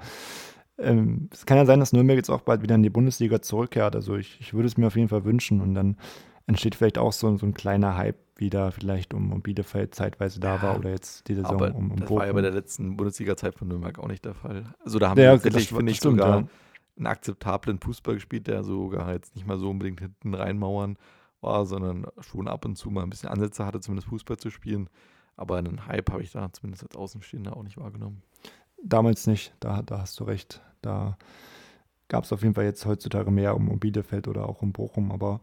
ähm, es kann ja sein, dass Nürnberg jetzt auch bald wieder in die Bundesliga zurückkehrt. Also ich, ich würde es mir auf jeden Fall wünschen und dann entsteht vielleicht auch so, so ein kleiner Hype wieder vielleicht um, um Bielefeld zeitweise da ja, war oder jetzt die Saison aber um, um Das Bochum. war ja bei der letzten Bundesliga-Zeit von Nürnberg auch nicht der Fall. Also da haben ja, wir tatsächlich, finde ich, sogar ja. einen akzeptablen Fußball gespielt, der sogar jetzt nicht mal so unbedingt hinten reinmauern war, sondern schon ab und zu mal ein bisschen Ansätze hatte, zumindest Fußball zu spielen. Aber einen Hype habe ich da zumindest als Außenstehender auch nicht wahrgenommen. Damals nicht, da, da hast du recht. Da gab es auf jeden Fall jetzt heutzutage mehr um, um Bielefeld oder auch um Bochum. Aber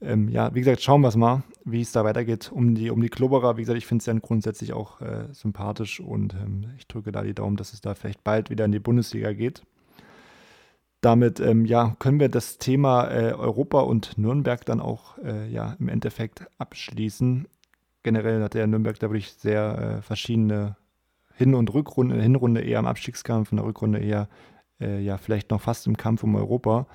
ähm, ja, wie gesagt, schauen wir es mal, wie es da weitergeht. Um die, um die Klubberer, wie gesagt, ich finde es ja grundsätzlich auch äh, sympathisch und ähm, ich drücke da die Daumen, dass es da vielleicht bald wieder in die Bundesliga geht. Damit ähm, ja, können wir das Thema äh, Europa und Nürnberg dann auch äh, ja, im Endeffekt abschließen generell hat der Nürnberg da wirklich sehr äh, verschiedene Hin- und Rückrunde, in der Hinrunde eher im Abstiegskampf, in der Rückrunde eher äh, ja vielleicht noch fast im Kampf um Europa.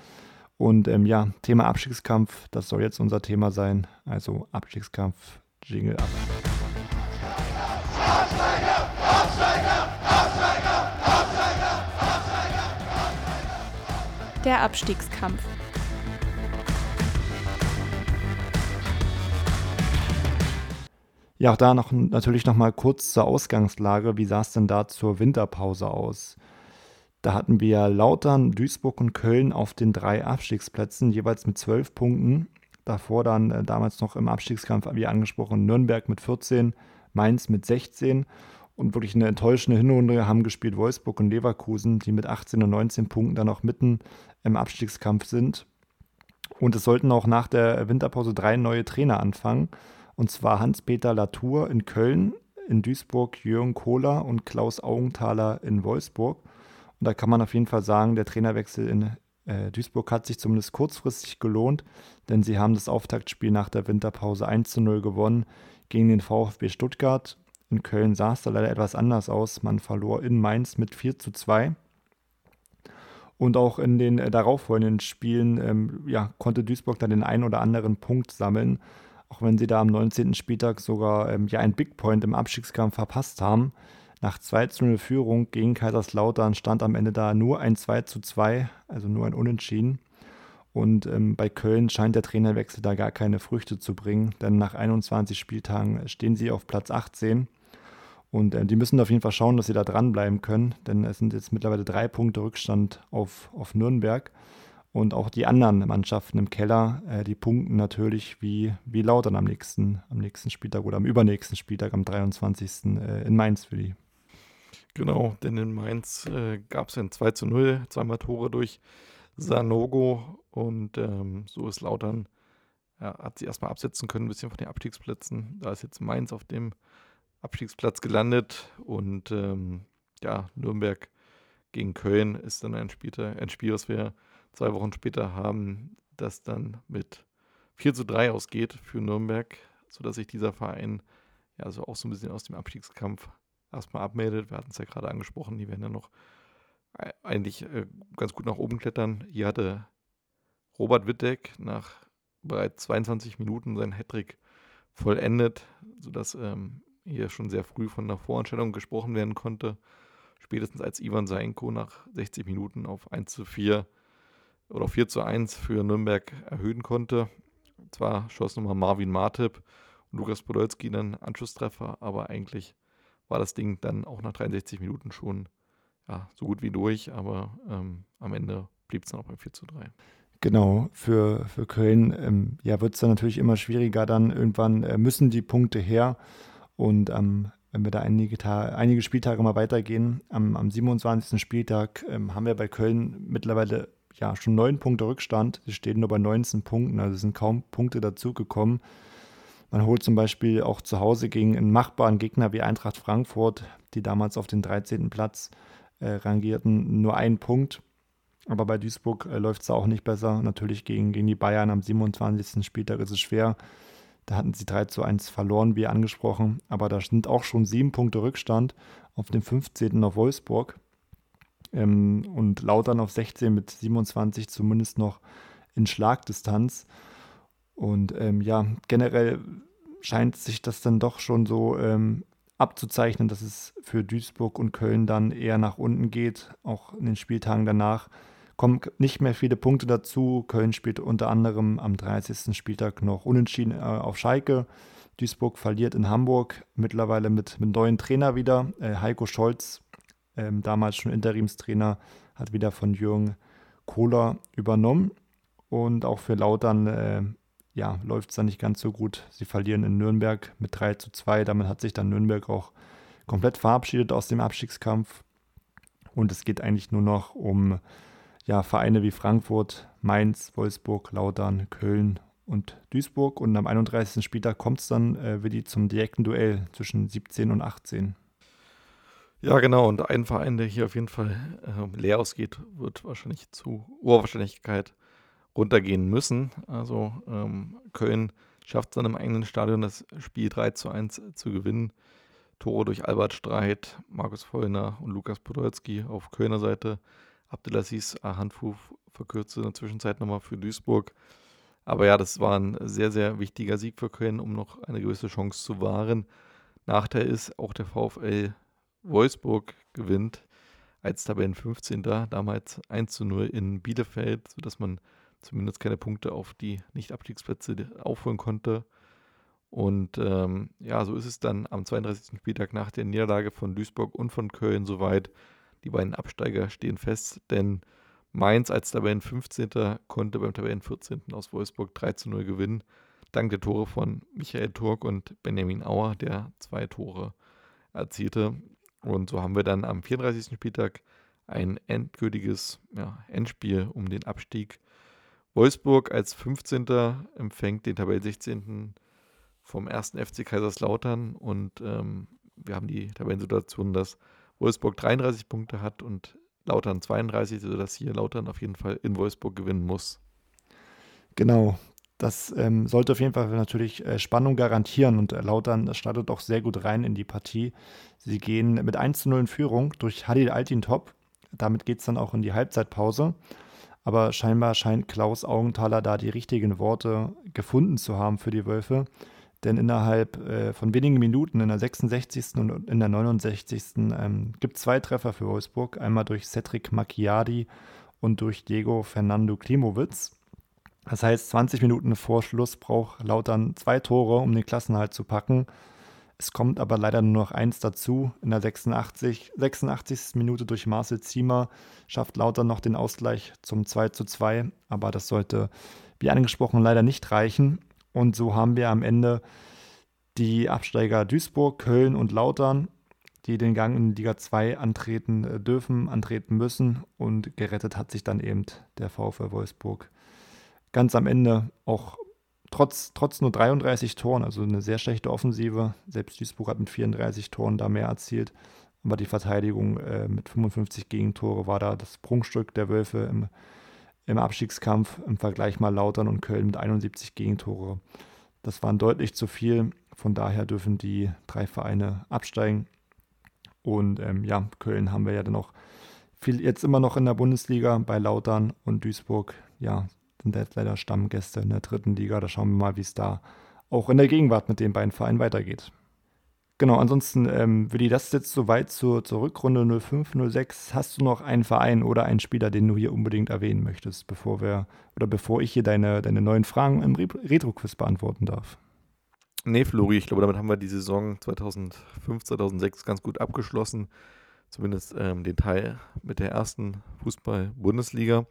Und ähm, ja, Thema Abstiegskampf, das soll jetzt unser Thema sein. Also Abstiegskampf, Jingle ab. Der Abstiegskampf. Ja, auch da noch natürlich noch mal kurz zur Ausgangslage. Wie sah es denn da zur Winterpause aus? Da hatten wir Lautern, Duisburg und Köln auf den drei Abstiegsplätzen, jeweils mit zwölf Punkten. Davor dann äh, damals noch im Abstiegskampf, wie angesprochen, Nürnberg mit 14, Mainz mit 16 und wirklich eine enttäuschende Hinrunde haben gespielt Wolfsburg und Leverkusen, die mit 18 und 19 Punkten dann auch mitten im Abstiegskampf sind. Und es sollten auch nach der Winterpause drei neue Trainer anfangen. Und zwar Hans-Peter Latour in Köln, in Duisburg Jürgen Kohler und Klaus Augenthaler in Wolfsburg. Und da kann man auf jeden Fall sagen, der Trainerwechsel in äh, Duisburg hat sich zumindest kurzfristig gelohnt, denn sie haben das Auftaktspiel nach der Winterpause 1 zu 0 gewonnen gegen den VfB Stuttgart. In Köln sah es da leider etwas anders aus. Man verlor in Mainz mit 4 zu 2. Und auch in den äh, darauffolgenden Spielen ähm, ja, konnte Duisburg dann den einen oder anderen Punkt sammeln auch wenn sie da am 19. Spieltag sogar ähm, ja einen Big Point im Abstiegskampf verpasst haben. Nach 2 zu 0 Führung gegen Kaiserslautern stand am Ende da nur ein 2 zu 2, also nur ein Unentschieden. Und ähm, bei Köln scheint der Trainerwechsel da gar keine Früchte zu bringen, denn nach 21 Spieltagen stehen sie auf Platz 18. Und äh, die müssen auf jeden Fall schauen, dass sie da dranbleiben können, denn es sind jetzt mittlerweile drei Punkte Rückstand auf, auf Nürnberg. Und auch die anderen Mannschaften im Keller, äh, die punkten natürlich wie, wie Lautern am nächsten, am nächsten Spieltag oder am übernächsten Spieltag, am 23. Äh, in Mainz für die. Genau, denn in Mainz äh, gab es ein 2 zu 0, zweimal Tore durch Sanogo und ähm, so ist Lautern, ja, hat sie erstmal absetzen können, ein bisschen von den Abstiegsplätzen. Da ist jetzt Mainz auf dem Abstiegsplatz gelandet und ähm, ja, Nürnberg gegen Köln ist dann ein, Spieltag, ein Spiel, was wir zwei Wochen später haben, das dann mit 4 zu 3 ausgeht für Nürnberg, sodass sich dieser Verein ja so auch so ein bisschen aus dem Abstiegskampf erstmal abmeldet. Wir hatten es ja gerade angesprochen, die werden ja noch eigentlich äh, ganz gut nach oben klettern. Hier hatte Robert Wittek nach bereits 22 Minuten seinen Hattrick vollendet, sodass ähm, hier schon sehr früh von einer Vorentscheidung gesprochen werden konnte. Spätestens als Ivan Saenko nach 60 Minuten auf 1 zu 4 oder 4 zu 1 für Nürnberg erhöhen konnte. Zwar schoss nochmal Marvin Martip und Lukas Podolski dann Anschlusstreffer, aber eigentlich war das Ding dann auch nach 63 Minuten schon ja, so gut wie durch, aber ähm, am Ende blieb es dann auch bei 4 zu 3. Genau, für, für Köln ähm, ja, wird es dann natürlich immer schwieriger. Dann irgendwann äh, müssen die Punkte her. Und ähm, wenn wir da einige, einige Spieltage mal weitergehen, am, am 27. Spieltag ähm, haben wir bei Köln mittlerweile ja schon neun Punkte Rückstand. Sie stehen nur bei 19 Punkten, also sind kaum Punkte dazugekommen. Man holt zum Beispiel auch zu Hause gegen einen machbaren Gegner wie Eintracht Frankfurt, die damals auf den 13. Platz äh, rangierten, nur einen Punkt. Aber bei Duisburg äh, läuft es auch nicht besser. Natürlich gegen, gegen die Bayern am 27. Spieltag ist es schwer. Da hatten sie 3 zu 1 verloren, wie angesprochen. Aber da sind auch schon sieben Punkte Rückstand auf dem 15. auf Wolfsburg. Ähm, und Lautern auf 16 mit 27 zumindest noch in Schlagdistanz. Und ähm, ja, generell scheint sich das dann doch schon so ähm, abzuzeichnen, dass es für Duisburg und Köln dann eher nach unten geht, auch in den Spieltagen danach. Kommen nicht mehr viele Punkte dazu. Köln spielt unter anderem am 30. Spieltag noch unentschieden äh, auf Schalke. Duisburg verliert in Hamburg, mittlerweile mit, mit neuen Trainer wieder. Äh, Heiko Scholz, ähm, damals schon Interimstrainer, hat wieder von Jürgen Kohler übernommen. Und auch für Lautern äh, ja, läuft es dann nicht ganz so gut. Sie verlieren in Nürnberg mit 3 zu 2. Damit hat sich dann Nürnberg auch komplett verabschiedet aus dem Abstiegskampf. Und es geht eigentlich nur noch um ja, Vereine wie Frankfurt, Mainz, Wolfsburg, Lautern, Köln und Duisburg. Und am 31. Spieltag kommt es dann äh, wirklich zum direkten Duell zwischen 17 und 18. Ja, genau. Und ein Verein, der hier auf jeden Fall äh, leer ausgeht, wird wahrscheinlich zu Urwahrscheinlichkeit runtergehen müssen. Also ähm, Köln schafft es dann im eigenen Stadion, das Spiel 3 zu 1 zu gewinnen. Tore durch Albert Streit, Markus Vollner und Lukas Podolski auf Kölner Seite. Abdelaziz Ahanfu verkürzte in der Zwischenzeit nochmal für Duisburg. Aber ja, das war ein sehr, sehr wichtiger Sieg für Köln, um noch eine gewisse Chance zu wahren. Nachteil ist, auch der VfL Wolfsburg gewinnt als Tabellen 15. damals 1 zu 0 in Bielefeld, sodass man zumindest keine Punkte auf die Nicht-Abstiegsplätze aufholen konnte. Und ähm, ja, so ist es dann am 32. Spieltag nach der Niederlage von Duisburg und von Köln soweit. Die beiden Absteiger stehen fest, denn Mainz als Tabellen 15. konnte beim Tabellen 14. aus Wolfsburg 3 zu 0 gewinnen, dank der Tore von Michael Turk und Benjamin Auer, der zwei Tore erzielte. Und so haben wir dann am 34. Spieltag ein endgültiges ja, Endspiel um den Abstieg Wolfsburg als 15. empfängt den Tabellen 16. vom 1. FC Kaiserslautern und ähm, wir haben die Tabellensituation, dass Wolfsburg 33 Punkte hat und Lautern 32, sodass hier Lautern auf jeden Fall in Wolfsburg gewinnen muss. Genau, das ähm, sollte auf jeden Fall natürlich äh, Spannung garantieren und äh, Lautern startet auch sehr gut rein in die Partie. Sie gehen mit 1 zu 0 in Führung durch Halil Altintop. Damit geht es dann auch in die Halbzeitpause. Aber scheinbar scheint Klaus Augenthaler da die richtigen Worte gefunden zu haben für die Wölfe. Denn innerhalb äh, von wenigen Minuten, in der 66. und in der 69. Ähm, gibt es zwei Treffer für Wolfsburg. Einmal durch Cedric Macchiadi und durch Diego Fernando Klimowitz. Das heißt, 20 Minuten vor Schluss braucht Lautern zwei Tore, um den Klassenhalt zu packen. Es kommt aber leider nur noch eins dazu. In der 86, 86. Minute durch Marcel Ziemer schafft Lautern noch den Ausgleich zum 2 zu 2. Aber das sollte, wie angesprochen, leider nicht reichen. Und so haben wir am Ende die Absteiger Duisburg, Köln und Lautern, die den Gang in Liga 2 antreten äh, dürfen, antreten müssen. Und gerettet hat sich dann eben der VfL Wolfsburg. Ganz am Ende auch trotz, trotz nur 33 Toren, also eine sehr schlechte Offensive. Selbst Duisburg hat mit 34 Toren da mehr erzielt. Aber die Verteidigung äh, mit 55 Gegentore war da das Prunkstück der Wölfe im, im Abstiegskampf. Im Vergleich mal Lautern und Köln mit 71 Gegentore. Das waren deutlich zu viel. Von daher dürfen die drei Vereine absteigen. Und ähm, ja, Köln haben wir ja dann auch viel, jetzt immer noch in der Bundesliga bei Lautern und Duisburg. Ja, sind jetzt leider Stammgäste in der dritten Liga. Da schauen wir mal, wie es da auch in der Gegenwart mit den beiden Vereinen weitergeht. Genau, ansonsten, ähm, Willi, das ist jetzt soweit zur, zur Rückrunde 0506. Hast du noch einen Verein oder einen Spieler, den du hier unbedingt erwähnen möchtest, bevor wir oder bevor ich hier deine, deine neuen Fragen im Retro-Quiz beantworten darf? Nee, Flori, ich glaube, damit haben wir die Saison 2005, 2006 ganz gut abgeschlossen. Zumindest ähm, den Teil mit der ersten Fußball-Bundesliga.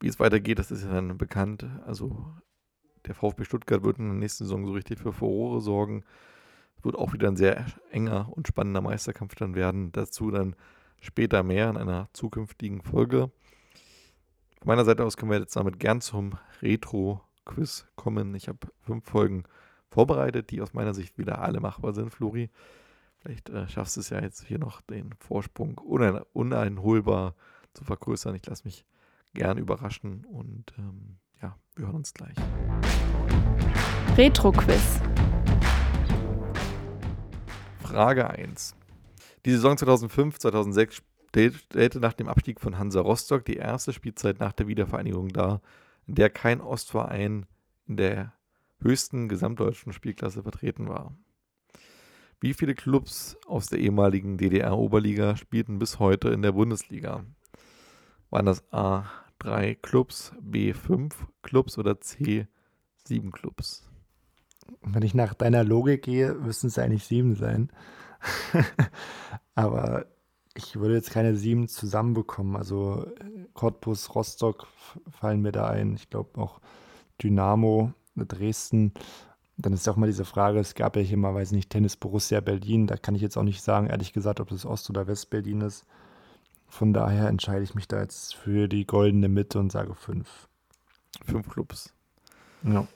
Wie es weitergeht, das ist ja dann bekannt. Also der VfB Stuttgart wird in der nächsten Saison so richtig für Furore sorgen. Wird auch wieder ein sehr enger und spannender Meisterkampf dann werden. Dazu dann später mehr in einer zukünftigen Folge. Von meiner Seite aus können wir jetzt damit gern zum Retro-Quiz kommen. Ich habe fünf Folgen vorbereitet, die aus meiner Sicht wieder alle machbar sind, Flori. Vielleicht äh, schaffst du es ja jetzt hier noch den Vorsprung unein uneinholbar zu vergrößern. Ich lasse mich gern überraschen und ähm, ja, wir hören uns gleich. Retro-Quiz. Frage 1. Die Saison 2005-2006 stellte nach dem Abstieg von Hansa Rostock die erste Spielzeit nach der Wiedervereinigung dar, in der kein Ostverein in der höchsten gesamtdeutschen Spielklasse vertreten war. Wie viele Clubs aus der ehemaligen DDR-Oberliga spielten bis heute in der Bundesliga? Waren das A 3 Clubs, B 5 Clubs oder C 7 Clubs? Wenn ich nach deiner Logik gehe, müssten es eigentlich sieben sein. Aber ich würde jetzt keine sieben zusammenbekommen. Also Cottbus, Rostock fallen mir da ein. Ich glaube auch Dynamo, Dresden. Dann ist auch mal diese Frage, es gab ja hier mal, weiß nicht, Tennis Borussia Berlin. Da kann ich jetzt auch nicht sagen, ehrlich gesagt, ob das Ost- oder West-Berlin ist. Von daher entscheide ich mich da jetzt für die goldene Mitte und sage fünf. Fünf Clubs. Ja.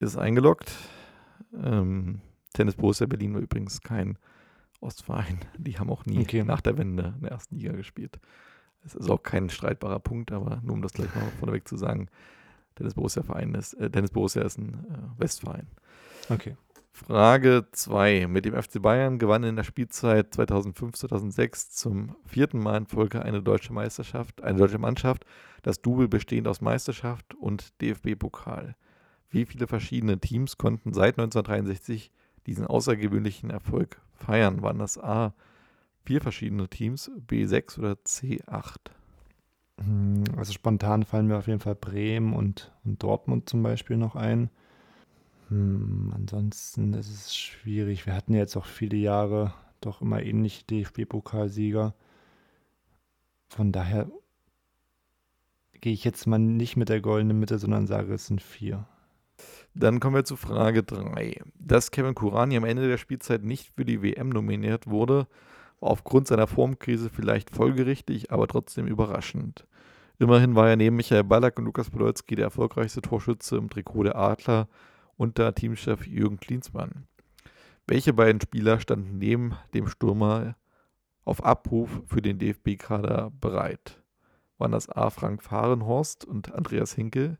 Ist eingeloggt. Ähm, Tennis Borussia Berlin war übrigens kein Ostverein. Die haben auch nie okay. nach der Wende in der ersten Liga gespielt. Es ist auch kein streitbarer Punkt, aber nur um das gleich mal vorneweg zu sagen, Tennis Borussia Verein ist, äh, Tennis Borussia ist ein äh, Westverein. Okay. Frage 2. Mit dem FC Bayern gewann in der Spielzeit 2005-2006 zum vierten Mal in Folge eine deutsche Meisterschaft, eine deutsche Mannschaft, das Double bestehend aus Meisterschaft und DFB-Pokal. Wie viele verschiedene Teams konnten seit 1963 diesen außergewöhnlichen Erfolg feiern? Waren das A vier verschiedene Teams, B6 oder C8? Hm, also spontan fallen mir auf jeden Fall Bremen und, und Dortmund zum Beispiel noch ein. Hm, ansonsten ist es schwierig. Wir hatten ja jetzt auch viele Jahre doch immer ähnliche DFB-Pokalsieger. Von daher gehe ich jetzt mal nicht mit der goldenen Mitte, sondern sage, es sind vier. Dann kommen wir zu Frage 3. Dass Kevin Kurani am Ende der Spielzeit nicht für die WM nominiert wurde, war aufgrund seiner Formkrise vielleicht folgerichtig, aber trotzdem überraschend. Immerhin war er neben Michael Ballack und Lukas Podolski der erfolgreichste Torschütze im Trikot der Adler unter Teamchef Jürgen Klinsmann. Welche beiden Spieler standen neben dem Stürmer auf Abruf für den DFB-Kader bereit? Waren das A. Frank Fahrenhorst und Andreas Hinkel,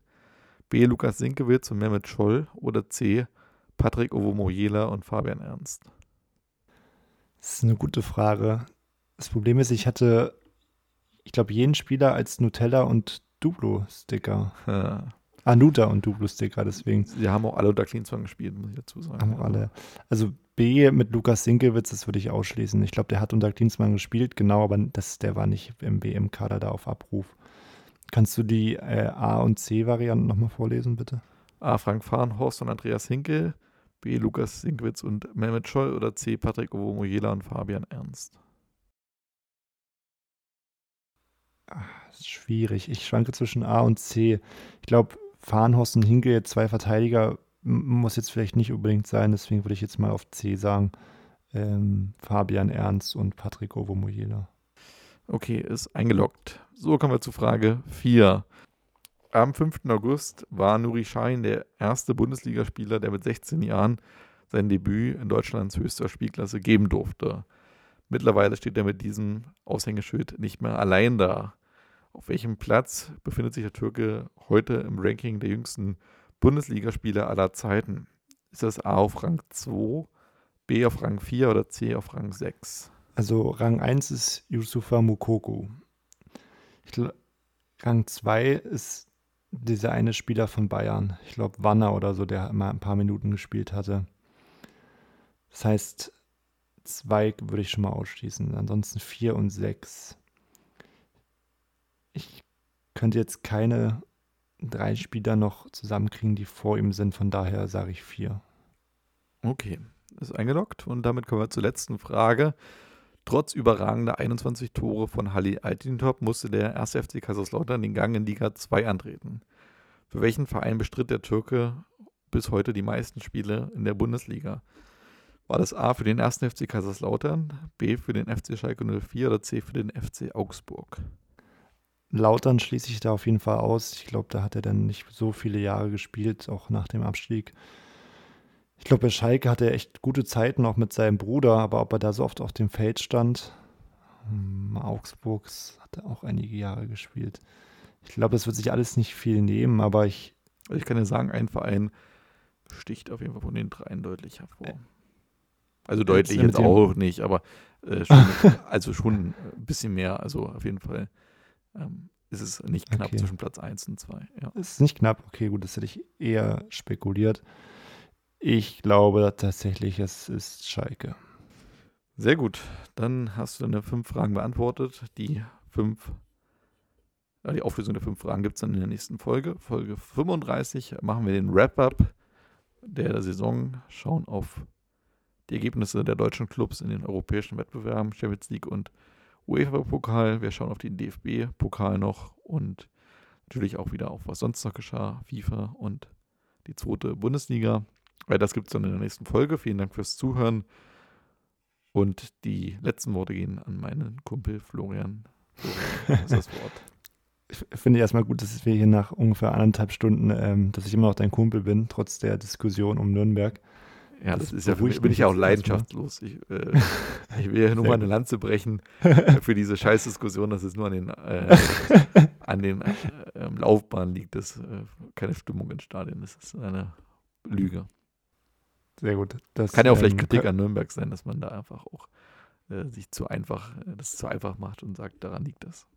B. Lukas Sinkewitz und Mehmet Scholl oder C. Patrick Ovomoyela und Fabian Ernst? Das ist eine gute Frage. Das Problem ist, ich hatte, ich glaube, jeden Spieler als Nutella und Duplo-Sticker. Ja. Anuta und Duplo-Sticker, deswegen. Sie haben auch alle unter Cleanswan gespielt, muss ich dazu sagen. Haben alle. Also B mit Lukas Sinkewitz, das würde ich ausschließen. Ich glaube, der hat unter Klinsmann gespielt, genau, aber das, der war nicht im WM-Kader da auf Abruf. Kannst du die äh, A- und C-Varianten nochmal vorlesen, bitte? A. Frank Fahrenhorst und Andreas Hinkel, B. Lukas Sinkwitz und Mehmet Scholl oder C. Patrick Ovomoyela und Fabian Ernst? Ist schwierig. Ich schwanke zwischen A und C. Ich glaube, Farnhorst und Hinke, zwei Verteidiger, muss jetzt vielleicht nicht unbedingt sein. Deswegen würde ich jetzt mal auf C sagen. Ähm, Fabian Ernst und Patrick Ovomoyela. Okay, ist eingeloggt. So kommen wir zu Frage 4. Am 5. August war Nuri Sahin der erste Bundesligaspieler, der mit 16 Jahren sein Debüt in Deutschlands höchster Spielklasse geben durfte. Mittlerweile steht er mit diesem Aushängeschild nicht mehr allein da. Auf welchem Platz befindet sich der Türke heute im Ranking der jüngsten Bundesligaspieler aller Zeiten? Ist das A auf Rang 2, B auf Rang 4 oder C auf Rang 6? Also Rang 1 ist Yusufa Mukoko. Rang 2 ist dieser eine Spieler von Bayern, ich glaube Wanner oder so, der immer ein paar Minuten gespielt hatte. Das heißt, zwei würde ich schon mal ausschließen. Ansonsten vier und sechs. Ich könnte jetzt keine drei Spieler noch zusammenkriegen, die vor ihm sind. Von daher sage ich vier. Okay, ist eingeloggt und damit kommen wir zur letzten Frage. Trotz überragender 21 Tore von Halli Altintop musste der 1. FC Kaiserslautern den Gang in Liga 2 antreten. Für welchen Verein bestritt der Türke bis heute die meisten Spiele in der Bundesliga? War das A für den 1. FC Kaiserslautern, B für den FC Schalke 04 oder C für den FC Augsburg? Lautern schließe ich da auf jeden Fall aus. Ich glaube, da hat er dann nicht so viele Jahre gespielt, auch nach dem Abstieg. Ich glaube, bei Schalke hatte er echt gute Zeiten, auch mit seinem Bruder, aber ob er da so oft auf dem Feld stand, hm, Augsburgs hat er auch einige Jahre gespielt. Ich glaube, das wird sich alles nicht viel nehmen, aber ich. Ich kann ja sagen, ein Verein sticht auf jeden Fall von den dreien deutlich hervor. Also deutlich jetzt, jetzt auch nicht, aber äh, schon, also schon ein bisschen mehr. Also auf jeden Fall ähm, ist es nicht knapp okay. zwischen Platz 1 und 2. Ja. Ist nicht knapp, okay, gut, das hätte ich eher spekuliert. Ich glaube tatsächlich, es ist Schalke. Sehr gut. Dann hast du deine fünf Fragen beantwortet. Die fünf, ja, die Auflösung der fünf Fragen gibt es dann in der nächsten Folge. Folge 35 machen wir den Wrap-up der Saison, schauen auf die Ergebnisse der deutschen Clubs in den europäischen Wettbewerben, Champions League und UEFA-Pokal. Wir schauen auf den DFB-Pokal noch und natürlich auch wieder auf, was sonst noch geschah, FIFA und die zweite Bundesliga. Weil das gibt es dann in der nächsten Folge. Vielen Dank fürs Zuhören. Und die letzten Worte gehen an meinen Kumpel Florian. Florian ist das Wort. Ich finde erstmal gut, dass wir hier nach ungefähr anderthalb Stunden, ähm, dass ich immer noch dein Kumpel bin, trotz der Diskussion um Nürnberg. Ja, das, das ist ja für mich, bin ich ja auch leidenschaftslos. Ich, äh, ich will ja nur mal eine Lanze brechen für diese Scheißdiskussion, dass es nur an den, äh, an den äh, Laufbahnen liegt, dass äh, keine Stimmung in Stadien ist. Das ist eine Lüge. Sehr gut. Das, Kann ja auch vielleicht ähm, Kritik an Nürnberg sein, dass man da einfach auch äh, sich zu einfach, äh, das zu einfach macht und sagt, daran liegt das.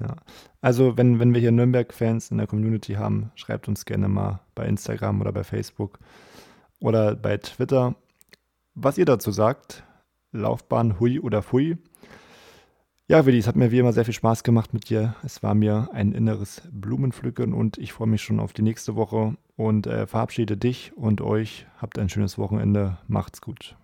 Ja, also wenn, wenn wir hier Nürnberg-Fans in der Community haben, schreibt uns gerne mal bei Instagram oder bei Facebook oder bei Twitter, was ihr dazu sagt. Laufbahn hui oder fui. Ja, Willi, es hat mir wie immer sehr viel Spaß gemacht mit dir. Es war mir ein inneres Blumenpflücken und ich freue mich schon auf die nächste Woche und äh, verabschiede dich und euch. Habt ein schönes Wochenende. Macht's gut.